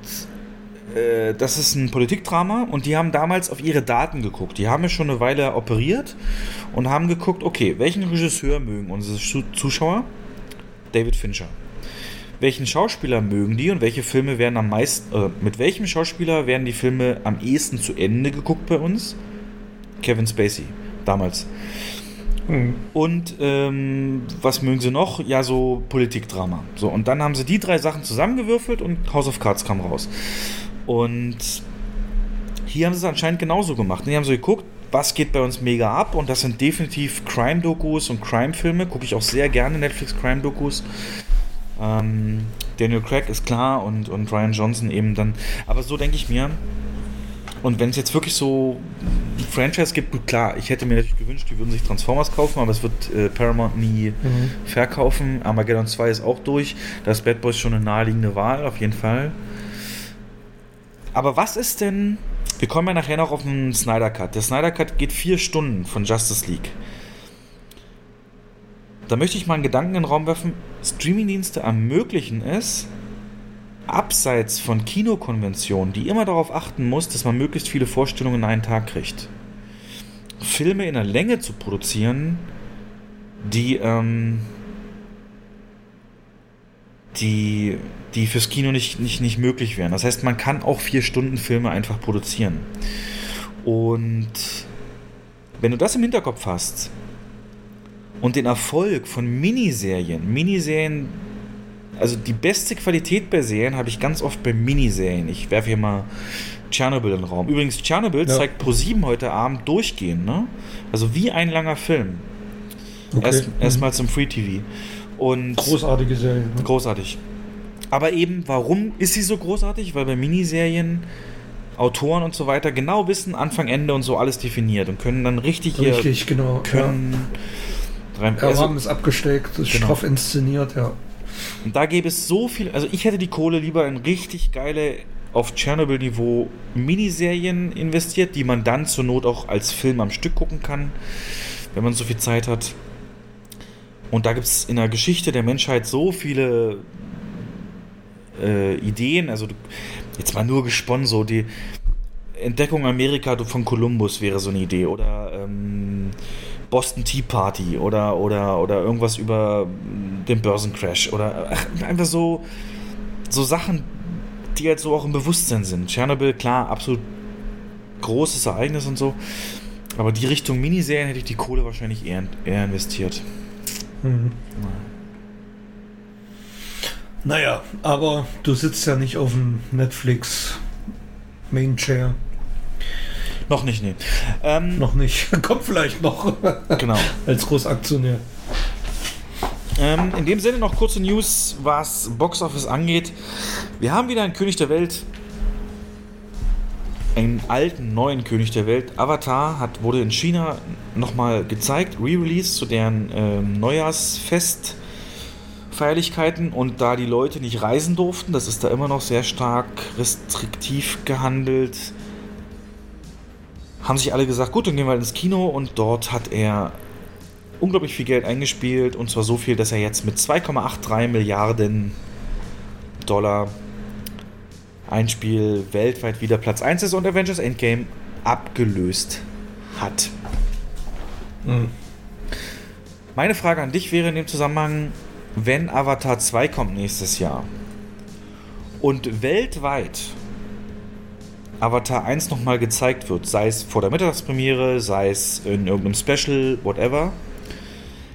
äh, das ist ein Politikdrama und die haben damals auf ihre Daten geguckt. Die haben ja schon eine Weile operiert und haben geguckt, okay, welchen Regisseur mögen unsere Zuschauer? David Fincher. Welchen Schauspieler mögen die und welche Filme werden am meisten, äh, mit welchem Schauspieler werden die Filme am ehesten zu Ende geguckt bei uns? Kevin Spacey damals. Mhm. Und ähm, was mögen sie noch? Ja, so Politikdrama. So, und dann haben sie die drei Sachen zusammengewürfelt und House of Cards kam raus. Und hier haben sie es anscheinend genauso gemacht. Die haben so geguckt, was geht bei uns mega ab und das sind definitiv Crime-Dokus und Crime-Filme. Gucke ich auch sehr gerne Netflix Crime-Dokus. Ähm, Daniel Craig ist klar und, und Ryan Johnson eben dann. Aber so denke ich mir, und wenn es jetzt wirklich so ein Franchise gibt, gut klar, ich hätte mir natürlich gewünscht, die würden sich Transformers kaufen, aber es wird äh, Paramount nie mhm. verkaufen. Armageddon 2 ist auch durch. Da ist Bad Boys schon eine naheliegende Wahl, auf jeden Fall. Aber was ist denn. Wir kommen ja nachher noch auf den Snyder Cut. Der Snyder Cut geht vier Stunden von Justice League. Da möchte ich mal einen Gedanken in den Raum werfen. Streamingdienste ermöglichen es, abseits von Kinokonventionen, die immer darauf achten muss, dass man möglichst viele Vorstellungen in einen Tag kriegt, Filme in der Länge zu produzieren, die, ähm, die, die fürs Kino nicht, nicht, nicht möglich wären. Das heißt, man kann auch vier Stunden Filme einfach produzieren. Und wenn du das im Hinterkopf hast, und den Erfolg von Miniserien. Miniserien, also die beste Qualität bei Serien habe ich ganz oft bei Miniserien. Ich werfe hier mal Tschernobyl in den Raum. Übrigens, Tschernobyl ja. zeigt Pro7 heute Abend durchgehend, ne? Also wie ein langer Film. Okay. Erst, erstmal zum Free TV. Und großartige Serie. Ne? Großartig. Aber eben, warum ist sie so großartig? Weil bei Miniserien Autoren und so weiter genau wissen, Anfang, Ende und so alles definiert und können dann richtig hier. Richtig, genau. Können ja. Der also, Rahmen ist abgesteckt, ist genau. straff inszeniert, ja. Und da gäbe es so viel. Also, ich hätte die Kohle lieber in richtig geile, auf Chernobyl-Niveau Miniserien investiert, die man dann zur Not auch als Film am Stück gucken kann, wenn man so viel Zeit hat. Und da gibt es in der Geschichte der Menschheit so viele äh, Ideen. Also, jetzt mal nur gesponnen, so die Entdeckung Amerika von Kolumbus wäre so eine Idee. Oder ähm, Boston Tea Party oder, oder, oder irgendwas über den Börsencrash. Oder ach, einfach so, so Sachen, die halt so auch im Bewusstsein sind. Tschernobyl, klar, absolut großes Ereignis und so. Aber die Richtung Miniserien hätte ich die Kohle wahrscheinlich eher, eher investiert. Mhm. Naja, aber du sitzt ja nicht auf dem Netflix Main Chair. Noch nicht, nee. Ähm, noch nicht. Kommt vielleicht noch. genau. Als Großaktionär. Ähm, in dem Sinne noch kurze News, was Boxoffice angeht. Wir haben wieder einen König der Welt. Einen alten, neuen König der Welt. Avatar hat, wurde in China nochmal gezeigt, re-release zu deren ähm, Neujahrsfest. Und da die Leute nicht reisen durften, das ist da immer noch sehr stark restriktiv gehandelt, haben sich alle gesagt, gut, dann gehen wir ins Kino und dort hat er unglaublich viel Geld eingespielt und zwar so viel, dass er jetzt mit 2,83 Milliarden Dollar Einspiel weltweit wieder Platz 1 ist und Avengers Endgame abgelöst hat. Mhm. Meine Frage an dich wäre in dem Zusammenhang, wenn Avatar 2 kommt nächstes Jahr und weltweit Avatar 1 nochmal gezeigt wird, sei es vor der Mittagspremiere, sei es in irgendeinem Special, whatever,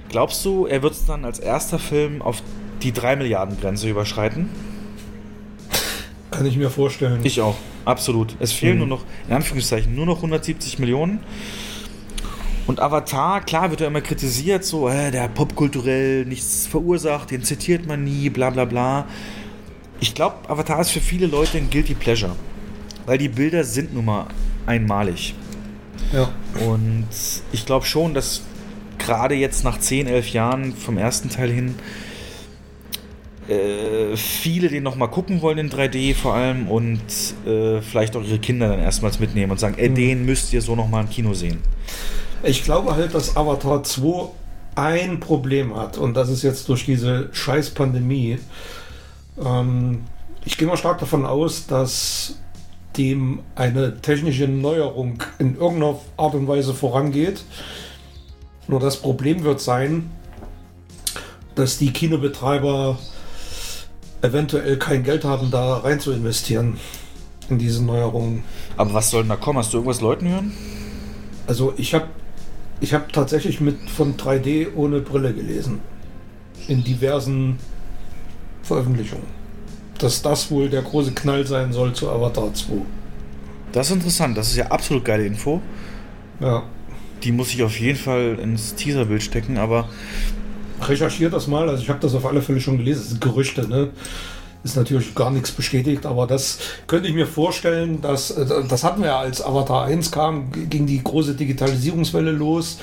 glaubst du, er wird es dann als erster Film auf die 3 Milliarden Grenze überschreiten? Kann ich mir vorstellen. Ich auch, absolut. Es fehlen mhm. nur noch, in Anführungszeichen, nur noch 170 Millionen. Und Avatar, klar, wird er immer kritisiert, so, äh, der hat popkulturell nichts verursacht, den zitiert man nie, bla bla bla. Ich glaube, Avatar ist für viele Leute ein Guilty Pleasure. Weil die Bilder sind nun mal einmalig. Ja. Und ich glaube schon, dass gerade jetzt nach 10, 11 Jahren vom ersten Teil hin äh, viele den nochmal gucken wollen in 3D vor allem und äh, vielleicht auch ihre Kinder dann erstmals mitnehmen und sagen, ey, mhm. den müsst ihr so nochmal im Kino sehen. Ich glaube halt, dass Avatar 2 ein Problem hat und das ist jetzt durch diese scheiß Pandemie. Ähm, ich gehe mal stark davon aus, dass dem eine technische Neuerung in irgendeiner Art und Weise vorangeht. Nur das Problem wird sein, dass die Kinobetreiber eventuell kein Geld haben, da rein zu investieren in diese Neuerungen. Aber was soll denn da kommen? Hast du irgendwas Leuten hören? Also ich habe ich habe tatsächlich mit von 3D ohne Brille gelesen. In diversen Veröffentlichungen. Dass das wohl der große Knall sein soll zu Avatar 2. Das ist interessant, das ist ja absolut geile Info. Ja. Die muss ich auf jeden Fall ins Teaserbild stecken, aber. Recherchiert das mal, also ich habe das auf alle Fälle schon gelesen, das sind Gerüchte, ne? ist natürlich gar nichts bestätigt, aber das könnte ich mir vorstellen, dass äh, das hatten wir als Avatar 1 kam, ging die große Digitalisierungswelle los.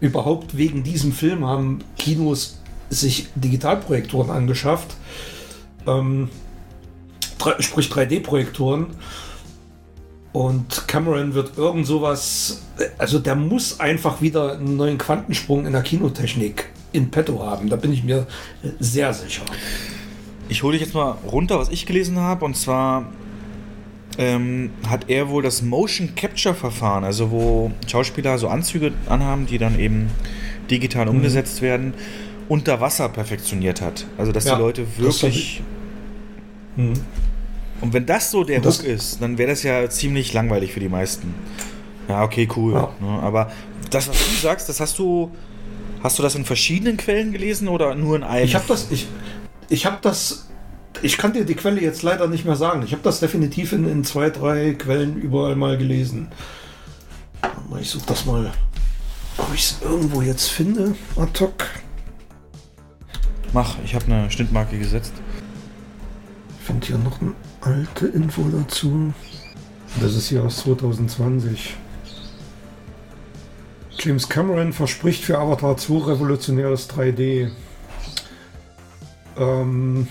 Überhaupt wegen diesem Film haben Kinos sich Digitalprojektoren angeschafft, ähm, sprich 3D-Projektoren. Und Cameron wird irgend sowas, also der muss einfach wieder einen neuen Quantensprung in der Kinotechnik in petto haben. Da bin ich mir sehr sicher. Ich hole dich jetzt mal runter, was ich gelesen habe. Und zwar ähm, hat er wohl das Motion Capture Verfahren, also wo Schauspieler so Anzüge anhaben, die dann eben digital mhm. umgesetzt werden, unter Wasser perfektioniert hat. Also dass ja, die Leute wirklich. Mhm. Und wenn das so der Hook ist, dann wäre das ja ziemlich langweilig für die meisten. Ja, okay, cool. Ja. Ne? Aber das, was du sagst, das hast du Hast du das in verschiedenen Quellen gelesen oder nur in einem? Ich habe das, ich, ich habe das, ich kann dir die Quelle jetzt leider nicht mehr sagen. Ich habe das definitiv in, in zwei, drei Quellen überall mal gelesen. Ich suche das mal, ob ich es irgendwo jetzt finde, ad hoc. Mach, ich habe eine Schnittmarke gesetzt. Ich finde hier noch eine alte Info dazu. Das ist hier aus 2020. James Cameron verspricht für Avatar 2 revolutionäres 3D. Ähm,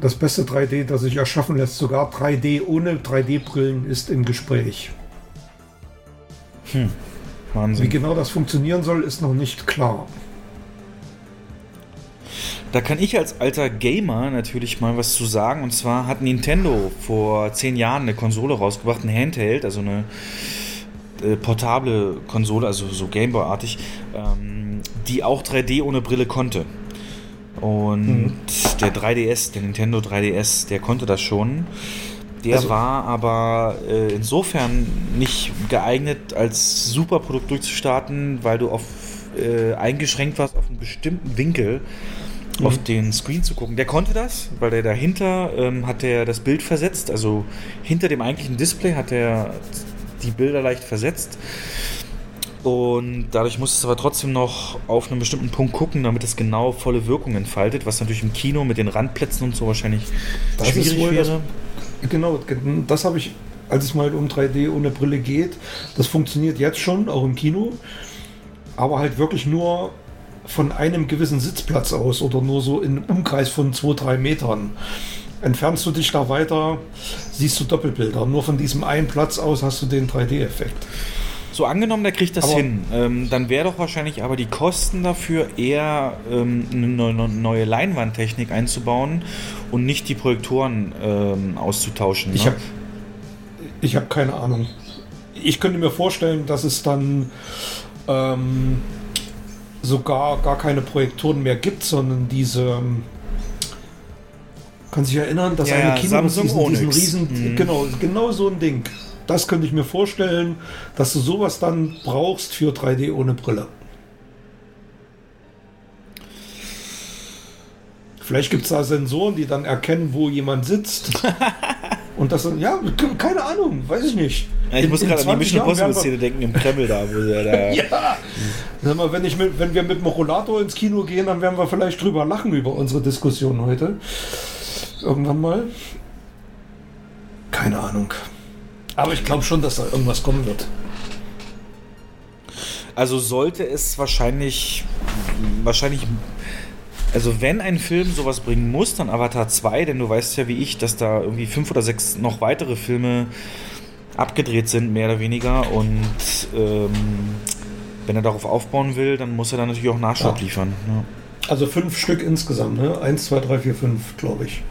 das beste 3D, das sich erschaffen lässt, sogar 3D ohne 3D-Brillen, ist im Gespräch. Hm. Wahnsinn. Wie genau das funktionieren soll, ist noch nicht klar. Da kann ich als alter Gamer natürlich mal was zu sagen. Und zwar hat Nintendo vor zehn Jahren eine Konsole rausgebracht, ein Handheld, also eine äh, portable Konsole, also so Gameboy-artig, ähm, die auch 3D ohne Brille konnte. Und mhm. der 3DS, der Nintendo 3DS, der konnte das schon. Der also, war aber äh, insofern nicht geeignet, als Superprodukt durchzustarten, weil du auf, äh, eingeschränkt warst auf einen bestimmten Winkel mhm. auf den Screen zu gucken. Der konnte das, weil der dahinter ähm, hat er das Bild versetzt, also hinter dem eigentlichen Display hat er die Bilder leicht versetzt. Und dadurch muss es aber trotzdem noch auf einen bestimmten Punkt gucken, damit es genau volle Wirkung entfaltet, was natürlich im Kino mit den Randplätzen und so wahrscheinlich das schwierig wäre. Das, genau, das habe ich, als es mal um 3D ohne Brille geht, das funktioniert jetzt schon, auch im Kino, aber halt wirklich nur von einem gewissen Sitzplatz aus oder nur so in Umkreis von 2-3 Metern. Entfernst du dich da weiter, siehst du Doppelbilder. Nur von diesem einen Platz aus hast du den 3D-Effekt. So angenommen, der kriegt das aber hin. Ähm, dann wäre doch wahrscheinlich aber die Kosten dafür eher ähm, eine neue Leinwandtechnik einzubauen und nicht die Projektoren ähm, auszutauschen. Ne? Ich habe ich hab keine Ahnung. Ich könnte mir vorstellen, dass es dann ähm, sogar gar keine Projektoren mehr gibt, sondern diese. Kann sich erinnern, dass ja, eine Kino diesen, diesen riesen, mhm. genau, genau so ein Ding. Das könnte ich mir vorstellen, dass du sowas dann brauchst für 3D ohne Brille. Vielleicht gibt es da Sensoren, die dann erkennen, wo jemand sitzt. Und das, ja, keine Ahnung, weiß ich nicht. Ja, ich in, muss gerade an die Mission Impossible Szene denken im Kreml da, wo der da. ja! Sag mal, wenn, ich mit, wenn wir mit dem Rollator ins Kino gehen, dann werden wir vielleicht drüber lachen über unsere Diskussion heute. Irgendwann mal. Keine Ahnung. Aber ich glaube schon, dass da irgendwas kommen wird. Also sollte es wahrscheinlich, wahrscheinlich, also wenn ein Film sowas bringen muss, dann Avatar 2, denn du weißt ja wie ich, dass da irgendwie fünf oder sechs noch weitere Filme abgedreht sind, mehr oder weniger. Und ähm, wenn er darauf aufbauen will, dann muss er dann natürlich auch Nachschub ja. liefern. Ja. Also fünf Stück insgesamt, ne? Eins, zwei, drei, vier, fünf, glaube ich.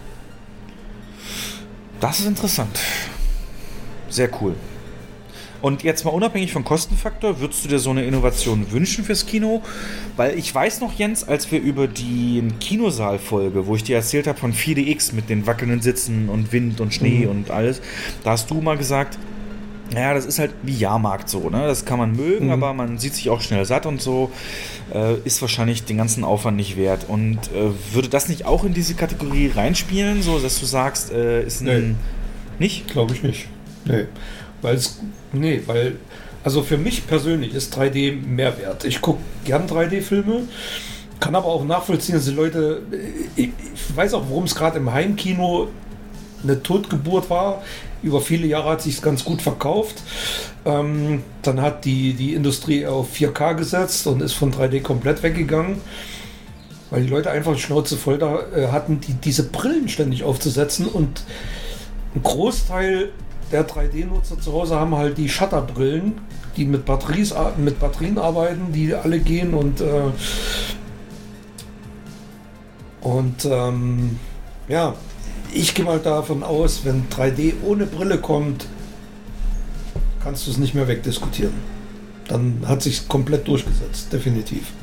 Das ist interessant. Sehr cool. Und jetzt mal unabhängig vom Kostenfaktor, würdest du dir so eine Innovation wünschen fürs Kino? Weil ich weiß noch, Jens, als wir über die Kinosaal-Folge, wo ich dir erzählt habe von 4DX mit den wackelnden Sitzen und Wind und Schnee mhm. und alles, da hast du mal gesagt, ja, das ist halt wie Jahrmarkt so, ne? Das kann man mögen, mhm. aber man sieht sich auch schnell satt und so. Äh, ist wahrscheinlich den ganzen Aufwand nicht wert. Und äh, würde das nicht auch in diese Kategorie reinspielen, so dass du sagst, äh, ist ein. Nee. Nicht? Glaube ich nicht. Nee. Weil es. Nee, weil. Also für mich persönlich ist 3D mehr wert. Ich gucke gern 3D-Filme, kann aber auch nachvollziehen, dass die Leute. Ich, ich weiß auch, warum es gerade im Heimkino eine Totgeburt war. Über viele Jahre hat sich ganz gut verkauft. Ähm, dann hat die, die Industrie auf 4K gesetzt und ist von 3D komplett weggegangen. Weil die Leute einfach die Schnauze voll da äh, hatten, die, diese Brillen ständig aufzusetzen. Und ein Großteil der 3D-Nutzer zu Hause haben halt die Shutterbrillen, die mit, Batteries, mit Batterien arbeiten, die alle gehen und äh, und ähm, ja, ich gehe mal davon aus, wenn 3D ohne Brille kommt, kannst du es nicht mehr wegdiskutieren. Dann hat sich komplett durchgesetzt, definitiv.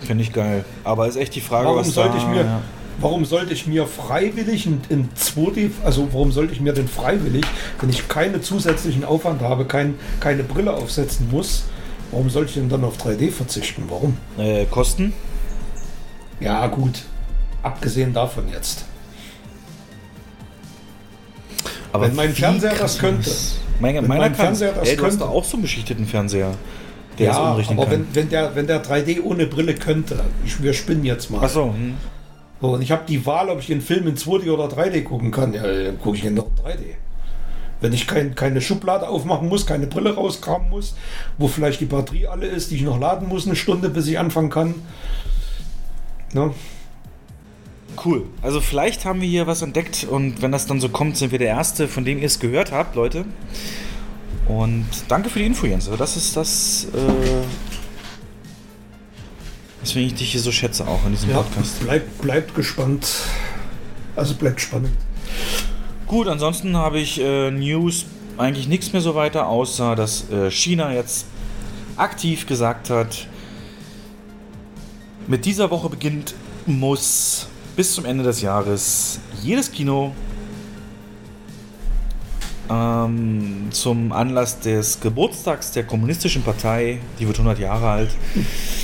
Finde ich geil. Aber ist echt die Frage, warum was sollte da, ich mir, ja warum sollte ich mir freiwillig in, in 2D, also warum sollte ich mir denn freiwillig, wenn ich keine zusätzlichen Aufwand habe, kein, keine Brille aufsetzen muss, Warum soll ich denn dann auf 3D verzichten? Warum? Äh, Kosten? Ja, gut. Abgesehen davon jetzt. Aber Wenn mein Fernseher das könnte. Mein, Wenn meiner mein Fernseher das ey, du hast könnte. doch auch so einen beschichteten Fernseher, der ja, aber kann. wenn, wenn, der, wenn der 3D ohne Brille könnte, ich, wir spinnen jetzt mal. Achso, hm. So, und ich habe die Wahl, ob ich den Film in 2D oder 3D gucken kann. Ja, dann gucke ich ihn doch in 3D. Wenn ich kein, keine Schublade aufmachen muss, keine Brille rauskramen muss, wo vielleicht die Batterie alle ist, die ich noch laden muss, eine Stunde, bis ich anfangen kann. Ne? Cool. Also vielleicht haben wir hier was entdeckt und wenn das dann so kommt, sind wir der Erste, von dem ihr es gehört habt, Leute. Und danke für die Info, Jens. Also das ist das, äh, weswegen ich dich hier so schätze auch in diesem Ja, Podcast. bleibt, bleibt gespannt. Also bleibt spannend. Gut, ansonsten habe ich äh, News eigentlich nichts mehr so weiter, außer dass äh, China jetzt aktiv gesagt hat, mit dieser Woche beginnt, muss bis zum Ende des Jahres jedes Kino ähm, zum Anlass des Geburtstags der Kommunistischen Partei, die wird 100 Jahre alt,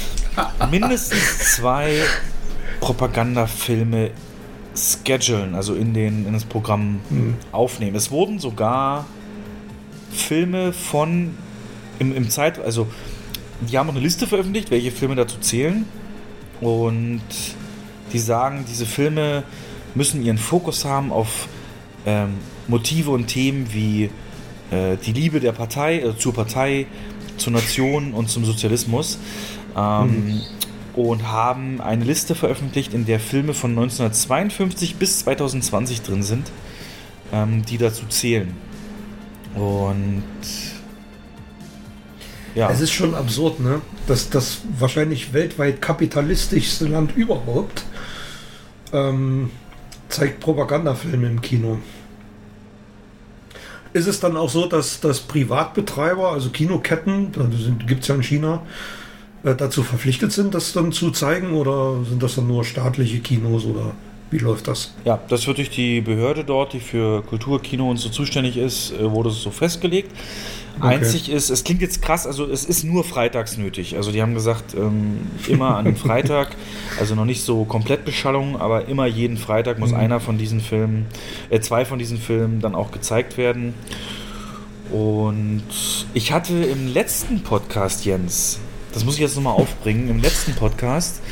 mindestens zwei Propagandafilme schedulen, also in, den, in das Programm aufnehmen. Es wurden sogar Filme von im, im Zeit, also die haben auch eine Liste veröffentlicht, welche Filme dazu zählen. Und die sagen, diese Filme müssen ihren Fokus haben auf ähm, Motive und Themen wie äh, die Liebe der Partei, äh, zur Partei, zur Nation und zum Sozialismus. Ähm, Und haben eine Liste veröffentlicht, in der Filme von 1952 bis 2020 drin sind, ähm, die dazu zählen. Und ja. Es ist schon absurd, ne? Dass das wahrscheinlich weltweit kapitalistischste Land überhaupt ähm, zeigt Propagandafilme im Kino. Ist es dann auch so, dass, dass Privatbetreiber, also Kinoketten, gibt es ja in China, äh, dazu verpflichtet sind, das dann zu zeigen oder sind das dann nur staatliche Kinos oder wie läuft das? Ja, das wird durch die Behörde dort, die für Kultur, Kino und so zuständig ist, äh, wurde es so festgelegt. Okay. Einzig ist, es klingt jetzt krass, also es ist nur freitags nötig. Also die haben gesagt, ähm, immer an Freitag, also noch nicht so komplett Beschallung, aber immer jeden Freitag muss Mhm. einer von diesen Filmen, äh, zwei von diesen Filmen dann auch gezeigt werden. Und ich hatte im letzten Podcast, Jens, das muss ich jetzt nochmal aufbringen, im letzten Podcast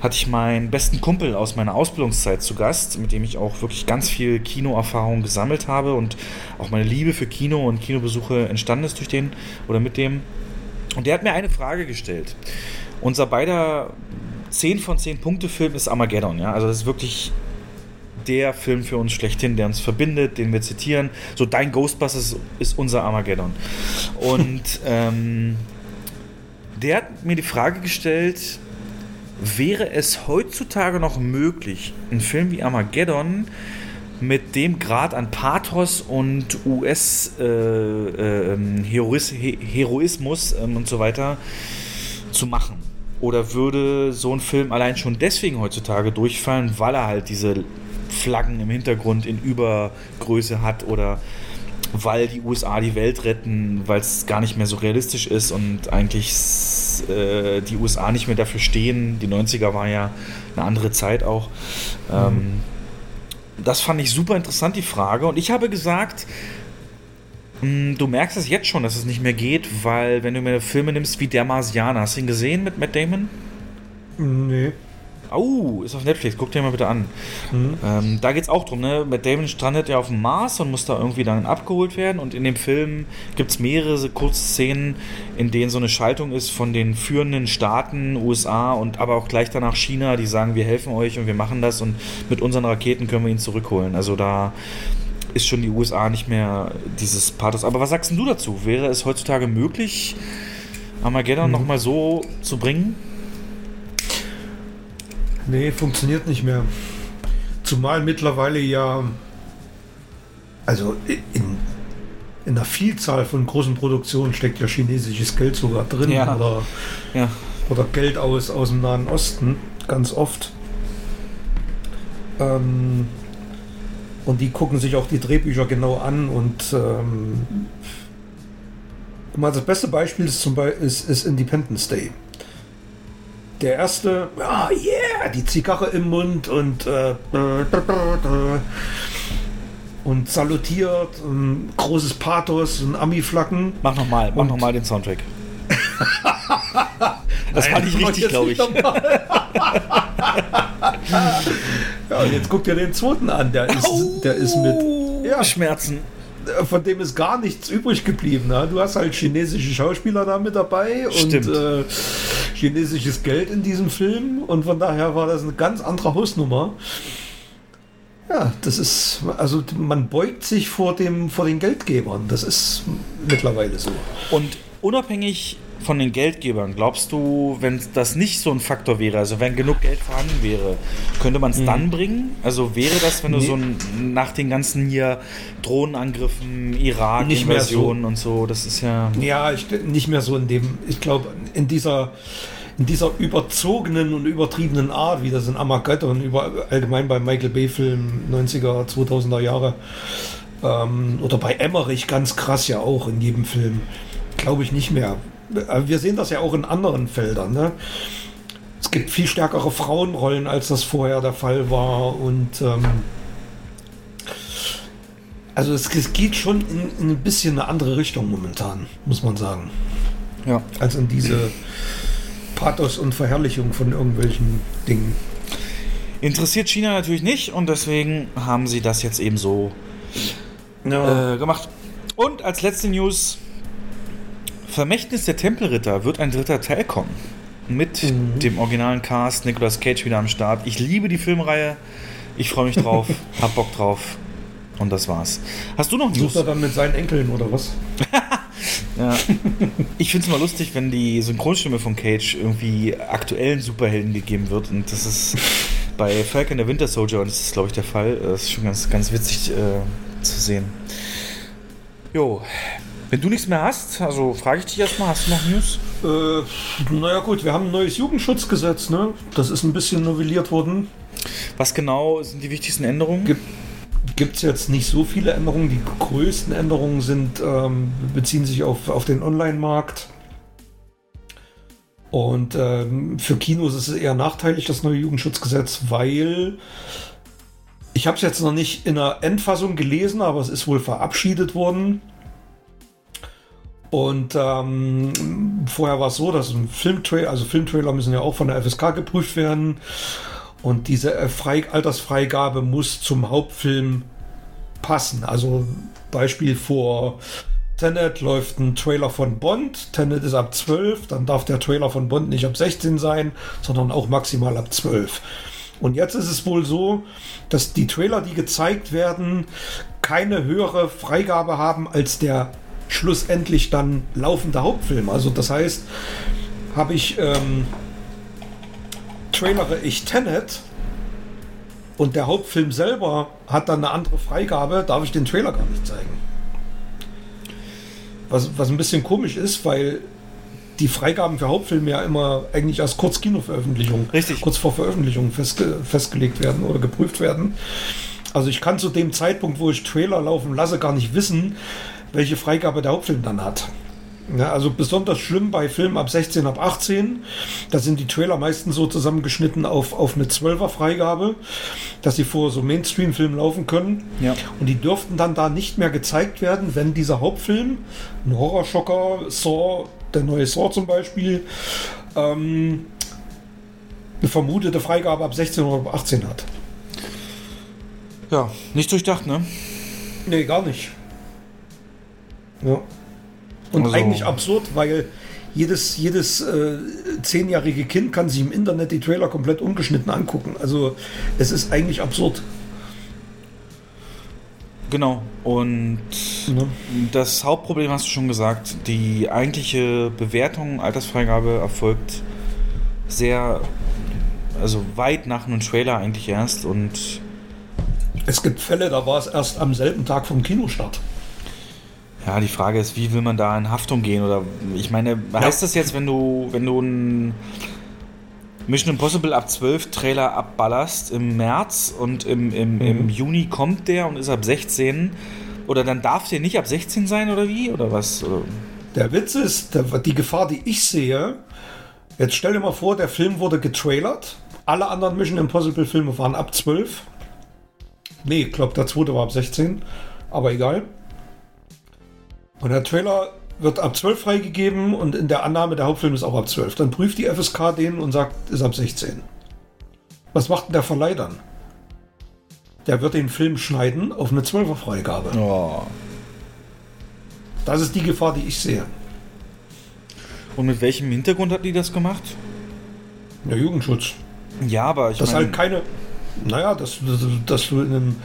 hatte ich meinen besten Kumpel aus meiner Ausbildungszeit zu Gast, mit dem ich auch wirklich ganz viel Kinoerfahrung gesammelt habe und auch meine Liebe für Kino und Kinobesuche entstanden ist durch den oder mit dem. Und der hat mir eine Frage gestellt. Unser beider 10 von 10 Punkte Film ist Armageddon, ja. Also das ist wirklich der Film für uns schlechthin, der uns verbindet, den wir zitieren. So dein Ghostbusters ist unser Armageddon. Und ähm, der hat mir die Frage gestellt, wäre es heutzutage noch möglich, einen Film wie Armageddon mit dem Grad an Pathos und US-Heroismus ähm, und so weiter zu machen? Oder würde so ein Film allein schon deswegen heutzutage durchfallen, weil er halt diese Flaggen im Hintergrund in Übergröße hat oder weil die USA die Welt retten, weil es gar nicht mehr so realistisch ist und eigentlich äh, die USA nicht mehr dafür stehen. Die 90er war ja eine andere Zeit auch. Ähm, das fand ich super interessant, die Frage. Und ich habe gesagt, mh, du merkst es jetzt schon, dass es nicht mehr geht, weil wenn du mir Filme nimmst wie Der Marsianer, hast du ihn gesehen mit Matt Damon? Nee. Oh, ist auf Netflix, guck dir mal bitte an. Ähm, da geht es auch drum, ne? Matt Damon strandet ja auf dem Mars und muss da irgendwie dann abgeholt werden. Und in dem Film gibt es mehrere Kurzszenen, in denen so eine Schaltung ist von den führenden Staaten, USA und aber auch gleich danach China, die sagen, wir helfen euch und wir machen das und mit unseren Raketen können wir ihn zurückholen. Also da ist schon die USA nicht mehr dieses Pathos. Aber was sagst denn du dazu? Wäre es heutzutage möglich, Armageddon Mhm. nochmal so zu bringen? Nee, funktioniert nicht mehr. Zumal mittlerweile ja, also in, in einer Vielzahl von großen Produktionen steckt ja chinesisches Geld sogar drin Ja. oder, Ja. oder Geld aus, aus dem Nahen Osten, ganz oft. Ähm, und die gucken sich auch die Drehbücher genau an und ähm, mal, das beste Beispiel ist, zum Beispiel ist, ist Independence Day. Der erste, oh yeah, die Zigarre im Mund und äh, und salutiert, und großes Pathos und Ami-Flacken. Mach nochmal, mach nochmal den Soundtrack. das fand ich richtig, glaube ich. ja, und jetzt guck dir den zweiten an, der ist, der ist mit ja, Schmerzen. Von dem ist gar nichts übrig geblieben. Ne? Du hast halt chinesische Schauspieler da mit dabei Stimmt. und äh, chinesisches Geld in diesem Film und von daher war das eine ganz andere Hausnummer. Ja, das ist, also man beugt sich vor, dem, vor den Geldgebern. Das ist mittlerweile so. Und unabhängig von den Geldgebern, glaubst du, wenn das nicht so ein Faktor wäre, also wenn genug Geld vorhanden wäre, könnte man es mhm. dann bringen? Also wäre das, wenn du nee. so ein, nach den ganzen hier Drohnenangriffen, Irak-Invasionen so. und so, das ist ja. Ja, ich, nicht mehr so in dem, ich glaube, in dieser in dieser überzogenen und übertriebenen Art, wie das in Armageddon über, allgemein bei Michael Bay-Filmen 90er, 2000er Jahre ähm, oder bei Emmerich ganz krass ja auch in jedem Film, glaube ich nicht mehr. Wir sehen das ja auch in anderen Feldern. Ne? Es gibt viel stärkere Frauenrollen, als das vorher der Fall war und ähm, also es, es, geht schon in, in, ein bisschen eine andere Richtung momentan, muss man sagen. Ja. Als in diese Pathos und Verherrlichung von irgendwelchen Dingen. Interessiert China natürlich nicht und deswegen haben sie das jetzt eben so ja. äh, gemacht. Und als letzte News: Vermächtnis der Tempelritter wird ein dritter Teil kommen. Mit mhm. dem originalen Cast, Nicolas Cage wieder am Start. Ich liebe die Filmreihe. Ich freue mich drauf, hab Bock drauf. Und das war's. Hast du noch News? Sucht er dann mit seinen Enkeln oder was? Ja. Ich finde es mal lustig, wenn die Synchronstimme von Cage irgendwie aktuellen Superhelden gegeben wird. Und das ist bei Falcon der Winter Soldier, und das ist, glaube ich, der Fall. Das ist schon ganz, ganz witzig äh, zu sehen. Jo. Wenn du nichts mehr hast, also frage ich dich erstmal, hast du noch News? Äh, naja gut, wir haben ein neues Jugendschutzgesetz, ne? Das ist ein bisschen novelliert worden. Was genau sind die wichtigsten Änderungen? Gibt gibt es jetzt nicht so viele Änderungen. Die größten Änderungen sind, ähm, beziehen sich auf, auf den Online-Markt. Und ähm, für Kinos ist es eher nachteilig, das neue Jugendschutzgesetz, weil ich habe es jetzt noch nicht in der Endfassung gelesen, aber es ist wohl verabschiedet worden. Und ähm, vorher war es so, dass ein Filmtrailer, also Filmtrailer müssen ja auch von der FSK geprüft werden. Und diese äh, Frei Altersfreigabe muss zum Hauptfilm passen. Also Beispiel vor Tenet läuft ein Trailer von Bond. Tenet ist ab 12, dann darf der Trailer von Bond nicht ab 16 sein, sondern auch maximal ab 12. Und jetzt ist es wohl so, dass die Trailer, die gezeigt werden, keine höhere Freigabe haben als der schlussendlich dann laufende Hauptfilm. Also das heißt, habe ich ähm, trailere ich Tenet und der Hauptfilm selber hat dann eine andere Freigabe, darf ich den Trailer gar nicht zeigen. Was, was ein bisschen komisch ist, weil die Freigaben für Hauptfilme ja immer eigentlich als Kurzkinoveröffentlichung, Richtig. kurz vor Veröffentlichung festge festgelegt werden oder geprüft werden. Also ich kann zu dem Zeitpunkt, wo ich Trailer laufen lasse, gar nicht wissen, welche Freigabe der Hauptfilm dann hat. Ja, also besonders schlimm bei Filmen ab 16, ab 18. Da sind die Trailer meistens so zusammengeschnitten auf, auf eine 12er Freigabe, dass sie vor so Mainstream-Filmen laufen können. Ja. Und die dürften dann da nicht mehr gezeigt werden, wenn dieser Hauptfilm, ein Horrorschocker, Saw, der neue Saw zum Beispiel, ähm, eine vermutete Freigabe ab 16 oder ab 18 hat. Ja, nicht durchdacht, ne? Nee, gar nicht. Ja. Und also. eigentlich absurd, weil jedes, jedes äh, zehnjährige Kind kann sich im Internet die Trailer komplett ungeschnitten angucken. Also es ist eigentlich absurd. Genau. Und ja. das Hauptproblem hast du schon gesagt. Die eigentliche Bewertung, Altersfreigabe erfolgt sehr, also weit nach einem Trailer eigentlich erst. Und es gibt Fälle, da war es erst am selben Tag vom Kinostart. Ja, die Frage ist, wie will man da in Haftung gehen? Oder ich meine, heißt ja. das jetzt, wenn du, wenn du ein Mission Impossible ab 12 Trailer abballerst im März und im, im, mhm. im Juni kommt der und ist ab 16, oder dann darf der nicht ab 16 sein oder wie? Oder was? Der Witz ist, die Gefahr, die ich sehe, jetzt stell dir mal vor, der Film wurde getrailert. Alle anderen Mission Impossible Filme waren ab 12. Nee, ich glaube, der zweite war ab 16. Aber egal. Und der Trailer wird ab 12 freigegeben und in der Annahme, der Hauptfilm ist auch ab 12. Dann prüft die FSK den und sagt, ist ab 16. Was macht denn der Verleih dann? Der wird den Film schneiden auf eine 12er Freigabe. Oh. Das ist die Gefahr, die ich sehe. Und mit welchem Hintergrund hat die das gemacht? Der Jugendschutz. Ja, aber ich Das halt keine. Naja, dass, dass, dass du in einem, in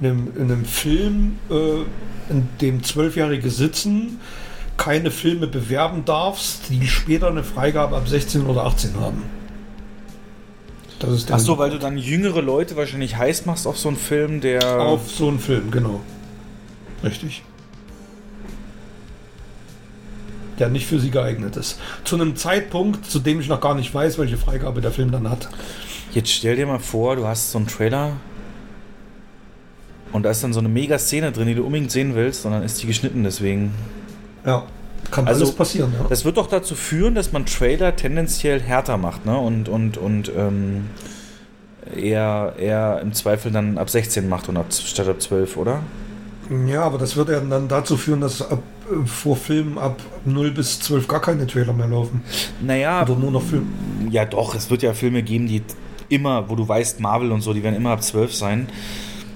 einem, in einem Film, äh, in dem Zwölfjährige sitzen, keine Filme bewerben darfst, die später eine Freigabe ab 16 oder 18 haben. Das ist Ach so, weil du dann jüngere Leute wahrscheinlich heiß machst auf so einen Film, der. Auf so einen Film, genau. Richtig. Der nicht für sie geeignet ist. Zu einem Zeitpunkt, zu dem ich noch gar nicht weiß, welche Freigabe der Film dann hat. Jetzt stell dir mal vor, du hast so einen Trailer und da ist dann so eine mega Szene drin, die du unbedingt sehen willst und dann ist die geschnitten deswegen. Ja, kann also, alles passieren, ja. Das wird doch dazu führen, dass man Trailer tendenziell härter macht, ne? Und, und, und ähm, eher, eher im Zweifel dann ab 16 macht und ab, statt ab 12, oder? Ja, aber das wird ja dann dazu führen, dass ab, äh, vor Filmen ab 0 bis 12 gar keine Trailer mehr laufen. Naja. Oder nur noch Filme. Ja, doch, es wird ja Filme geben, die immer, wo du weißt, Marvel und so, die werden immer ab 12 sein.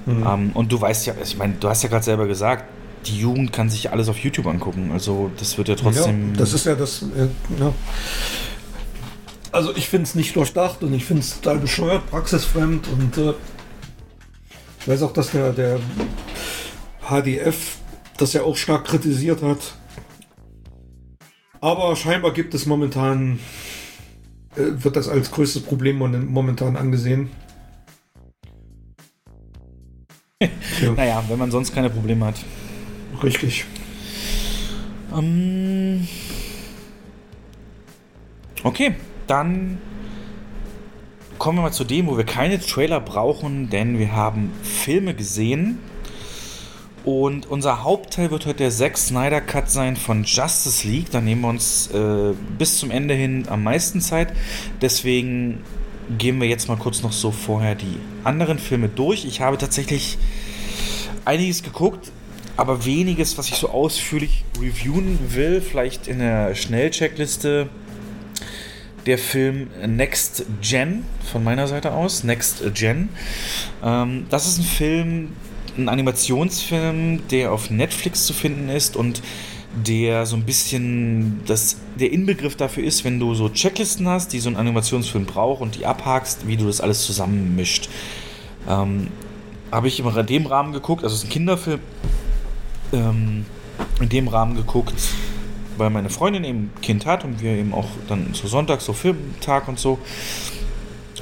Mhm. Ähm, und du weißt ja, ich meine, du hast ja gerade selber gesagt, die Jugend kann sich alles auf YouTube angucken. Also das wird ja trotzdem. Ja, das ist ja das. Äh, ja. Also ich finde es nicht durchdacht und ich finde es total bescheuert, praxisfremd und äh, ich weiß auch, dass der, der HDF das ja auch stark kritisiert hat. Aber scheinbar gibt es momentan, äh, wird das als größtes Problem momentan angesehen. Ja. Naja, wenn man sonst keine Probleme hat. Richtig. Ähm okay, dann kommen wir mal zu dem, wo wir keine Trailer brauchen, denn wir haben Filme gesehen. Und unser Hauptteil wird heute der Zack Snyder Cut sein von Justice League. Da nehmen wir uns äh, bis zum Ende hin am meisten Zeit. Deswegen gehen wir jetzt mal kurz noch so vorher die anderen Filme durch. Ich habe tatsächlich einiges geguckt aber weniges, was ich so ausführlich reviewen will. Vielleicht in der Schnellcheckliste der Film Next Gen von meiner Seite aus. Next Gen. Ähm, das ist ein Film, ein Animationsfilm, der auf Netflix zu finden ist und der so ein bisschen das, der Inbegriff dafür ist, wenn du so Checklisten hast, die so ein Animationsfilm braucht und die abhakst, wie du das alles zusammenmischt. Ähm, Habe ich in dem Rahmen geguckt, also es ist ein Kinderfilm, ähm, in dem Rahmen geguckt, weil meine Freundin eben ein Kind hat und wir eben auch dann so Sonntag, so Filmtag und so.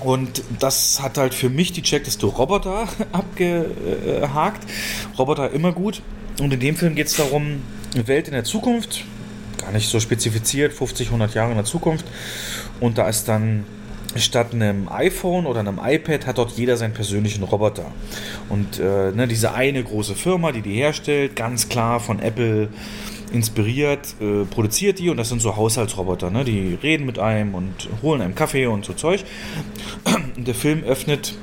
Und das hat halt für mich die Checkliste Roboter abgehakt. Roboter immer gut. Und in dem Film geht es darum, Welt in der Zukunft, gar nicht so spezifiziert, 50, 100 Jahre in der Zukunft. Und da ist dann statt einem iPhone oder einem iPad hat dort jeder seinen persönlichen Roboter. Und äh, ne, diese eine große Firma, die die herstellt, ganz klar von Apple inspiriert, äh, produziert die und das sind so Haushaltsroboter. Ne? Die reden mit einem und holen einem Kaffee und so Zeug. Und der Film öffnet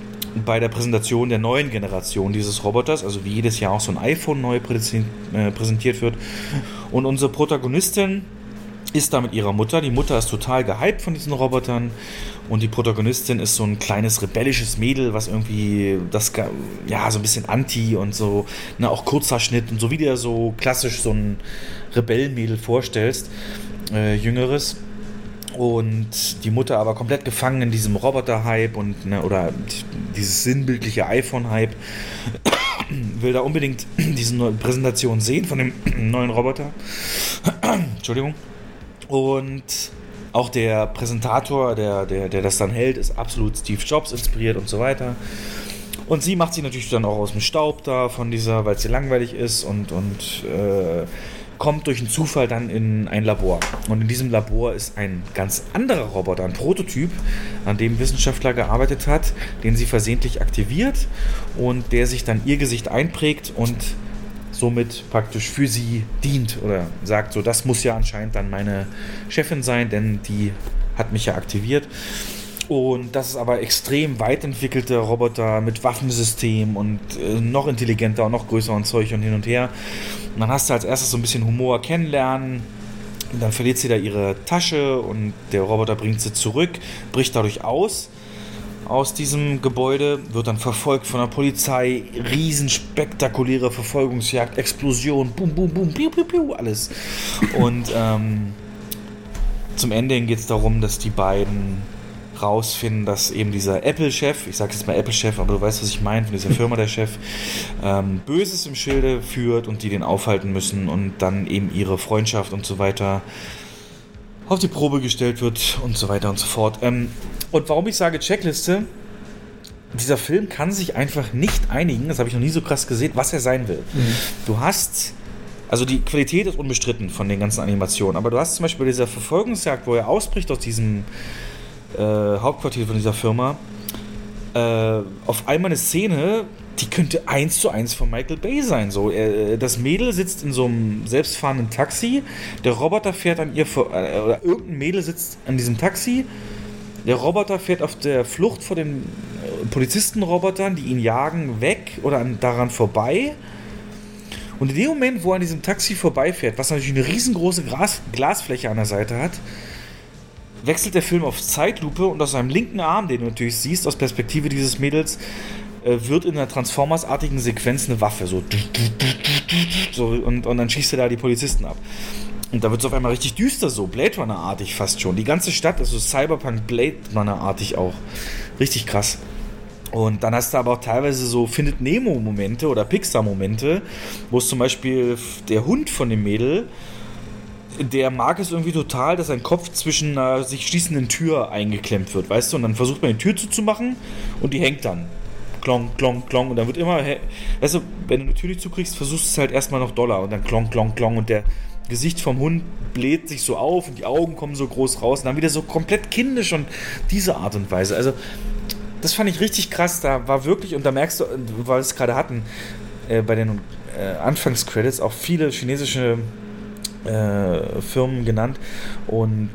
bei der Präsentation der neuen Generation dieses Roboters, also wie jedes Jahr auch so ein iPhone neu äh, präsentiert wird. Und unsere Protagonistin ist da mit ihrer Mutter. Die Mutter ist total gehypt von diesen Robotern und die Protagonistin ist so ein kleines rebellisches Mädel, was irgendwie das ja so ein bisschen anti und so, ne, auch kurzer Schnitt und so wie dir so klassisch so ein Rebellenmädel vorstellst, äh, jüngeres. Und die Mutter aber komplett gefangen in diesem Roboter-Hype und ne, oder dieses sinnbildliche iPhone-Hype will da unbedingt diese neue Präsentation sehen von dem neuen Roboter. Entschuldigung. Und auch der Präsentator, der, der, der das dann hält, ist absolut Steve Jobs inspiriert und so weiter. Und sie macht sich natürlich dann auch aus dem Staub da von dieser, weil sie langweilig ist und, und äh, kommt durch einen Zufall dann in ein Labor. Und in diesem Labor ist ein ganz anderer Roboter, ein Prototyp, an dem Wissenschaftler gearbeitet hat, den sie versehentlich aktiviert und der sich dann ihr Gesicht einprägt und somit praktisch für sie dient oder sagt so, das muss ja anscheinend dann meine Chefin sein, denn die hat mich ja aktiviert. Und das ist aber extrem weit entwickelte Roboter mit Waffensystem und äh, noch intelligenter und noch größer und Zeug und hin und her. Und dann hast du als erstes so ein bisschen Humor kennenlernen. Und dann verliert sie da ihre Tasche und der Roboter bringt sie zurück, bricht dadurch aus aus diesem Gebäude, wird dann verfolgt von der Polizei, riesenspektakuläre Verfolgungsjagd, Explosion, bum, bum, bum, piu, piu, piu, alles. Und ähm, zum Ende geht es darum, dass die beiden rausfinden, dass eben dieser Apple-Chef, ich sage jetzt mal Apple-Chef, aber du weißt, was ich meine, von dieser Firma der Chef, ähm, Böses im Schilde führt und die den aufhalten müssen und dann eben ihre Freundschaft und so weiter auf die Probe gestellt wird und so weiter und so fort. Ähm, und warum ich sage Checkliste, dieser Film kann sich einfach nicht einigen, das habe ich noch nie so krass gesehen, was er sein will. Mhm. Du hast, also die Qualität ist unbestritten von den ganzen Animationen, aber du hast zum Beispiel bei dieser Verfolgungsjagd, wo er ausbricht aus diesem äh, Hauptquartier von dieser Firma, äh, auf einmal eine Szene, die könnte eins zu eins von Michael Bay sein. So, er, das Mädel sitzt in so einem selbstfahrenden Taxi, der Roboter fährt an ihr vor, äh, oder irgendein Mädel sitzt an diesem Taxi der Roboter fährt auf der Flucht vor den äh, Polizistenrobotern, die ihn jagen, weg oder an, daran vorbei. Und in dem Moment, wo er an diesem Taxi vorbeifährt, was natürlich eine riesengroße Glas Glasfläche an der Seite hat, wechselt der Film auf Zeitlupe und aus seinem linken Arm, den du natürlich siehst, aus Perspektive dieses Mädels, äh, wird in einer Transformers-artigen Sequenz eine Waffe so, so und, und dann schießt er da die Polizisten ab. Und da wird es auf einmal richtig düster, so Blade Runner-artig fast schon. Die ganze Stadt ist so Cyberpunk Blade Runner-artig auch. Richtig krass. Und dann hast du aber auch teilweise so Findet Nemo-Momente oder Pixar-Momente, wo es zum Beispiel der Hund von dem Mädel, der mag es irgendwie total, dass sein Kopf zwischen einer sich schließenden Tür eingeklemmt wird, weißt du? Und dann versucht man die Tür zuzumachen und die hängt dann. Klong, klong, klong. Und dann wird immer, weißt du, wenn du eine Tür nicht zukriegst, versuchst du es halt erstmal noch doller und dann klong, klong, klong. Und der Gesicht vom Hund bläht sich so auf und die Augen kommen so groß raus und dann wieder so komplett kindisch und diese Art und Weise. Also, das fand ich richtig krass. Da war wirklich, und da merkst du, weil wir es gerade hatten, äh, bei den äh, Anfangscredits auch viele chinesische äh, Firmen genannt und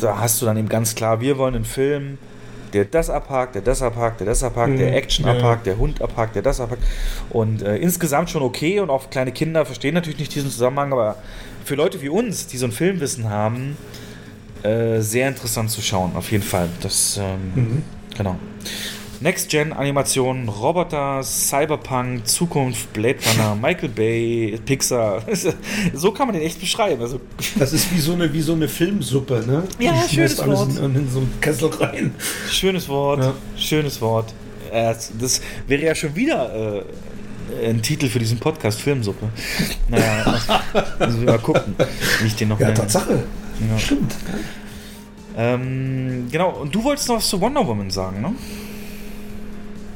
da hast du dann eben ganz klar, wir wollen einen Film der das abhakt, der das abhakt, der das abhakt, mhm. der Action ja. abhakt, der Hund abhakt, der das abhakt. Und äh, insgesamt schon okay und auch kleine Kinder verstehen natürlich nicht diesen Zusammenhang, aber für Leute wie uns, die so ein Filmwissen haben, äh, sehr interessant zu schauen, auf jeden Fall. Das, ähm, mhm. genau. Next-Gen-Animationen, Roboter, Cyberpunk, Zukunft, Blade Runner, Michael Bay, Pixar. so kann man den echt beschreiben. Also das ist wie so eine, wie so eine Filmsuppe, ne? Ja, Die schönes alles Wort. In, in, so einen Kessel rein. Schönes Wort, ja. schönes Wort. Das wäre ja schon wieder äh, ein Titel für diesen Podcast, Filmsuppe. Naja, also mal gucken, wie ich den noch Ja, nenne. Tatsache. Ja. Stimmt. Ähm, genau, und du wolltest noch was zu Wonder Woman sagen, ne?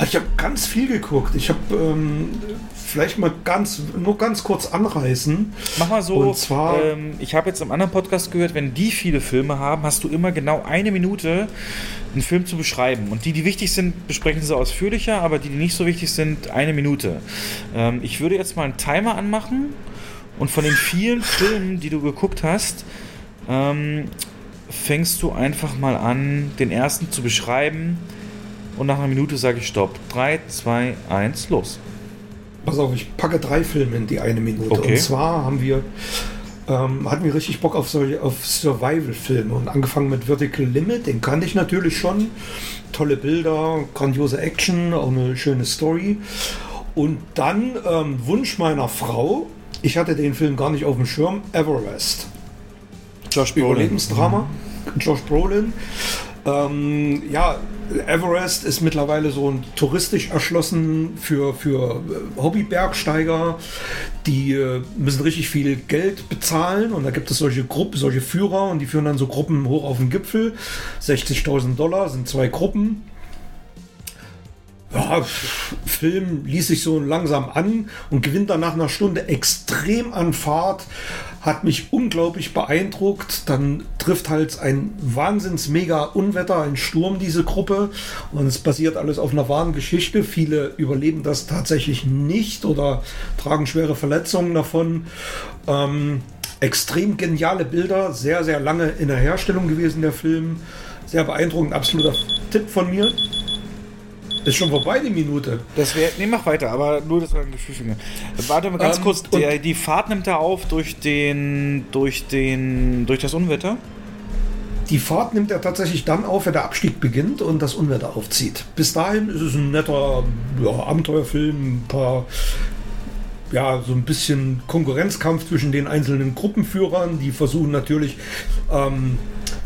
Ich habe ganz viel geguckt. Ich habe ähm, vielleicht mal ganz, nur ganz kurz anreißen. Mach mal so. Und zwar, ähm, ich habe jetzt im anderen Podcast gehört, wenn die viele Filme haben, hast du immer genau eine Minute, einen Film zu beschreiben. Und die, die wichtig sind, besprechen sie ausführlicher, aber die, die nicht so wichtig sind, eine Minute. Ähm, ich würde jetzt mal einen Timer anmachen und von den vielen Filmen, die du geguckt hast, ähm, fängst du einfach mal an, den ersten zu beschreiben und nach einer Minute sage ich Stopp. 3, 2, 1, los. Pass auf, ich packe drei Filme in die eine Minute. Okay. Und zwar haben wir, ähm, hatten wir richtig Bock auf, solche, auf Survival-Filme und angefangen mit Vertical Limit, den kannte ich natürlich schon. Tolle Bilder, grandiose Action, auch eine schöne Story. Und dann ähm, Wunsch meiner Frau, ich hatte den Film gar nicht auf dem Schirm, Everest. Josh Brolin. Überlebensdrama. Mhm. Josh Brolin. Ähm, ja, Everest ist mittlerweile so ein touristisch erschlossen für, für äh, Hobbybergsteiger. Die äh, müssen richtig viel Geld bezahlen und da gibt es solche Gruppen, solche Führer und die führen dann so Gruppen hoch auf den Gipfel. 60.000 Dollar sind zwei Gruppen. ja, Film ließ sich so langsam an und gewinnt dann nach einer Stunde extrem an Fahrt, hat mich unglaublich beeindruckt. Dann trifft halt ein wahnsinns mega Unwetter, ein Sturm diese Gruppe und es basiert alles auf einer wahren Geschichte. Viele überleben das tatsächlich nicht oder tragen schwere Verletzungen davon. Ähm, extrem geniale Bilder, sehr, sehr lange in der Herstellung gewesen, der Film. Sehr beeindruckend, absoluter Tipp von mir. Ist schon vorbei die Minute. Das wäre. Nee, mach weiter, aber nur das war ein Gefühl. Warte mal ganz ähm, kurz. Der, die Fahrt nimmt er auf durch den. durch den. durch das Unwetter? Die Fahrt nimmt er tatsächlich dann auf, wenn der Abstieg beginnt und das Unwetter aufzieht. Bis dahin ist es ein netter ja, Abenteuerfilm, ein paar ja, so ein bisschen Konkurrenzkampf zwischen den einzelnen Gruppenführern. Die versuchen natürlich ähm,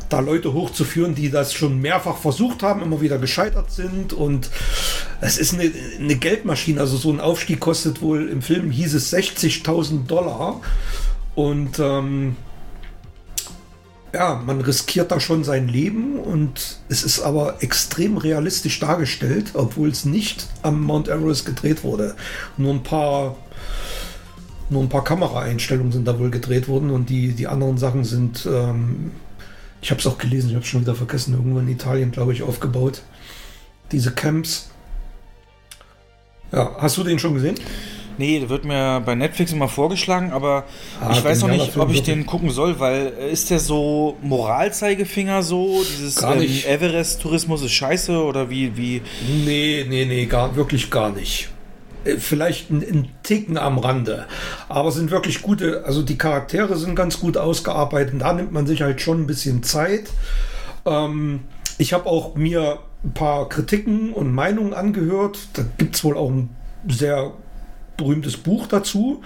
da Leute hochzuführen, die das schon mehrfach versucht haben, immer wieder gescheitert sind. Und es ist eine, eine Geldmaschine. Also so ein Aufstieg kostet wohl, im Film hieß es 60.000 Dollar. Und ähm, ja, man riskiert da schon sein Leben und es ist aber extrem realistisch dargestellt, obwohl es nicht am Mount Everest gedreht wurde. Nur ein paar nur ein paar Kameraeinstellungen sind da wohl gedreht worden und die, die anderen Sachen sind ähm, ich habe es auch gelesen, ich habe es schon wieder vergessen, irgendwo in Italien, glaube ich, aufgebaut. Diese Camps. Ja, hast du den schon gesehen? Nee, der wird mir bei Netflix immer vorgeschlagen, aber ah, ich weiß noch nicht, ob ich den gucken soll, weil äh, ist der so Moralzeigefinger so? Dieses ähm, Everest-Tourismus ist scheiße oder wie, wie? Nee, nee, nee, gar, wirklich gar nicht. Äh, vielleicht ein, ein Ticken am Rande. Aber sind wirklich gute, also die Charaktere sind ganz gut ausgearbeitet. Da nimmt man sich halt schon ein bisschen Zeit. Ähm, ich habe auch mir ein paar Kritiken und Meinungen angehört. Da gibt es wohl auch ein sehr berühmtes Buch dazu,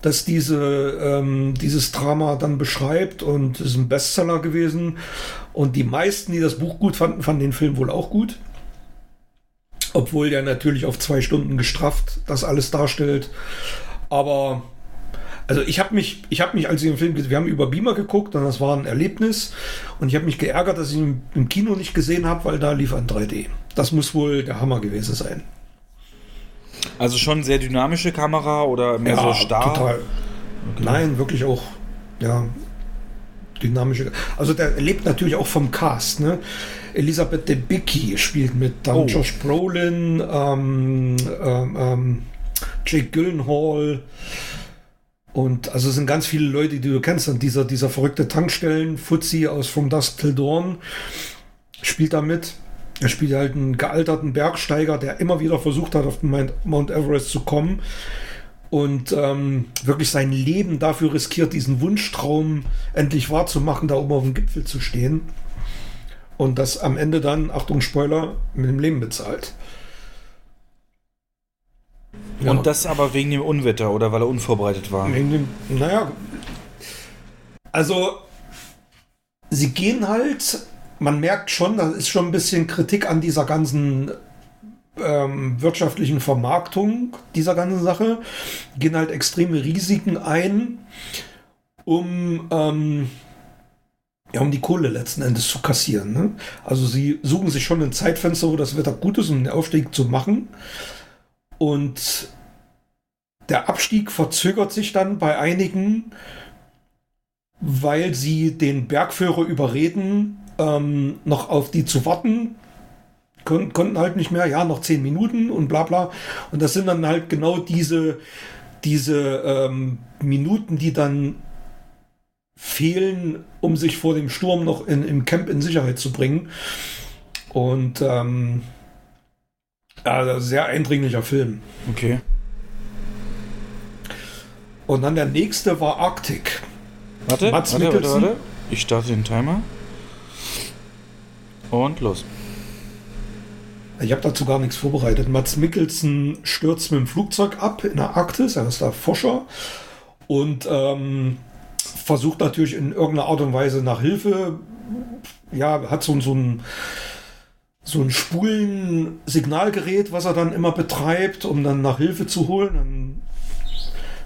das diese, ähm, dieses Drama dann beschreibt und ist ein Bestseller gewesen. Und die meisten, die das Buch gut fanden, fanden den Film wohl auch gut obwohl der natürlich auf zwei Stunden gestrafft das alles darstellt. Aber also ich habe mich, ich habe mich, als ich den Film, wir haben über Beamer geguckt und das war ein Erlebnis und ich habe mich geärgert, dass ich ihn im Kino nicht gesehen habe, weil da lief ein 3D. Das muss wohl der Hammer gewesen sein. Also schon sehr dynamische Kamera oder mehr ja, so starr? Total. Okay. Nein, wirklich auch, ja, dynamische. Also der lebt natürlich auch vom Cast. Ne? Elisabeth Debicki spielt mit, dann oh. Josh Brolin, ähm, ähm, ähm, Jake Gyllenhaal. Und also sind ganz viele Leute, die du kennst. Und dieser, dieser verrückte Tankstellen-Fuzzi aus From Dusk Till Dawn spielt da mit. Er spielt halt einen gealterten Bergsteiger, der immer wieder versucht hat, auf den Mount Everest zu kommen und ähm, wirklich sein Leben dafür riskiert, diesen Wunschtraum endlich wahrzumachen, da oben auf dem Gipfel zu stehen. Und das am Ende dann, Achtung Spoiler, mit dem Leben bezahlt. Ja. Und das aber wegen dem Unwetter oder weil er unvorbereitet war? Wegen dem, naja. Also, sie gehen halt, man merkt schon, da ist schon ein bisschen Kritik an dieser ganzen ähm, wirtschaftlichen Vermarktung dieser ganzen Sache, gehen halt extreme Risiken ein, um, ähm, ja, um die Kohle letzten Endes zu kassieren. Ne? Also sie suchen sich schon ein Zeitfenster, wo das Wetter gut ist, um den Aufstieg zu machen. Und der Abstieg verzögert sich dann bei einigen, weil sie den Bergführer überreden, ähm, noch auf die zu warten, kon konnten halt nicht mehr, ja, noch zehn Minuten und bla bla. Und das sind dann halt genau diese, diese ähm, Minuten, die dann fehlen, um sich vor dem Sturm noch in, im Camp in Sicherheit zu bringen. Und ähm, ja, sehr eindringlicher Film. Okay. Und dann der nächste war Arctic. Warte, Mats warte, warte, warte. Ich starte den Timer. Und los. Ich habe dazu gar nichts vorbereitet. Mats Mikkelsen stürzt mit dem Flugzeug ab in der Arktis, er ist da Forscher und ähm, versucht natürlich in irgendeiner Art und Weise nach Hilfe. Ja, hat so, so ein so ein Spulen-Signalgerät, was er dann immer betreibt, um dann nach Hilfe zu holen. Dann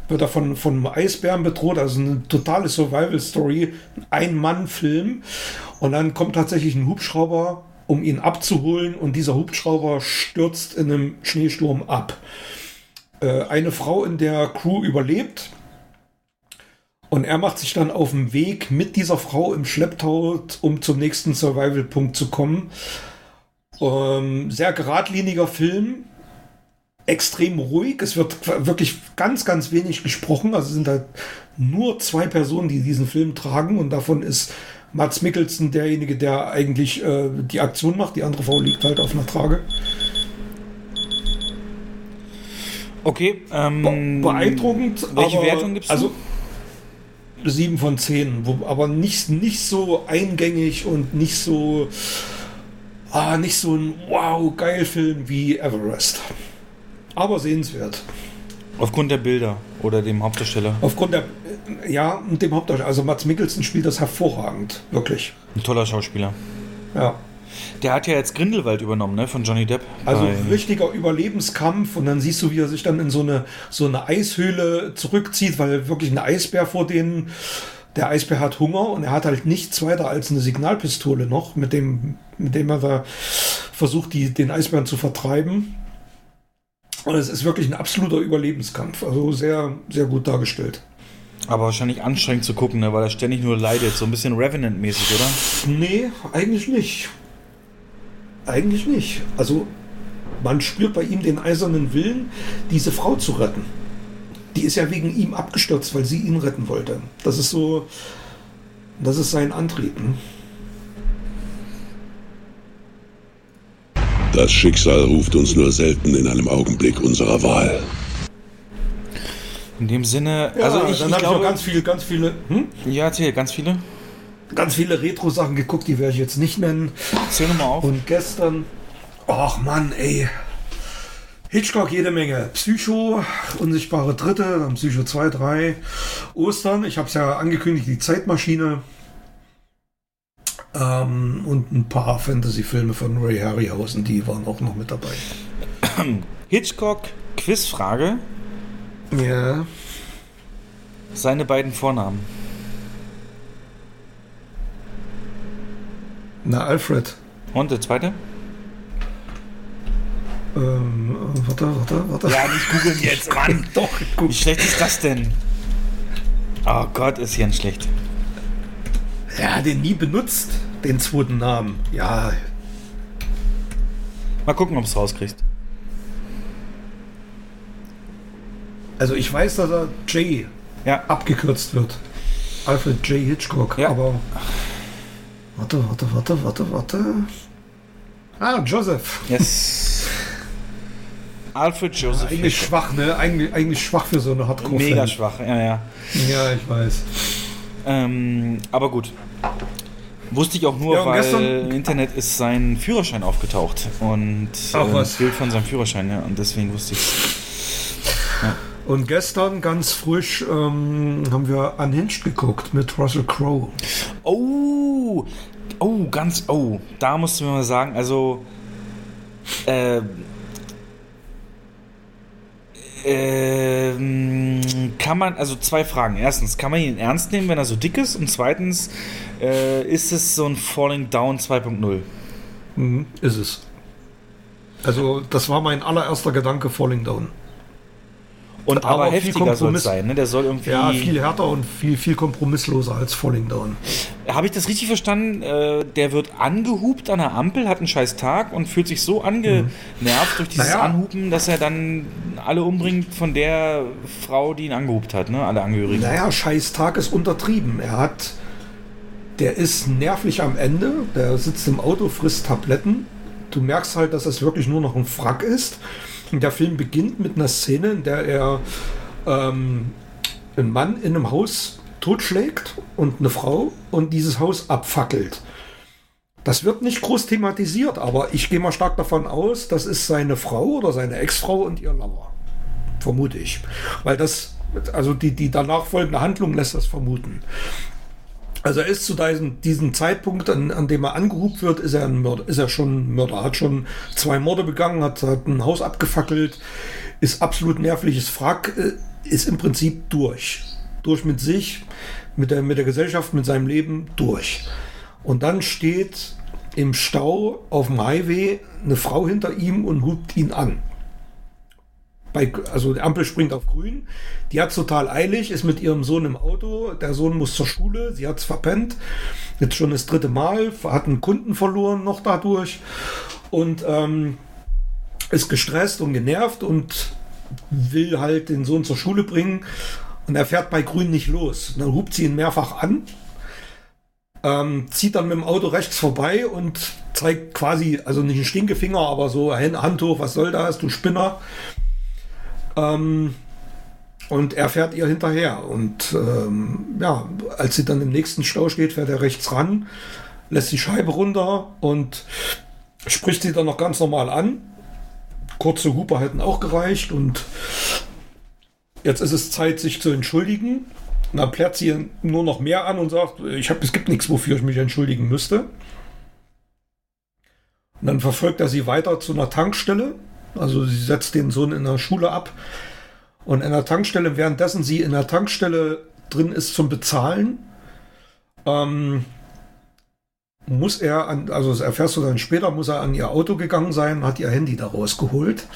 wird er von, von Eisbären bedroht, also eine totale Survival-Story, ein Mann-Film. Und dann kommt tatsächlich ein Hubschrauber um ihn abzuholen und dieser Hubschrauber stürzt in einem Schneesturm ab. Äh, eine Frau in der Crew überlebt und er macht sich dann auf den Weg mit dieser Frau im Schlepptau, um zum nächsten Survival-Punkt zu kommen. Ähm, sehr geradliniger Film, extrem ruhig. Es wird wirklich ganz, ganz wenig gesprochen. Also sind halt nur zwei Personen, die diesen Film tragen und davon ist Mats Mikkelsen derjenige, der eigentlich äh, die Aktion macht. Die andere Frau liegt halt auf einer Trage. Okay. Ähm, beeindruckend. Welche aber, Wertung gibt es? Also 7 von 10, wo, aber nicht, nicht so eingängig und nicht so, ah, nicht so ein wow, geil Film wie Everest. Aber sehenswert. Aufgrund der Bilder oder dem Hauptdarsteller? Aufgrund der, ja, und dem Hauptdarsteller. Also Mats Mikkelsen spielt das hervorragend, wirklich. Ein toller Schauspieler. Ja. Der hat ja jetzt Grindelwald übernommen, ne, von Johnny Depp. Also ein richtiger Überlebenskampf und dann siehst du, wie er sich dann in so eine, so eine Eishöhle zurückzieht, weil wirklich ein Eisbär vor denen, der Eisbär hat Hunger und er hat halt nichts weiter als eine Signalpistole noch, mit dem, mit dem er da versucht, die, den Eisbären zu vertreiben. Und es ist wirklich ein absoluter Überlebenskampf. Also sehr, sehr gut dargestellt. Aber wahrscheinlich anstrengend zu gucken, ne? weil er ständig nur leidet. So ein bisschen Revenant-mäßig, oder? Nee, eigentlich nicht. Eigentlich nicht. Also man spürt bei ihm den eisernen Willen, diese Frau zu retten. Die ist ja wegen ihm abgestürzt, weil sie ihn retten wollte. Das ist so, das ist sein Antrieb. Ne? Das Schicksal ruft uns nur selten in einem Augenblick unserer Wahl. In dem Sinne, ja, also ich, dann habe ich noch ganz viele, ganz viele. Hm? Ja, erzähl, ganz viele ganz viele Retro-Sachen geguckt, die werde ich jetzt nicht nennen. Zähl nochmal auf. Und gestern, ach Mann, ey. Hitchcock jede Menge. Psycho, Unsichtbare Dritte, dann Psycho 2, 3. Ostern, ich habe es ja angekündigt, die Zeitmaschine. Ähm, und ein paar Fantasy-Filme von Ray Harryhausen, die waren auch noch mit dabei. Hitchcock, Quizfrage. Ja. Seine beiden Vornamen. Na, Alfred. Und der zweite? Ähm, warte, warte, warte. Ja, nicht googeln jetzt, Mann. Doch. Wie schlecht ist das denn? Oh Gott, ist Jens schlecht. Er hat den nie benutzt, den zweiten Namen. Ja. Mal gucken, ob es rauskriegt. Also ich weiß, dass er J ja. abgekürzt wird. Alfred J. Hitchcock, ja. aber Warte, warte, warte, warte, warte. Ah, Joseph. Yes. Alfred Joseph. Ja, eigentlich schwach, ne? Eigentlich, eigentlich schwach für so eine Hardcore. Mega schwach, ja, ja. Ja, ich weiß. Ähm, aber gut. Wusste ich auch nur, ja, weil im Internet ist sein Führerschein aufgetaucht. Und Ach, äh, was? Bild von seinem Führerschein, ja. Und deswegen wusste ich ja. Und gestern ganz frisch ähm, haben wir Unhinged geguckt mit Russell Crowe. Oh, oh, ganz, oh, da musst du mir mal sagen, also, äh, ähm, kann man, also zwei Fragen. Erstens, kann man ihn ernst nehmen, wenn er so dick ist? Und zweitens, äh, ist es so ein Falling Down 2.0? Mhm, ist es. Also, das war mein allererster Gedanke, Falling Down. Und aber, aber heftiger soll es sein, ne? Der soll irgendwie. Ja, viel härter und viel, viel kompromissloser als Falling Down. Habe ich das richtig verstanden? Äh, der wird angehupt an der Ampel, hat einen scheiß Tag und fühlt sich so angenervt mhm. durch dieses naja. Anhupen, dass er dann alle umbringt von der Frau, die ihn angehupt hat, ne? Alle Angehörigen. Naja, scheiß Tag ist untertrieben. Er hat. Der ist nervlich am Ende. Der sitzt im Auto, frisst Tabletten. Du merkst halt, dass es wirklich nur noch ein Frack ist. Der Film beginnt mit einer Szene, in der er ähm, einen Mann in einem Haus totschlägt und eine Frau und dieses Haus abfackelt. Das wird nicht groß thematisiert, aber ich gehe mal stark davon aus, das ist seine Frau oder seine Ex-Frau und ihr Lover. Vermute ich. Weil das, also die, die danach folgende Handlung lässt das vermuten. Also er ist zu diesem, diesem Zeitpunkt, an, an, dem er angehubt wird, ist er, ein Mörder, ist er schon ein Mörder, hat schon zwei Morde begangen, hat, hat ein Haus abgefackelt, ist absolut nervliches Frack, äh, ist im Prinzip durch. Durch mit sich, mit der, mit der Gesellschaft, mit seinem Leben, durch. Und dann steht im Stau auf dem Highway eine Frau hinter ihm und hupt ihn an. Bei, also die Ampel springt auf grün. Die hat total eilig, ist mit ihrem Sohn im Auto. Der Sohn muss zur Schule, sie hat es verpennt. Jetzt schon das dritte Mal, hat einen Kunden verloren noch dadurch und ähm, ist gestresst und genervt und will halt den Sohn zur Schule bringen. Und er fährt bei grün nicht los. Und dann hupt sie ihn mehrfach an ähm, zieht dann mit dem Auto rechts vorbei und zeigt quasi, also nicht einen Stinkefinger, aber so Hand hoch, was soll das, du Spinner. Ähm, und er fährt ihr hinterher. Und ähm, ja, als sie dann im nächsten Stau steht, fährt er rechts ran, lässt die Scheibe runter und spricht sie dann noch ganz normal an. Kurze Hupe hätten auch gereicht und jetzt ist es Zeit, sich zu entschuldigen. Und dann plärt sie nur noch mehr an und sagt, ich hab, es gibt nichts, wofür ich mich entschuldigen müsste. Und dann verfolgt er sie weiter zu einer Tankstelle. Also sie setzt den Sohn in der Schule ab. Und in der Tankstelle, währenddessen sie in der Tankstelle drin ist zum Bezahlen, ähm, muss er an, also das erfährst du dann später, muss er an ihr Auto gegangen sein, hat ihr Handy da rausgeholt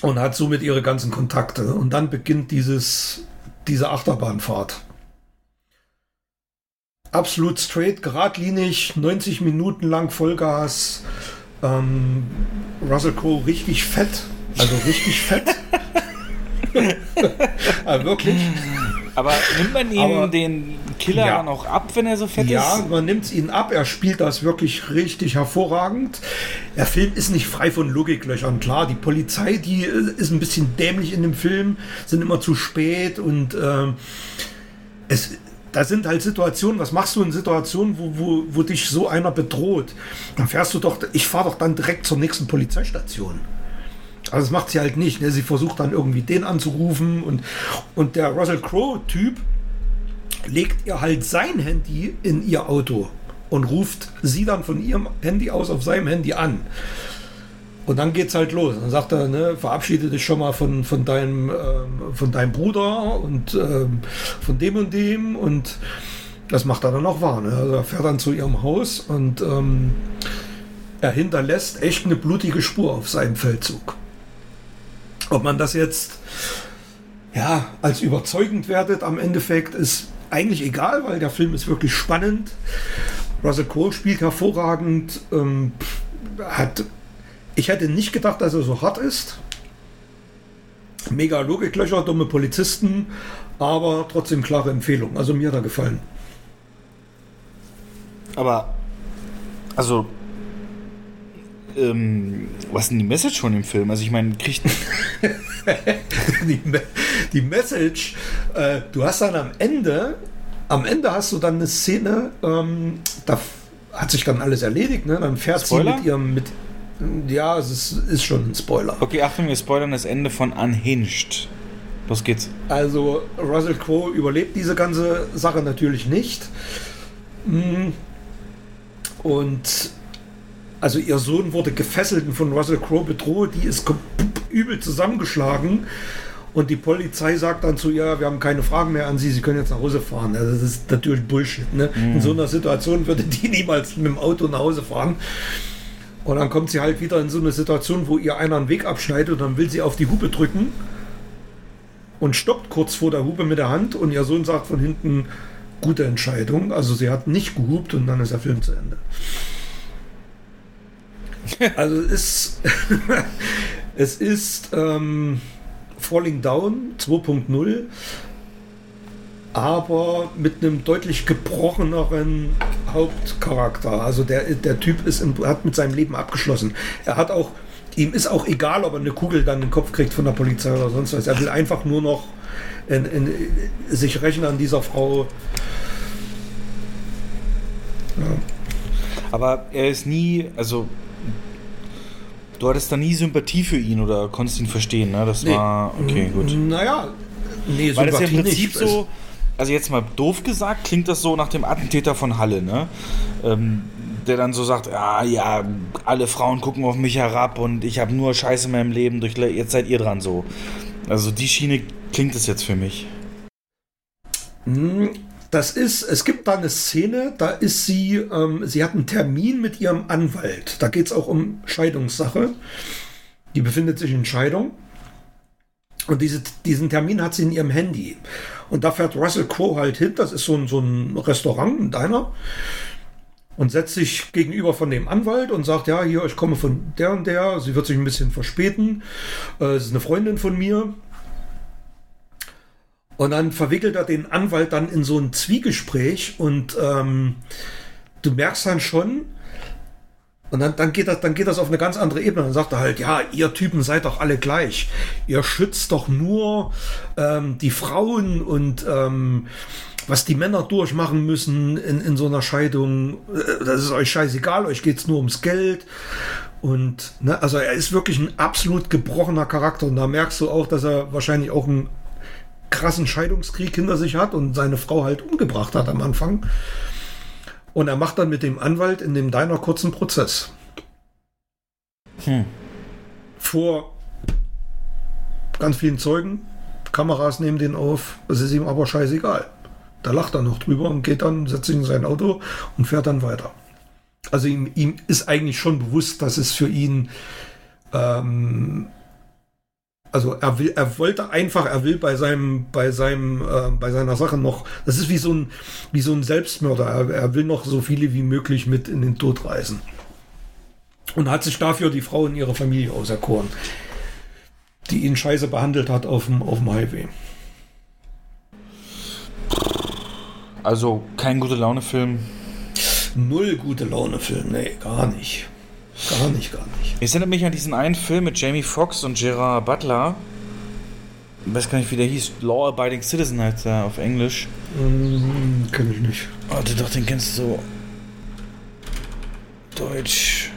und hat somit ihre ganzen Kontakte. Und dann beginnt dieses diese Achterbahnfahrt. Absolut straight, geradlinig, 90 Minuten lang Vollgas. Ähm, Russell Crowe richtig fett, also richtig fett. ja, wirklich. Aber nimmt man ihm den Killer ja. dann auch ab, wenn er so fett ja, ist? Ja, man nimmt es ihm ab. Er spielt das wirklich richtig hervorragend. Der Film ist nicht frei von Logiklöchern. Klar, die Polizei, die ist ein bisschen dämlich in dem Film, sind immer zu spät und äh, es da sind halt Situationen, was machst du in Situationen, wo, wo, wo dich so einer bedroht? Dann fährst du doch, ich fahre doch dann direkt zur nächsten Polizeistation. Also das macht sie halt nicht. Ne? Sie versucht dann irgendwie den anzurufen und, und der Russell Crowe-Typ legt ihr halt sein Handy in ihr Auto und ruft sie dann von ihrem Handy aus auf seinem Handy an. Und dann geht's halt los. Dann sagt er, ne, verabschiede dich schon mal von, von, deinem, ähm, von deinem Bruder und ähm, von dem und dem. Und das macht er dann auch wahr. Ne? Also er fährt dann zu ihrem Haus und ähm, er hinterlässt echt eine blutige Spur auf seinem Feldzug. Ob man das jetzt ja, als überzeugend wertet am Endeffekt ist eigentlich egal, weil der Film ist wirklich spannend. Russell Crowe spielt hervorragend. Ähm, hat, ich hätte nicht gedacht, dass er so hart ist. Mega Logiklöcher, dumme Polizisten, aber trotzdem klare Empfehlung. Also mir hat er gefallen. Aber, also ähm, was ist denn die Message von dem Film? Also ich meine, kriegt... die, die, Message, äh, du hast dann am Ende, am Ende hast du dann eine Szene, ähm, da hat sich dann alles erledigt, ne? Dann fährt Spoiler? sie mit ihrem, mit, ja, es ist, ist schon ein Spoiler. Okay, Achtung, wir spoilern das Ende von Unhinged. Los geht's. Also Russell Crowe überlebt diese ganze Sache natürlich nicht. Mm. Und also ihr Sohn wurde gefesselt und von Russell Crowe bedroht, die ist übel zusammengeschlagen. Und die Polizei sagt dann zu ihr, wir haben keine Fragen mehr an Sie, Sie können jetzt nach Hause fahren. Also das ist natürlich Bullshit. Ne? Mhm. In so einer Situation würde die niemals mit dem Auto nach Hause fahren. Und dann kommt sie halt wieder in so eine Situation, wo ihr einer einen Weg abschneidet und dann will sie auf die Hupe drücken und stoppt kurz vor der Hupe mit der Hand und ihr Sohn sagt von hinten, gute Entscheidung. Also sie hat nicht gehupt und dann ist der Film zu Ende. Also es ist, es ist ähm, Falling Down 2.0, aber mit einem deutlich gebrocheneren Hauptcharakter. Also der, der Typ ist im, hat mit seinem Leben abgeschlossen. Er hat auch, ihm ist auch egal, ob er eine Kugel dann in den Kopf kriegt von der Polizei oder sonst was. Er will einfach nur noch in, in, sich rächen an dieser Frau. Ja. Aber er ist nie, also Du hattest da nie Sympathie für ihn oder konntest ihn verstehen, ne? Das nee. war. Okay, gut. Naja, nee, Weil das ja im Prinzip nicht. so. Also jetzt mal doof gesagt, klingt das so nach dem Attentäter von Halle, ne? Ähm, der dann so sagt, ja, ja, alle Frauen gucken auf mich herab und ich habe nur Scheiße in meinem Leben, durch, jetzt seid ihr dran so. Also die Schiene klingt es jetzt für mich. Hm, Das ist, es gibt da eine Szene, da ist sie, ähm, sie hat einen Termin mit ihrem Anwalt. Da geht es auch um Scheidungssache. Die befindet sich in Scheidung. Und diese, diesen Termin hat sie in ihrem Handy. Und da fährt Russell Crowe halt hin. Das ist so ein, so ein Restaurant, ein Diner. Und setzt sich gegenüber von dem Anwalt und sagt, ja, hier, ich komme von der und der. Sie wird sich ein bisschen verspäten. Äh, es ist eine Freundin von mir. Und dann verwickelt er den Anwalt dann in so ein Zwiegespräch und ähm, du merkst dann schon, und dann, dann, geht das, dann geht das auf eine ganz andere Ebene. Dann sagt er halt, ja, ihr Typen seid doch alle gleich. Ihr schützt doch nur ähm, die Frauen und ähm, was die Männer durchmachen müssen in, in so einer Scheidung. Äh, das ist euch scheißegal, euch geht es nur ums Geld. Und ne, also er ist wirklich ein absolut gebrochener Charakter. Und da merkst du auch, dass er wahrscheinlich auch ein krassen Scheidungskrieg hinter sich hat und seine Frau halt umgebracht hat am Anfang. Und er macht dann mit dem Anwalt in dem Diner kurzen Prozess. Hm. Vor ganz vielen Zeugen. Kameras nehmen den auf. Das ist ihm aber scheißegal. Da lacht er noch drüber und geht dann, setzt sich in sein Auto und fährt dann weiter. Also ihm, ihm ist eigentlich schon bewusst, dass es für ihn ähm, also er will, er wollte einfach, er will bei seinem, bei seinem, äh, bei seiner Sache noch, das ist wie so ein, wie so ein Selbstmörder. Er, er will noch so viele wie möglich mit in den Tod reisen. Und hat sich dafür die Frau in ihrer Familie auserkoren, die ihn scheiße behandelt hat auf dem, auf dem Highway. Also kein gute Laune-Film. Null gute Laune-Film, nee, gar nicht. Gar nicht, gar nicht. Ich erinnere mich an diesen einen Film mit Jamie Foxx und Gerard Butler. Ich weiß gar nicht, wie der hieß. Law Abiding Citizen heißt er auf Englisch. Mm, kenn ich nicht. Warte doch, den kennst du so. Deutsch.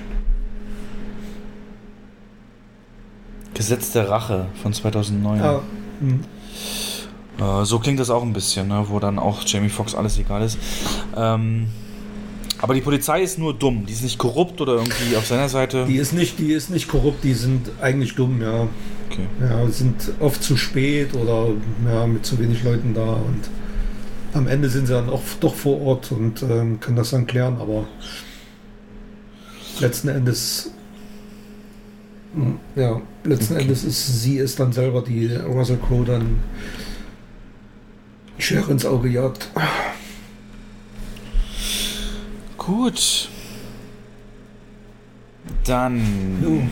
Gesetz der Rache von 2009. Ah, hm. äh, so klingt das auch ein bisschen, ne? wo dann auch Jamie Foxx alles egal ist. Ähm, aber die Polizei ist nur dumm. Die ist nicht korrupt oder irgendwie auf seiner Seite. Die ist nicht, die ist nicht korrupt. Die sind eigentlich dumm, ja. Okay. Ja, sind oft zu spät oder ja, mit zu wenig Leuten da und am Ende sind sie dann auch doch vor Ort und ähm, können das dann klären. Aber letzten Endes hm, ja, letzten okay. Endes ist sie ist dann selber die Russell Crowe dann Schere ins Auge jagt. Gut. Dann jo.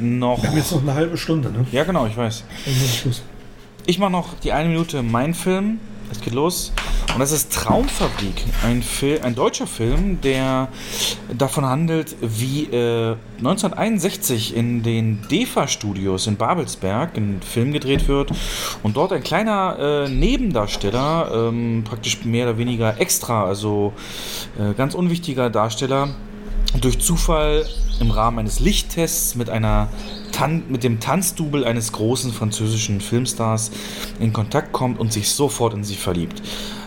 noch. Wir haben jetzt noch eine halbe Stunde, ne? Ja, genau, ich weiß. Ich mache noch die eine Minute mein Film. Es geht los. Und das ist Traumfabrik, ein, Film, ein deutscher Film, der davon handelt, wie äh, 1961 in den DEFA-Studios in Babelsberg ein Film gedreht wird und dort ein kleiner äh, Nebendarsteller, ähm, praktisch mehr oder weniger extra, also äh, ganz unwichtiger Darsteller, durch Zufall im Rahmen eines Lichttests mit einer Tan mit dem Tanzdubel eines großen französischen Filmstars in Kontakt kommt und sich sofort in sie verliebt.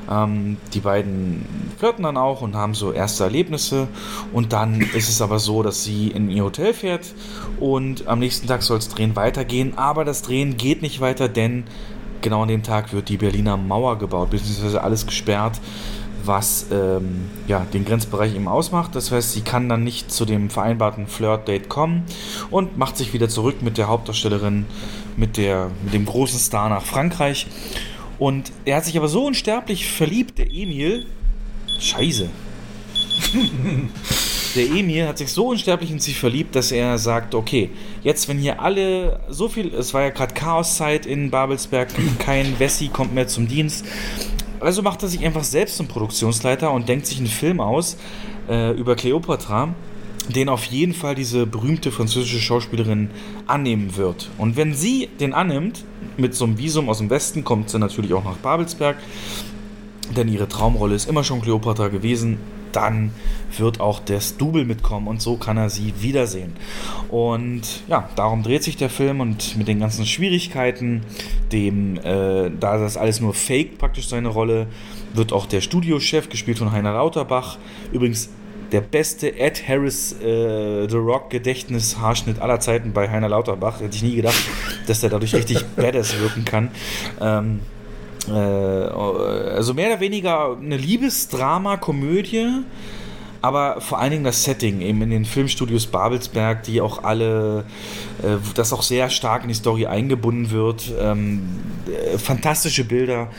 Ähm, die beiden flirten dann auch und haben so erste Erlebnisse. Und dann ist es aber so, dass sie in ihr Hotel fährt und am nächsten Tag soll es Drehen weitergehen. Aber das Drehen geht nicht weiter, denn genau an dem Tag wird die Berliner Mauer gebaut, beziehungsweise alles gesperrt was ähm, ja, den Grenzbereich eben ausmacht. Das heißt, sie kann dann nicht zu dem vereinbarten Flirt-Date kommen und macht sich wieder zurück mit der Hauptdarstellerin, mit, der, mit dem großen Star nach Frankreich. Und er hat sich aber so unsterblich verliebt, der Emil. Scheiße. der Emil hat sich so unsterblich in sie verliebt, dass er sagt, okay, jetzt wenn hier alle so viel, es war ja gerade Chaoszeit in Babelsberg, kein Wessi kommt mehr zum Dienst. Also macht er sich einfach selbst zum Produktionsleiter und denkt sich einen Film aus äh, über Cleopatra, den auf jeden Fall diese berühmte französische Schauspielerin annehmen wird. Und wenn sie den annimmt, mit so einem Visum aus dem Westen kommt sie natürlich auch nach Babelsberg, denn ihre Traumrolle ist immer schon Cleopatra gewesen. Dann wird auch das Double mitkommen und so kann er sie wiedersehen. Und ja, darum dreht sich der Film und mit den ganzen Schwierigkeiten, dem, äh, da das alles nur fake praktisch seine Rolle, wird auch der Studiochef, gespielt von Heiner Lauterbach, übrigens der beste Ed Harris äh, The Rock Gedächtnis Haarschnitt aller Zeiten bei Heiner Lauterbach. Hätte ich nie gedacht, dass der dadurch richtig badass wirken kann. Ähm, äh, also mehr oder weniger eine Liebesdrama, Komödie aber vor allen Dingen das Setting eben in den Filmstudios Babelsberg, die auch alle, äh, das auch sehr stark in die Story eingebunden wird. Ähm, äh, fantastische Bilder,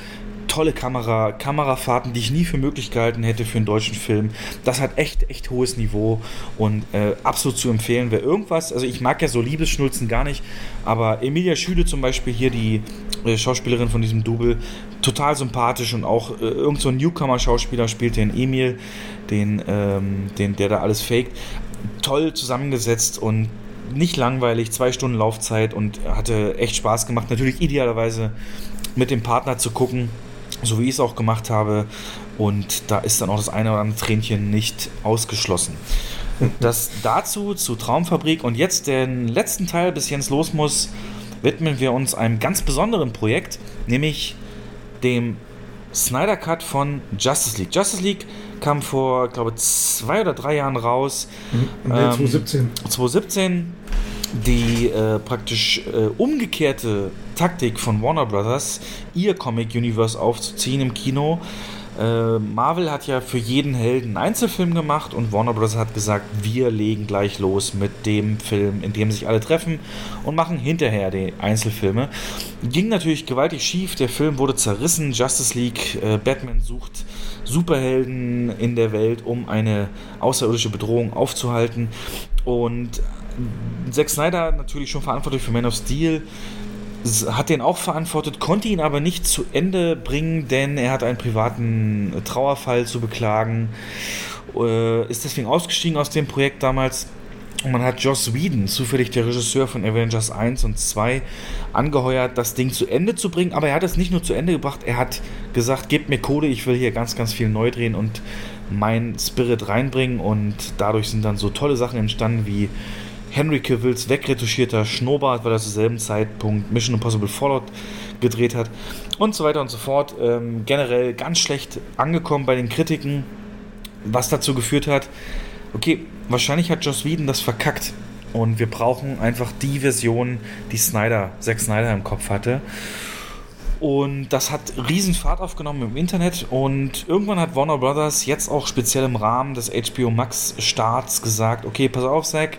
tolle Kamera, Kamerafahrten, die ich nie für möglich gehalten hätte für einen deutschen Film. Das hat echt, echt hohes Niveau und äh, absolut zu empfehlen. Wer irgendwas, also ich mag ja so Liebesschnulzen gar nicht, aber Emilia Schüde zum Beispiel hier, die äh, Schauspielerin von diesem Double, total sympathisch und auch äh, irgend so ein Newcomer-Schauspieler spielt den Emil, den, ähm, den, der da alles faked. Toll zusammengesetzt und nicht langweilig, zwei Stunden Laufzeit und hatte echt Spaß gemacht. Natürlich idealerweise mit dem Partner zu gucken so wie ich es auch gemacht habe. Und da ist dann auch das eine oder andere Tränchen nicht ausgeschlossen. Das dazu zu Traumfabrik und jetzt den letzten Teil, bis Jens los muss, widmen wir uns einem ganz besonderen Projekt, nämlich dem Snyder Cut von Justice League. Justice League kam vor, glaube ich, zwei oder drei Jahren raus. Mhm, ähm, 2017. 2017 die äh, praktisch äh, umgekehrte Taktik von Warner Brothers, ihr Comic Universe aufzuziehen im Kino. Äh, Marvel hat ja für jeden Helden einen Einzelfilm gemacht und Warner Bros. hat gesagt, wir legen gleich los mit dem Film, in dem sich alle treffen und machen hinterher die Einzelfilme. Ging natürlich gewaltig schief, der Film wurde zerrissen, Justice League, äh, Batman sucht Superhelden in der Welt, um eine außerirdische Bedrohung aufzuhalten. Und Zack Snyder natürlich schon verantwortlich für Man of Steel, hat den auch verantwortet, konnte ihn aber nicht zu Ende bringen, denn er hat einen privaten Trauerfall zu beklagen, äh, ist deswegen ausgestiegen aus dem Projekt damals. Und man hat Joss Whedon, zufällig der Regisseur von Avengers 1 und 2, angeheuert, das Ding zu Ende zu bringen. Aber er hat es nicht nur zu Ende gebracht, er hat gesagt, gebt mir Code, ich will hier ganz, ganz viel neu drehen und mein Spirit reinbringen. Und dadurch sind dann so tolle Sachen entstanden wie Henry Cavills wegretuschierter Schnurrbart, weil er zu selben Zeitpunkt Mission Impossible Fallout gedreht hat und so weiter und so fort. Ähm, generell ganz schlecht angekommen bei den Kritiken, was dazu geführt hat, okay, wahrscheinlich hat Joss Whedon das verkackt und wir brauchen einfach die Version, die Snyder, Zack Snyder im Kopf hatte. Und das hat riesen Fahrt aufgenommen im Internet und irgendwann hat Warner Brothers jetzt auch speziell im Rahmen des HBO Max Starts gesagt, okay, pass auf, Zack,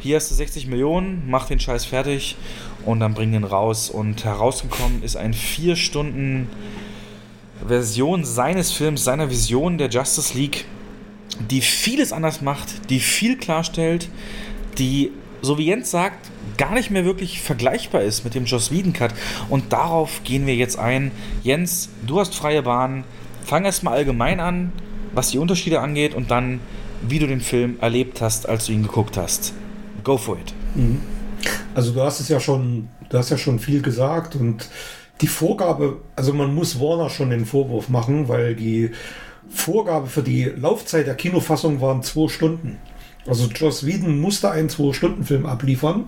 hier hast du 60 Millionen, mach den Scheiß fertig und dann bring den raus. Und herausgekommen ist ein 4 Stunden Version seines Films, seiner Vision der Justice League, die vieles anders macht, die viel klarstellt, die, so wie Jens sagt, gar nicht mehr wirklich vergleichbar ist mit dem Joss Whedon Cut. Und darauf gehen wir jetzt ein. Jens, du hast freie Bahn. Fang erstmal allgemein an, was die Unterschiede angeht und dann, wie du den Film erlebt hast, als du ihn geguckt hast. Go for it. Mhm. Also du hast es ja schon, du hast ja schon viel gesagt und die Vorgabe, also man muss Warner schon den Vorwurf machen, weil die Vorgabe für die Laufzeit der Kinofassung waren zwei Stunden. Also Joss Whedon musste einen Zwei-Stunden-Film abliefern.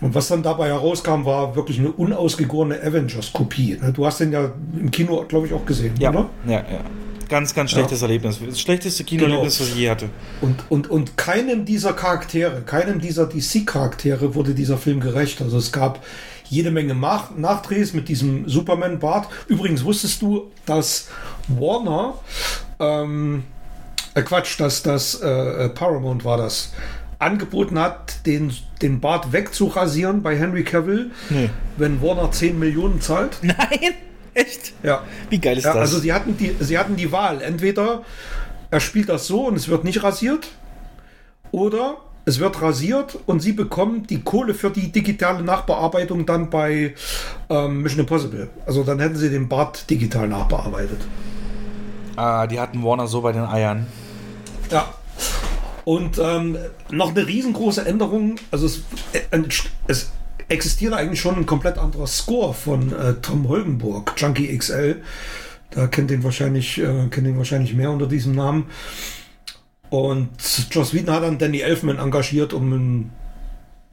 Und was dann dabei herauskam, war wirklich eine unausgegorene Avengers-Kopie. Du hast den ja im Kino, glaube ich, auch gesehen, ja. oder? Ja, ja. Ganz, ganz schlechtes ja. Erlebnis. Das schlechteste Kinoerlebnis, genau. was ich je hatte. Und, und, und keinem dieser Charaktere, keinem dieser DC-Charaktere wurde dieser Film gerecht. Also es gab jede Menge Nach Nachdrehs mit diesem Superman-Bart. Übrigens wusstest du, dass Warner, ähm, äh Quatsch, dass das äh, Paramount war das, angeboten hat, den, den Bart wegzurasieren bei Henry Cavill, nee. wenn Warner 10 Millionen zahlt? Nein! Echt? Ja. Wie geil ist ja, das? Also sie hatten, die, sie hatten die Wahl. Entweder er spielt das so und es wird nicht rasiert, oder es wird rasiert und sie bekommen die Kohle für die digitale Nachbearbeitung dann bei ähm, Mission Impossible. Also dann hätten sie den Bart digital nachbearbeitet. Ah, die hatten Warner so bei den Eiern. Ja. Und ähm, noch eine riesengroße Änderung. Also es, äh, es existiert eigentlich schon ein komplett anderer Score von äh, Tom Holgenburg, Junkie XL. Da kennt den wahrscheinlich, äh, kennt den wahrscheinlich mehr unter diesem Namen. Und Joss Whedon hat dann Danny Elfman engagiert, um einen,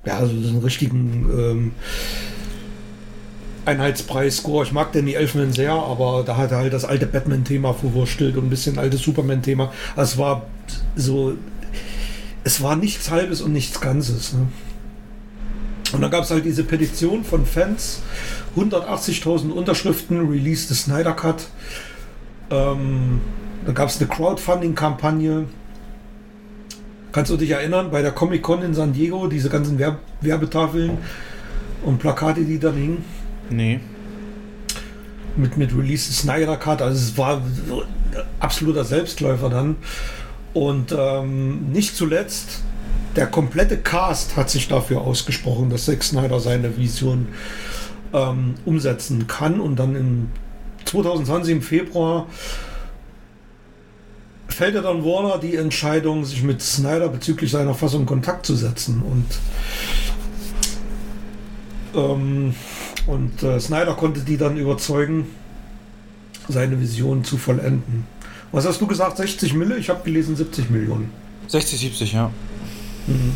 ja, also einen richtigen ähm, Einheitspreis-Score. Ich mag Danny Elfman sehr, aber da hat er halt das alte Batman-Thema verwurstelt und ein bisschen altes Superman-Thema. Es war so, es war nichts Halbes und nichts Ganzes. Ne? Und dann gab es halt diese Petition von Fans, 180.000 Unterschriften, Release des Snyder Cut. Ähm, dann gab es eine Crowdfunding-Kampagne. Kannst du dich erinnern, bei der Comic-Con in San Diego, diese ganzen Werb Werbetafeln und Plakate, die da hingen? Nee. Mit, mit Release Snyder Cut, also es war absoluter Selbstläufer dann. Und ähm, nicht zuletzt der komplette Cast hat sich dafür ausgesprochen, dass Zack Snyder seine Vision ähm, umsetzen kann und dann in 2020 im Februar fällt er dann Warner die Entscheidung, sich mit Snyder bezüglich seiner Fassung in Kontakt zu setzen und ähm, und äh, Snyder konnte die dann überzeugen, seine Vision zu vollenden. Was hast du gesagt? 60 Mille? Ich habe gelesen 70 Millionen. 60, 70, ja. Mhm.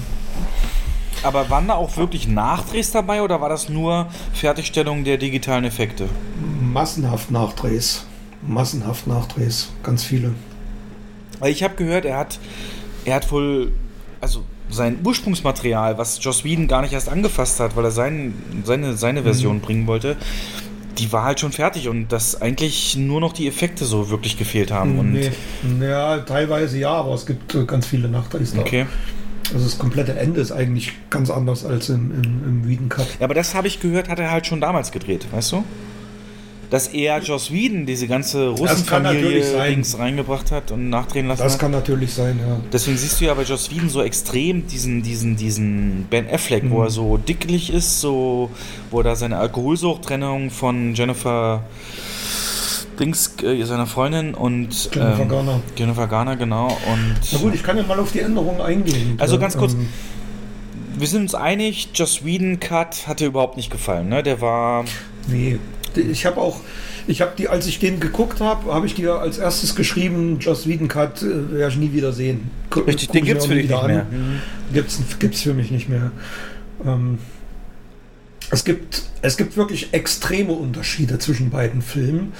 Aber waren da auch wirklich Nachdrehs dabei oder war das nur Fertigstellung der digitalen Effekte? Massenhaft Nachdrehs. Massenhaft Nachdrehs. Ganz viele. Ich habe gehört, er hat, er hat wohl, also sein Ursprungsmaterial, was Joss Whedon gar nicht erst angefasst hat, weil er sein, seine, seine Version mhm. bringen wollte, die war halt schon fertig und dass eigentlich nur noch die Effekte so wirklich gefehlt haben. Und nee. Ja, teilweise ja, aber es gibt äh, ganz viele Nachdrehs. Okay. Also das komplette Ende ist eigentlich ganz anders als im, im, im Cut. Ja, aber das habe ich gehört, hat er halt schon damals gedreht, weißt du? Dass er Joss Whedon diese ganze Russenfamilie Dings reingebracht hat und nachdrehen lassen Das hat. kann natürlich sein, ja. Deswegen siehst du ja bei Joss Whedon so extrem diesen, diesen, diesen Ben Affleck, mhm. wo er so dicklich ist, so, wo er da seine Alkoholsuchttrennung von Jennifer Dings, äh, seiner Freundin und Jennifer ähm, Garner. Jennifer Garner, genau. Und, Na gut, ich kann ja mal auf die Änderungen eingehen. Also ganz kurz, ähm, wir sind uns einig, Joss Whedon Cut hat dir überhaupt nicht gefallen, ne? Der war. Nee, ich habe auch, ich habe die, als ich den geguckt habe, habe ich dir als erstes geschrieben, Joss Whedon Cut äh, werde ich nie wieder sehen. Richtig, den gibt es für dich nicht mehr. Mhm. Gibt es für mich nicht mehr. Ähm, es gibt, es gibt wirklich extreme Unterschiede zwischen beiden Filmen.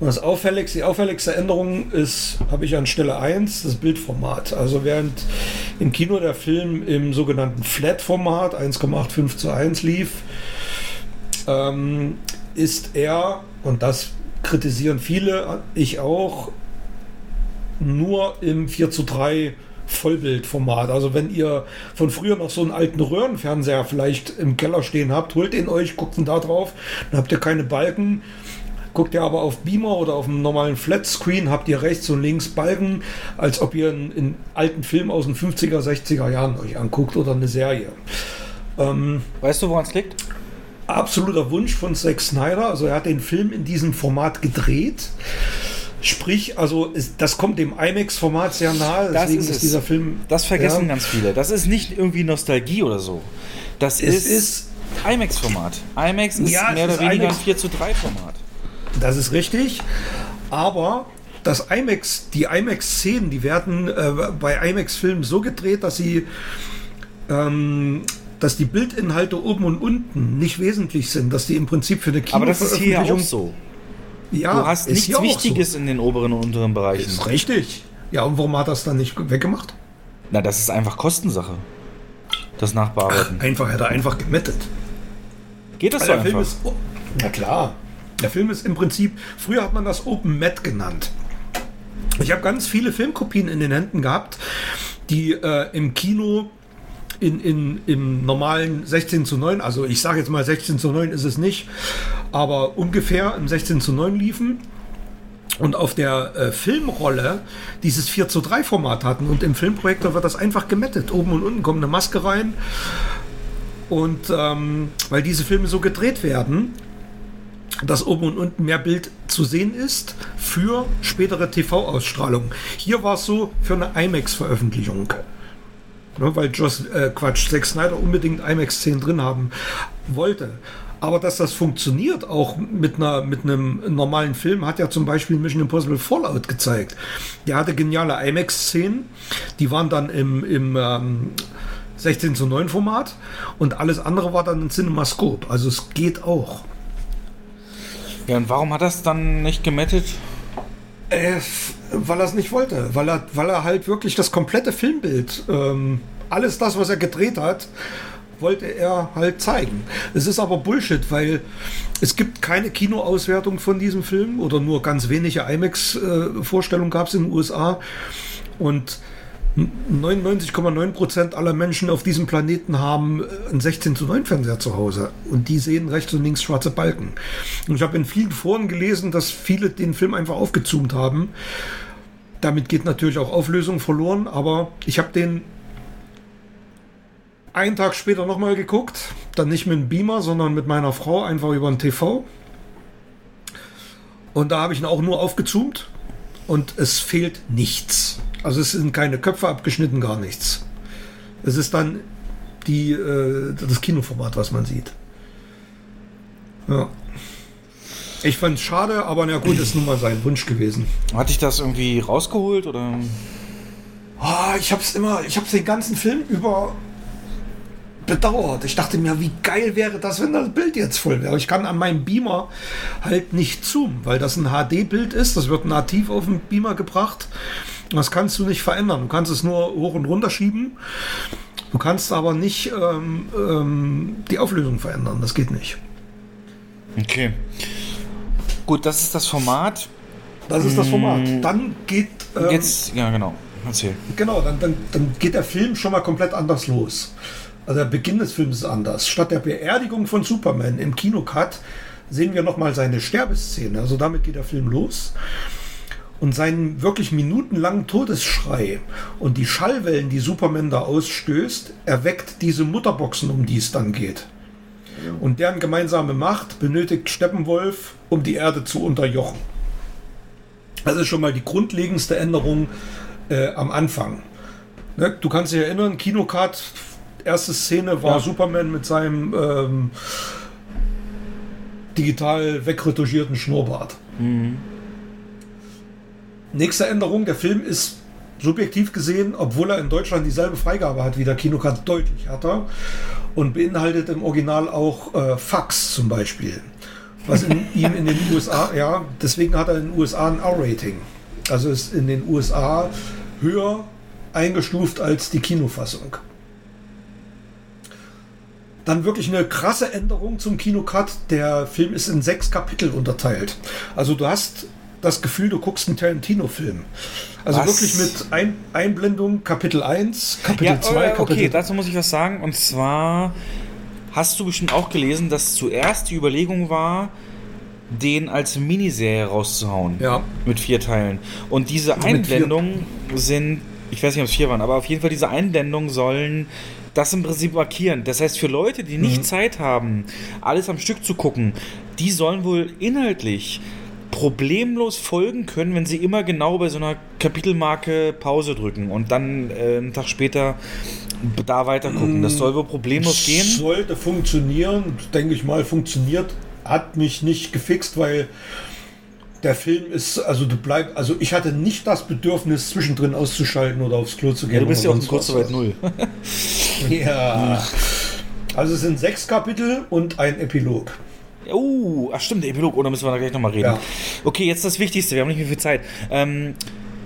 Und das auffälligste, die auffälligste Änderung ist, habe ich an Stelle 1, das Bildformat. Also während im Kino der Film im sogenannten Flat-Format 1,85 zu 1 lief, ähm, ist er, und das kritisieren viele, ich auch, nur im 4 zu 3 Vollbildformat. Also wenn ihr von früher noch so einen alten Röhrenfernseher vielleicht im Keller stehen habt, holt ihn euch, guckt ihn da drauf, dann habt ihr keine Balken. Guckt ihr aber auf Beamer oder auf einem normalen Flatscreen, habt ihr rechts und links Balken, als ob ihr einen, einen alten Film aus den 50er, 60er Jahren euch anguckt oder eine Serie. Ähm, weißt du, woran es liegt? Absoluter Wunsch von Zack Snyder. Also er hat den Film in diesem Format gedreht. Sprich, also ist, das kommt dem IMAX-Format sehr nahe. Deswegen ist, ist, dieser Film. Das vergessen ja. ganz viele. Das ist nicht irgendwie Nostalgie oder so. Das ist, ist IMAX-Format. IMAX ist ja, mehr oder weniger IMAX. ein 4 zu 3 Format. Das ist richtig. Aber das IMAX, die IMAX-Szenen, die werden äh, bei IMAX-Filmen so gedreht, dass sie ähm, dass die Bildinhalte oben und unten nicht wesentlich sind, dass die im Prinzip für eine Kino Aber das ist hier auch so. Ja, du hast nichts Wichtiges so. in den oberen und unteren Bereichen. Ist richtig. Ja, und warum hat das dann nicht weggemacht? Na, das ist einfach Kostensache. Das Nachbearbeiten. Ach, einfach, hätte er einfach gemettet. Geht das so der einfach? Film ist, oh, na klar. Der Film ist im Prinzip, früher hat man das Open Met genannt. Ich habe ganz viele Filmkopien in den Händen gehabt, die äh, im Kino in, in, im normalen 16 zu 9, also ich sage jetzt mal 16 zu 9 ist es nicht, aber ungefähr im 16 zu 9 liefen und auf der äh, Filmrolle dieses 4 zu 3 Format hatten und im Filmprojektor wird das einfach gemettet. Oben und unten kommt eine Maske rein und ähm, weil diese Filme so gedreht werden, dass oben und unten mehr Bild zu sehen ist für spätere TV-Ausstrahlung. Hier war es so für eine IMAX-Veröffentlichung ne, weil Joss, äh, Quatsch, Zack Snyder unbedingt IMAX-Szenen drin haben wollte. Aber dass das funktioniert, auch mit, einer, mit einem normalen Film, hat ja zum Beispiel Mission Impossible Fallout gezeigt. Der hatte geniale IMAX-Szenen, die waren dann im, im ähm, 16 zu 9 Format und alles andere war dann in CinemaScope. Also es geht auch. Ja, und warum hat das dann nicht gemettet? Äh, weil er es nicht wollte. Weil er, weil er halt wirklich das komplette Filmbild, ähm, alles das, was er gedreht hat, wollte er halt zeigen. Es ist aber Bullshit, weil es gibt keine Kinoauswertung von diesem Film oder nur ganz wenige IMAX-Vorstellungen gab es in den USA. Und 99,9% aller Menschen auf diesem Planeten haben äh, einen 16 zu 9 Fernseher zu Hause und die sehen rechts und links schwarze Balken. Und ich habe in vielen Foren gelesen, dass viele den Film einfach aufgezoomt haben. Damit geht natürlich auch Auflösung verloren, aber ich habe den einen Tag später nochmal geguckt, dann nicht mit dem Beamer, sondern mit meiner Frau einfach über den TV. Und da habe ich ihn auch nur aufgezoomt und es fehlt nichts. Also es sind keine Köpfe abgeschnitten, gar nichts. Es ist dann die, äh, das Kinoformat, was man sieht. Ja. Ich fand es schade, aber na gut, ist nun mal sein Wunsch gewesen. Hat dich das irgendwie rausgeholt oder? Oh, ich hab's immer, ich hab's den ganzen Film über bedauert. Ich dachte mir, wie geil wäre das, wenn das Bild jetzt voll wäre. Ich kann an meinem Beamer halt nicht zoomen, weil das ein HD-Bild ist. Das wird nativ auf den Beamer gebracht. Das kannst du nicht verändern. Du kannst es nur hoch und runter schieben. Du kannst aber nicht ähm, ähm, die Auflösung verändern. Das geht nicht. Okay. Gut, das ist das Format. Das ist das Format. Hm. Dann geht. Ähm, Jetzt, ja, genau. Erzähl. Genau, dann, dann, dann geht der Film schon mal komplett anders los. Also der Beginn des Films ist anders. Statt der Beerdigung von Superman im Kinocut sehen wir nochmal seine Sterbeszene. Also damit geht der Film los und seinen wirklich minutenlangen Todesschrei und die Schallwellen, die Superman da ausstößt, erweckt diese Mutterboxen, um die es dann geht. Und deren gemeinsame Macht benötigt Steppenwolf, um die Erde zu unterjochen. Das ist schon mal die grundlegendste Änderung äh, am Anfang. Ne? Du kannst dich erinnern, Kinocard, erste Szene war ja. Superman mit seinem ähm, digital wegretuschierten Schnurrbart. Mhm. Nächste Änderung, der Film ist subjektiv gesehen, obwohl er in Deutschland dieselbe Freigabe hat wie der Kinocard, deutlich härter und beinhaltet im Original auch äh, Fax zum Beispiel. Was in ihm in den USA, ja, deswegen hat er in den USA ein R-Rating. Also ist in den USA höher eingestuft als die Kinofassung. Dann wirklich eine krasse Änderung zum Kinocut. Der Film ist in sechs Kapitel unterteilt. Also du hast das Gefühl, du guckst einen Tarantino-Film. Also was? wirklich mit Ein Einblendung Kapitel 1, Kapitel 2, ja, Kapitel Okay, dazu muss ich was sagen. Und zwar hast du bestimmt auch gelesen, dass zuerst die Überlegung war, den als Miniserie rauszuhauen. Ja. Mit vier Teilen. Und diese Einblendungen sind, ich weiß nicht, ob es vier waren, aber auf jeden Fall diese Einblendungen sollen das im Prinzip markieren. Das heißt, für Leute, die nicht mhm. Zeit haben, alles am Stück zu gucken, die sollen wohl inhaltlich problemlos folgen können, wenn sie immer genau bei so einer Kapitelmarke Pause drücken und dann äh, einen Tag später da weiter gucken. Das soll wohl problemlos gehen. Sollte funktionieren, denke ich mal, funktioniert. Hat mich nicht gefixt, weil der Film ist, also du bleibst, also ich hatte nicht das Bedürfnis, zwischendrin auszuschalten oder aufs Klo zu gehen. Ja, du bist ja auch in Kurzarbeit Null. ja. Also es sind sechs Kapitel und ein Epilog. Oh, ach stimmt, der Epilog. Oh, da müssen wir da gleich nochmal reden. Ja. Okay, jetzt das Wichtigste. Wir haben nicht mehr viel Zeit. Ähm,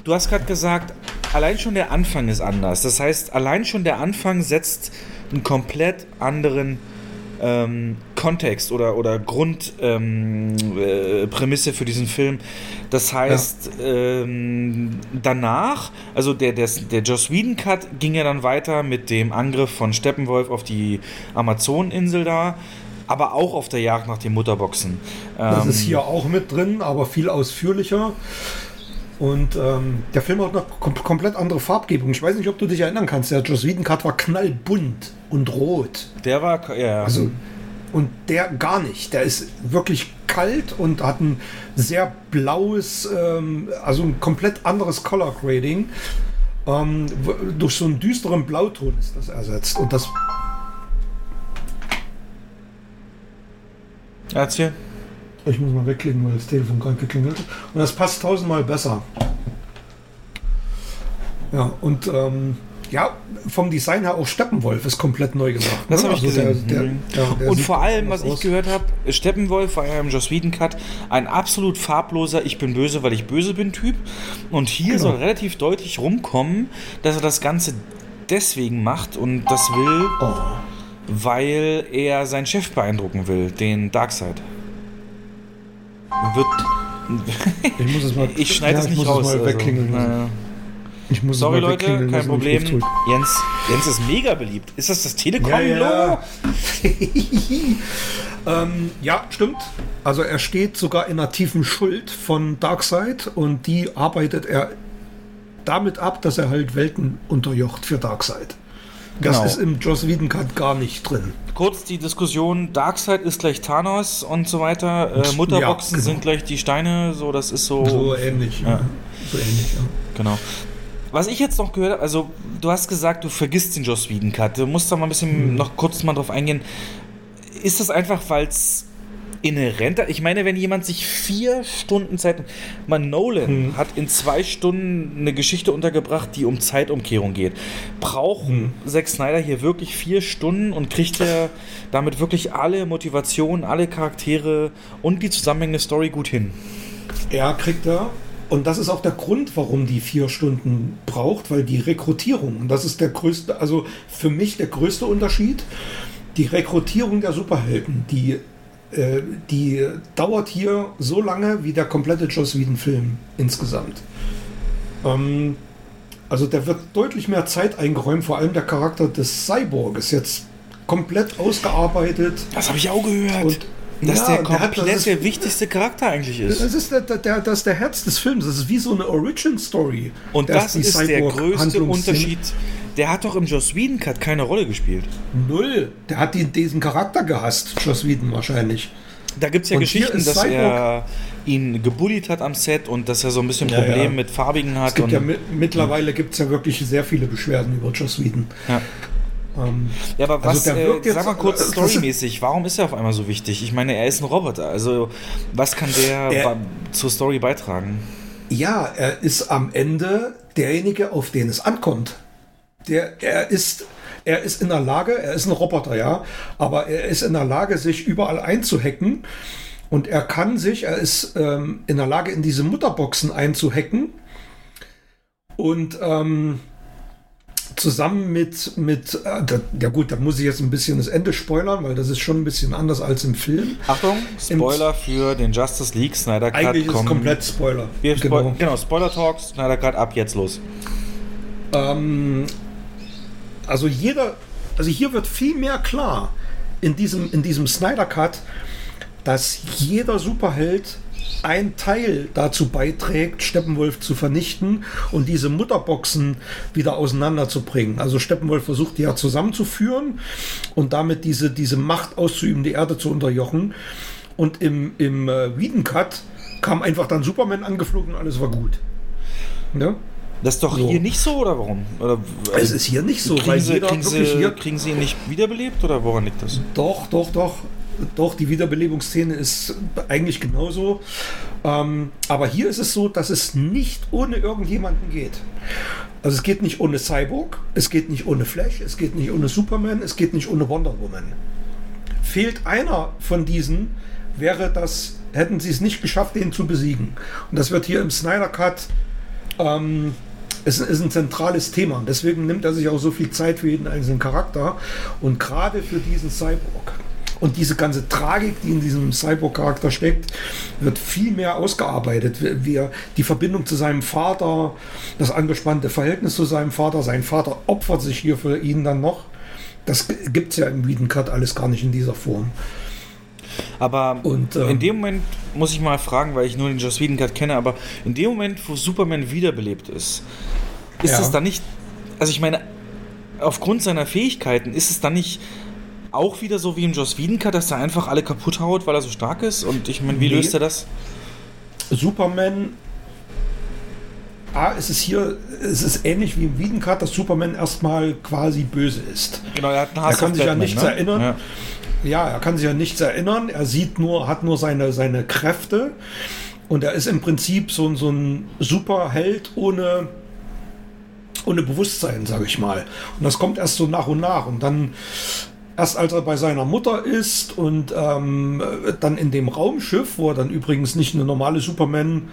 du hast gerade gesagt, allein schon der Anfang ist anders. Das heißt, allein schon der Anfang setzt einen komplett anderen ähm, Kontext oder, oder Grundprämisse ähm, äh, für diesen Film. Das heißt, ja. ähm, danach, also der, der, der Joss Whedon-Cut ging ja dann weiter mit dem Angriff von Steppenwolf auf die Amazoneninsel da aber auch auf der Jagd nach den Mutterboxen. Das ähm, ist hier auch mit drin, aber viel ausführlicher. Und ähm, der Film hat eine kom komplett andere Farbgebung. Ich weiß nicht, ob du dich erinnern kannst. Der Joss Whedon Cut war knallbunt und rot. Der war, ja. Also, und der gar nicht. Der ist wirklich kalt und hat ein sehr blaues, ähm, also ein komplett anderes Color Grading. Ähm, durch so einen düsteren Blauton ist das ersetzt. Und das Erzähl. Ich muss mal wegklicken, weil das Telefon gerade geklingelt hat. Und das passt tausendmal besser. Ja, und ähm, ja, vom Design her auch Steppenwolf ist komplett neu gemacht. Das ne? habe ich also gesehen. Der, der, der, und vor allem, was ich gehört habe, Steppenwolf war ja im Joss Whedon Cut ein absolut farbloser Ich bin böse, weil ich böse bin Typ. Und hier genau. soll relativ deutlich rumkommen, dass er das Ganze deswegen macht und das will. Oh weil er seinen Chef beeindrucken will, den Darkseid. Wird. ich muss es mal. Ich schneide ja, es nicht raus. Mal wegklingeln also, ich muss Sorry Leute, kein Problem. Jens, Jens ist mega beliebt. Ist das das Telekom-Logo? Ja, ja. ähm, ja, stimmt. Also er steht sogar in einer tiefen Schuld von Darkseid und die arbeitet er damit ab, dass er halt Welten unterjocht für Darkseid. Das genau. ist im Joss Whedon Cut gar nicht drin. Kurz die Diskussion, Darkseid ist gleich Thanos und so weiter. Äh, Mutterboxen ja, genau. sind gleich die Steine, so das ist so. So ähnlich, ja. So ähnlich, ja. Genau. Was ich jetzt noch gehört habe, also du hast gesagt, du vergisst den Joss Whedon Cut. Du musst da mal ein bisschen hm. noch kurz mal drauf eingehen. Ist das einfach, weil es inhärent. Ich meine, wenn jemand sich vier Stunden Zeit. Man, Nolan hm. hat in zwei Stunden eine Geschichte untergebracht, die um Zeitumkehrung geht. Braucht hm. Zack Snyder hier wirklich vier Stunden und kriegt er damit wirklich alle Motivationen, alle Charaktere und die zusammenhängende Story gut hin? Ja, kriegt er. Und das ist auch der Grund, warum die vier Stunden braucht, weil die Rekrutierung, und das ist der größte, also für mich der größte Unterschied, die Rekrutierung der Superhelden, die, äh, die dauert hier so lange wie der komplette Joss Whedon-Film insgesamt. Ähm, also der wird deutlich mehr Zeit eingeräumt, vor allem der Charakter des Cyborg ist jetzt komplett ausgearbeitet. Das habe ich auch gehört. Und dass ja, der komplett der, das der wichtigste Charakter eigentlich ist. Das ist der, der, das ist der Herz des Films. Das ist wie so eine Origin-Story. Und das ist der größte Unterschied. Der hat doch im Joss Whedon Cut keine Rolle gespielt. Null. Der hat die, diesen Charakter gehasst, Joss Whedon wahrscheinlich. Da gibt es ja und Geschichten, dass Cyborg. er ihn gebullied hat am Set und dass er so ein bisschen Probleme ja, ja. mit Farbigen hat. Es gibt ja, mittlerweile gibt es ja wirklich sehr viele Beschwerden über Joss Whedon. Ja. Ähm, ja, aber also was, also äh, sag mal kurz storymäßig, warum ist er auf einmal so wichtig? Ich meine, er ist ein Roboter, also was kann der er, zur Story beitragen? Ja, er ist am Ende derjenige, auf den es ankommt. Der, er ist, er ist in der Lage, er ist ein Roboter, ja, aber er ist in der Lage, sich überall einzuhacken und er kann sich, er ist ähm, in der Lage, in diese Mutterboxen einzuhacken und ähm, zusammen mit, mit äh, da, ja gut, da muss ich jetzt ein bisschen das Ende spoilern, weil das ist schon ein bisschen anders als im Film. Achtung, Spoiler Im, für den Justice League Snyder Cut. Eigentlich kommen, ist komplett Spoiler. Wir genau. Spo genau, Spoiler Talks, Snyder Cut, ab jetzt los. Ähm, also jeder, also hier wird viel mehr klar in diesem, in diesem Snyder Cut, dass jeder Superheld ein Teil dazu beiträgt, Steppenwolf zu vernichten und diese Mutterboxen wieder auseinanderzubringen. Also Steppenwolf versucht die ja zusammenzuführen und damit diese, diese Macht auszuüben, die Erde zu unterjochen. Und im, im äh, Whedon Cut kam einfach dann Superman angeflogen und alles war gut. Ja? Das ist doch so. hier nicht so, oder warum? Oder, es ist hier nicht so, kriegen weil sie, kriegen, sie, hier kriegen sie ihn nicht wiederbelebt oder woran liegt das? Doch, doch, doch. Doch, die Wiederbelebungsszene ist eigentlich genauso. Ähm, aber hier ist es so, dass es nicht ohne irgendjemanden geht. Also es geht nicht ohne Cyborg, es geht nicht ohne Flash, es geht nicht ohne Superman, es geht nicht ohne Wonder Woman. Fehlt einer von diesen, wäre das, hätten sie es nicht geschafft, den zu besiegen. Und das wird hier im Snyder Cut ähm, ist, ist ein zentrales Thema. Deswegen nimmt er sich auch so viel Zeit für jeden einzelnen Charakter. Und gerade für diesen Cyborg und diese ganze Tragik, die in diesem Cyborg-Charakter steckt, wird viel mehr ausgearbeitet. Wir, die Verbindung zu seinem Vater, das angespannte Verhältnis zu seinem Vater, sein Vater opfert sich hier für ihn dann noch. Das gibt es ja im Whedon Cut alles gar nicht in dieser Form. Aber und, ähm, in dem Moment muss ich mal fragen, weil ich nur den Joss Whedon Cut kenne, aber in dem Moment, wo Superman wiederbelebt ist, ist ja. das dann nicht, also ich meine, aufgrund seiner Fähigkeiten, ist es dann nicht auch wieder so wie im Joss Wiedenker, dass er einfach alle kaputt haut, weil er so stark ist? Und ich meine, wie nee. löst er das? Superman Ah, es ist hier, es ist ähnlich wie im Wiedencut, dass Superman erstmal quasi böse ist. Genau, er hat einen Hass Er kann sich Batman, ja nichts ne? erinnern. Ja. ja. er kann sich ja nichts erinnern. Er sieht nur, hat nur seine, seine Kräfte. Und er ist im Prinzip so, so ein Superheld ohne, ohne Bewusstsein, sage ich mal. Und das kommt erst so nach und nach. Und dann Erst als er bei seiner Mutter ist und ähm, dann in dem Raumschiff, wo er dann übrigens nicht eine normale Superman,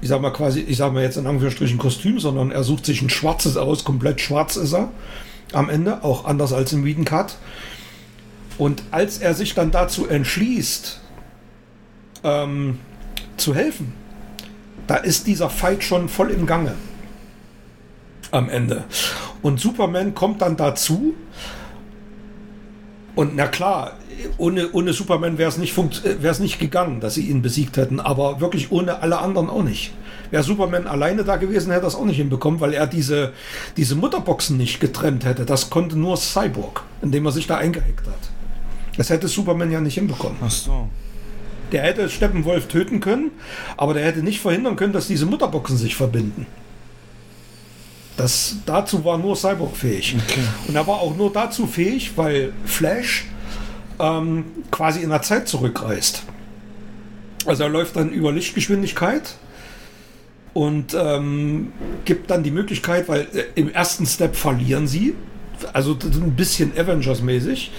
ich sag mal quasi, ich sag mal jetzt in Anführungsstrichen Kostüm, sondern er sucht sich ein schwarzes aus, komplett schwarz ist er. am Ende, auch anders als im Whedon Cut. Und als er sich dann dazu entschließt, ähm, zu helfen, da ist dieser Fight schon voll im Gange. Am Ende. Und Superman kommt dann dazu. Und na klar, ohne, ohne Superman wäre es nicht, äh, nicht gegangen, dass sie ihn besiegt hätten. Aber wirklich ohne alle anderen auch nicht. Wäre Superman alleine da gewesen, hätte er das auch nicht hinbekommen, weil er diese, diese Mutterboxen nicht getrennt hätte. Das konnte nur Cyborg, indem er sich da eingehackt hat. Das hätte Superman ja nicht hinbekommen. Ach so. Der hätte Steppenwolf töten können, aber der hätte nicht verhindern können, dass diese Mutterboxen sich verbinden. Das, dazu war nur Cyborg fähig. Okay. Und er war auch nur dazu fähig, weil Flash ähm, quasi in der Zeit zurückreist. Also er läuft dann über Lichtgeschwindigkeit und ähm, gibt dann die Möglichkeit, weil äh, im ersten Step verlieren sie, also ein bisschen Avengers-mäßig.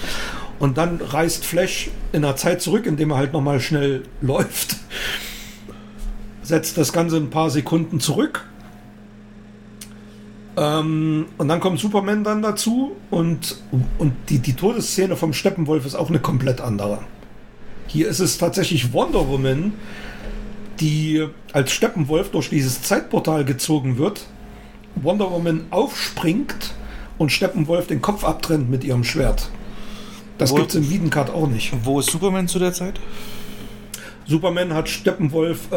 Und dann reist Flash in der Zeit zurück, indem er halt nochmal schnell läuft. Setzt das Ganze ein paar Sekunden zurück. Ähm, und dann kommt Superman dann dazu und, und die, die Todesszene vom Steppenwolf ist auch eine komplett andere. Hier ist es tatsächlich Wonder Woman, die als Steppenwolf durch dieses Zeitportal gezogen wird, Wonder Woman aufspringt und Steppenwolf den Kopf abtrennt mit ihrem Schwert. Das gibt es im Wiedenkart auch nicht. Wo ist Superman zu der Zeit? Superman hat Steppenwolf äh,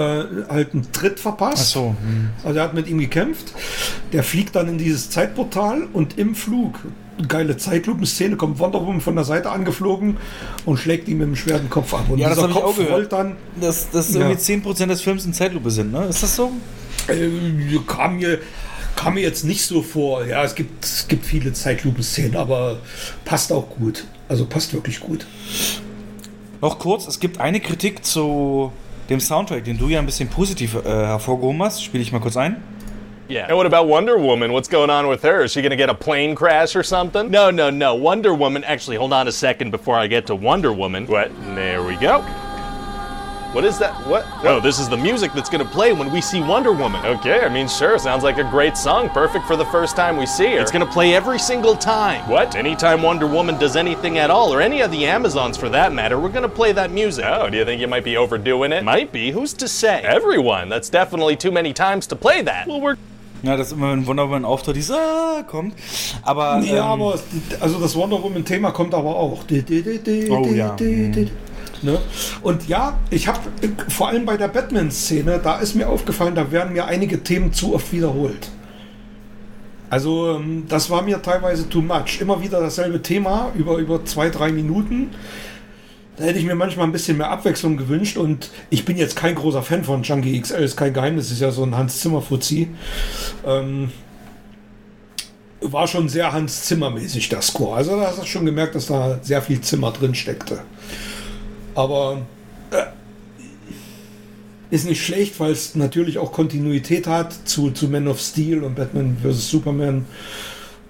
halt einen Tritt verpasst. Ach so. Hm. Also er hat mit ihm gekämpft. Der fliegt dann in dieses Zeitportal und im Flug, geile Zeitlupenszene, kommt Wonder Woman von der Seite angeflogen und schlägt ihm mit dem schweren Kopf ab. Und ja, das habe ich auch gehört. Dann, dass, dass ja. irgendwie 10% des Films in Zeitlupe sind, ne? Ist das so? Äh, kam mir kam mir jetzt nicht so vor. Ja, es gibt, es gibt viele Zeitlupenszenen, aber passt auch gut. Also passt wirklich gut. Noch kurz, es gibt eine Kritik zu dem Soundtrack, den du ja ein bisschen positiv äh, hervorgehoben hast. Spiele ich mal kurz ein. Yeah. And what about Wonder Woman? What's going on with her? Is she gonna get a plane crash or something? No, no, no. Wonder Woman. Actually, hold on a second before I get to Wonder Woman. What? There we go. What is that? What? No, this is the music that's gonna play when we see Wonder Woman. Okay, I mean, sure, sounds like a great song. Perfect for the first time we see her. It's gonna play every single time. What? Anytime Wonder Woman does anything at all, or any of the Amazons for that matter, we're gonna play that music. Oh, do you think you might be overdoing it? Might be. Who's to say? Everyone. That's definitely too many times to play that. Well, we're Ja, das immer, wenn Wonder Woman auftritt, dieses ah, kommt. Aber. Ja, ähm, aber also das Wonder Woman-Thema kommt aber auch. Oh ja. Mhm. Ne? Und ja, ich habe vor allem bei der Batman-Szene, da ist mir aufgefallen, da werden mir einige Themen zu oft wiederholt. Also ähm, das war mir teilweise too much. Immer wieder dasselbe Thema über, über zwei, drei Minuten. Da hätte ich mir manchmal ein bisschen mehr Abwechslung gewünscht und ich bin jetzt kein großer Fan von Junkie XL, ist kein Geheimnis, ist ja so ein Hans Zimmer Fuzzi. Ähm, war schon sehr Hans Zimmer mäßig der Score. Also da hast du schon gemerkt, dass da sehr viel Zimmer drin steckte. Aber äh, ist nicht schlecht, weil es natürlich auch Kontinuität hat zu, zu Man of Steel und Batman vs. Superman.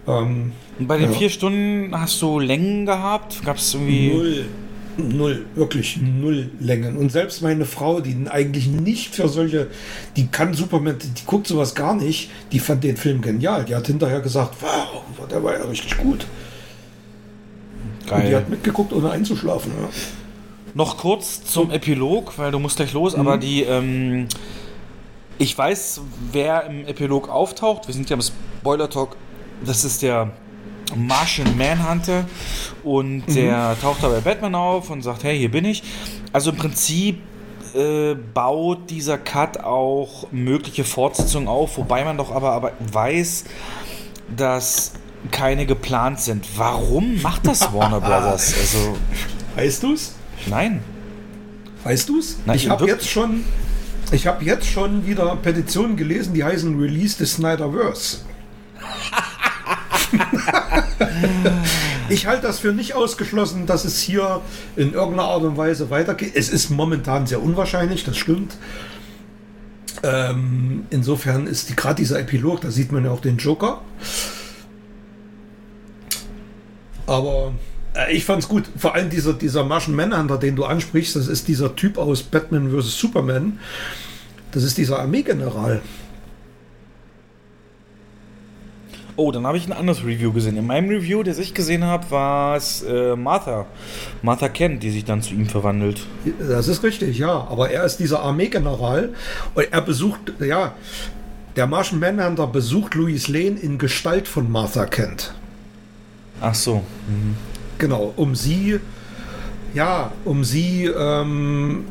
Ähm, und bei den ja. vier Stunden hast du Längen gehabt? Gab es irgendwie. Null. Null, wirklich null Längen. Und selbst meine Frau, die eigentlich nicht für solche, die kann Superman, die guckt sowas gar nicht, die fand den Film genial. Die hat hinterher gesagt, wow, der war ja richtig gut. Geil. Und die hat mitgeguckt, ohne einzuschlafen. Ja. Noch kurz zum Epilog, weil du musst gleich los, mhm. aber die, ähm, ich weiß, wer im Epilog auftaucht. Wir sind ja im Spoiler Talk. Das ist der Martian Manhunter und mhm. der taucht da bei Batman auf und sagt, hey, hier bin ich. Also im Prinzip äh, baut dieser Cut auch mögliche Fortsetzungen auf, wobei man doch aber, aber weiß, dass keine geplant sind. Warum macht das Warner Brothers? Also, weißt du's? Nein. Weißt du es? Ich habe jetzt schon, ich habe jetzt schon wieder Petitionen gelesen, die heißen Release the Snyderverse. ich halte das für nicht ausgeschlossen, dass es hier in irgendeiner Art und Weise weitergeht. Es ist momentan sehr unwahrscheinlich, das stimmt. Ähm, insofern ist die, gerade dieser Epilog, da sieht man ja auch den Joker. Aber ich fand's gut. Vor allem dieser, dieser Martian Manhunter, den du ansprichst, das ist dieser Typ aus Batman vs. Superman. Das ist dieser Armeegeneral. Oh, dann habe ich ein anderes Review gesehen. In meinem Review, das ich gesehen habe, war es äh, Martha. Martha Kent, die sich dann zu ihm verwandelt. Das ist richtig, ja. Aber er ist dieser Armeegeneral und er besucht, ja, der Martian Manhunter besucht Louis Lane in Gestalt von Martha Kent. Ach so. Mhm. Genau, um sie, ja, um sie, ähm,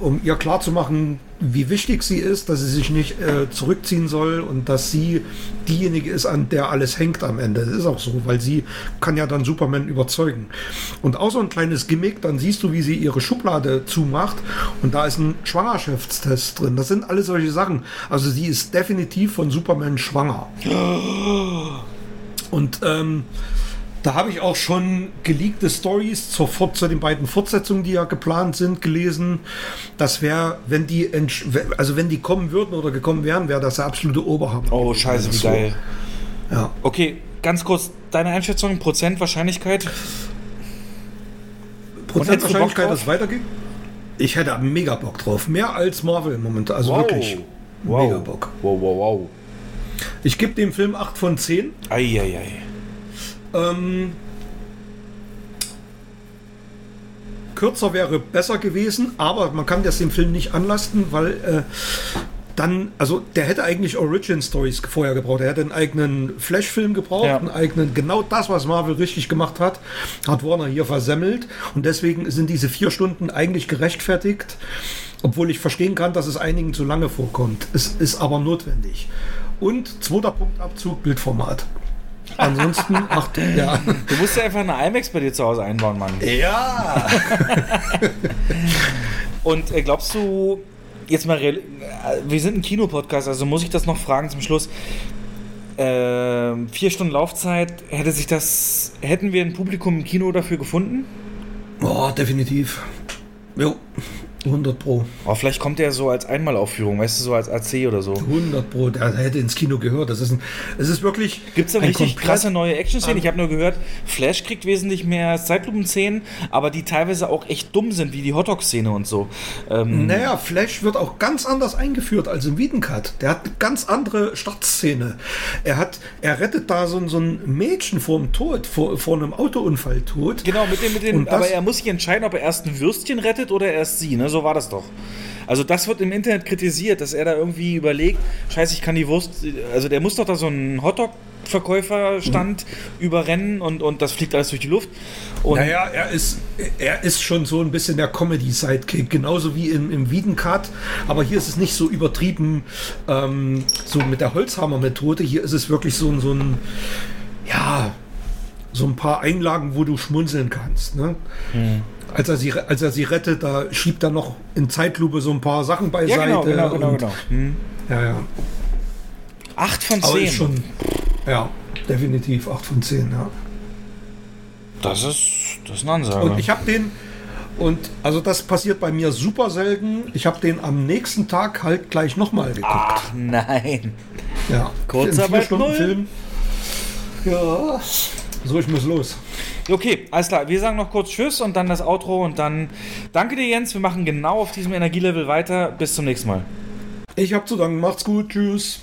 um ihr klarzumachen, wie wichtig sie ist, dass sie sich nicht äh, zurückziehen soll und dass sie diejenige ist, an der alles hängt am Ende. Das ist auch so, weil sie kann ja dann Superman überzeugen. Und auch so ein kleines Gimmick, dann siehst du, wie sie ihre Schublade zumacht und da ist ein Schwangerschaftstest drin. Das sind alles solche Sachen. Also sie ist definitiv von Superman schwanger. Und ähm, da habe ich auch schon geleakte Stories zur zu den beiden Fortsetzungen, die ja geplant sind, gelesen. Das wäre, wenn die, also wenn die kommen würden oder gekommen wären, wäre das der absolute Oberhammer. Oh, scheiße, wie so. geil. Ja. Okay, ganz kurz, deine Einschätzung, Prozent Wahrscheinlichkeit? Prozent Wahrscheinlichkeit, dass es weitergeht? Ich hätte mega Bock drauf. Mehr als Marvel im Moment. Also wow. wirklich. Wow. Mega Bock. Wow, wow, wow. Ich gebe dem Film 8 von 10. Eieiei. Ei, ei. Ähm, kürzer wäre besser gewesen, aber man kann das dem Film nicht anlasten, weil äh, dann, also der hätte eigentlich Origin Stories vorher gebraucht. Er hätte einen eigenen Flash-Film gebraucht, ja. einen eigenen, genau das, was Marvel richtig gemacht hat, hat Warner hier versemmelt. Und deswegen sind diese vier Stunden eigentlich gerechtfertigt, obwohl ich verstehen kann, dass es einigen zu lange vorkommt. Es ist aber notwendig. Und zweiter Punktabzug, Bildformat. Ansonsten, ach, ja. Du musst ja einfach eine IMAX bei dir zu Hause einbauen, Mann. Ja! Und äh, glaubst du, jetzt mal, äh, wir sind ein Kinopodcast, also muss ich das noch fragen zum Schluss. Äh, vier Stunden Laufzeit, hätte sich das, hätten wir ein Publikum im Kino dafür gefunden? Boah, definitiv. Jo. 100 Pro. Aber vielleicht kommt er so als Einmalaufführung, weißt du, so als AC oder so. 100 Pro, der hätte ins Kino gehört. Das ist, ein, es ist wirklich. Gibt es da richtig krasse neue Action-Szenen? Ich habe nur gehört, Flash kriegt wesentlich mehr Zeitlupen-Szenen, aber die teilweise auch echt dumm sind, wie die Hotdog-Szene und so. Ähm naja, Flash wird auch ganz anders eingeführt als im Wiedencut. Der hat eine ganz andere Startszene. Er hat, er rettet da so, so ein Mädchen vor dem Tod, vor, vor einem Autounfall tot. Genau, mit dem, mit dem, aber er muss sich entscheiden, ob er erst ein Würstchen rettet oder erst sie, ne? So war das doch. Also das wird im Internet kritisiert, dass er da irgendwie überlegt, scheiße, ich kann die Wurst, also der muss doch da so einen Hotdog Verkäuferstand mhm. überrennen und, und das fliegt alles durch die Luft. Und naja, er ist, er ist schon so ein bisschen der Comedy-Sidekick, genauso wie im, im Wiedencut. Aber hier ist es nicht so übertrieben, ähm, so mit der Holzhammer-Methode. Hier ist es wirklich so, so ein, ja, so ein paar Einlagen, wo du schmunzeln kannst. Ne? Mhm als er sie, als er sie rettet, da schiebt er noch in Zeitlupe so ein paar Sachen beiseite. Ja, genau, genau, genau. genau. Hm. Ja, ja. 8 von 10. ist schon, ja, definitiv 8 von 10, ja. Das ist, das ist eine Ansage. Und ich habe den, und also das passiert bei mir super selten. Ich habe den am nächsten Tag halt gleich nochmal geguckt. Ach nein. Ja. Kurzarbeit. Film. Ja. So, ich muss los. Okay, alles klar. Wir sagen noch kurz Tschüss und dann das Outro und dann danke dir, Jens. Wir machen genau auf diesem Energielevel weiter. Bis zum nächsten Mal. Ich hab zu danken. Macht's gut. Tschüss.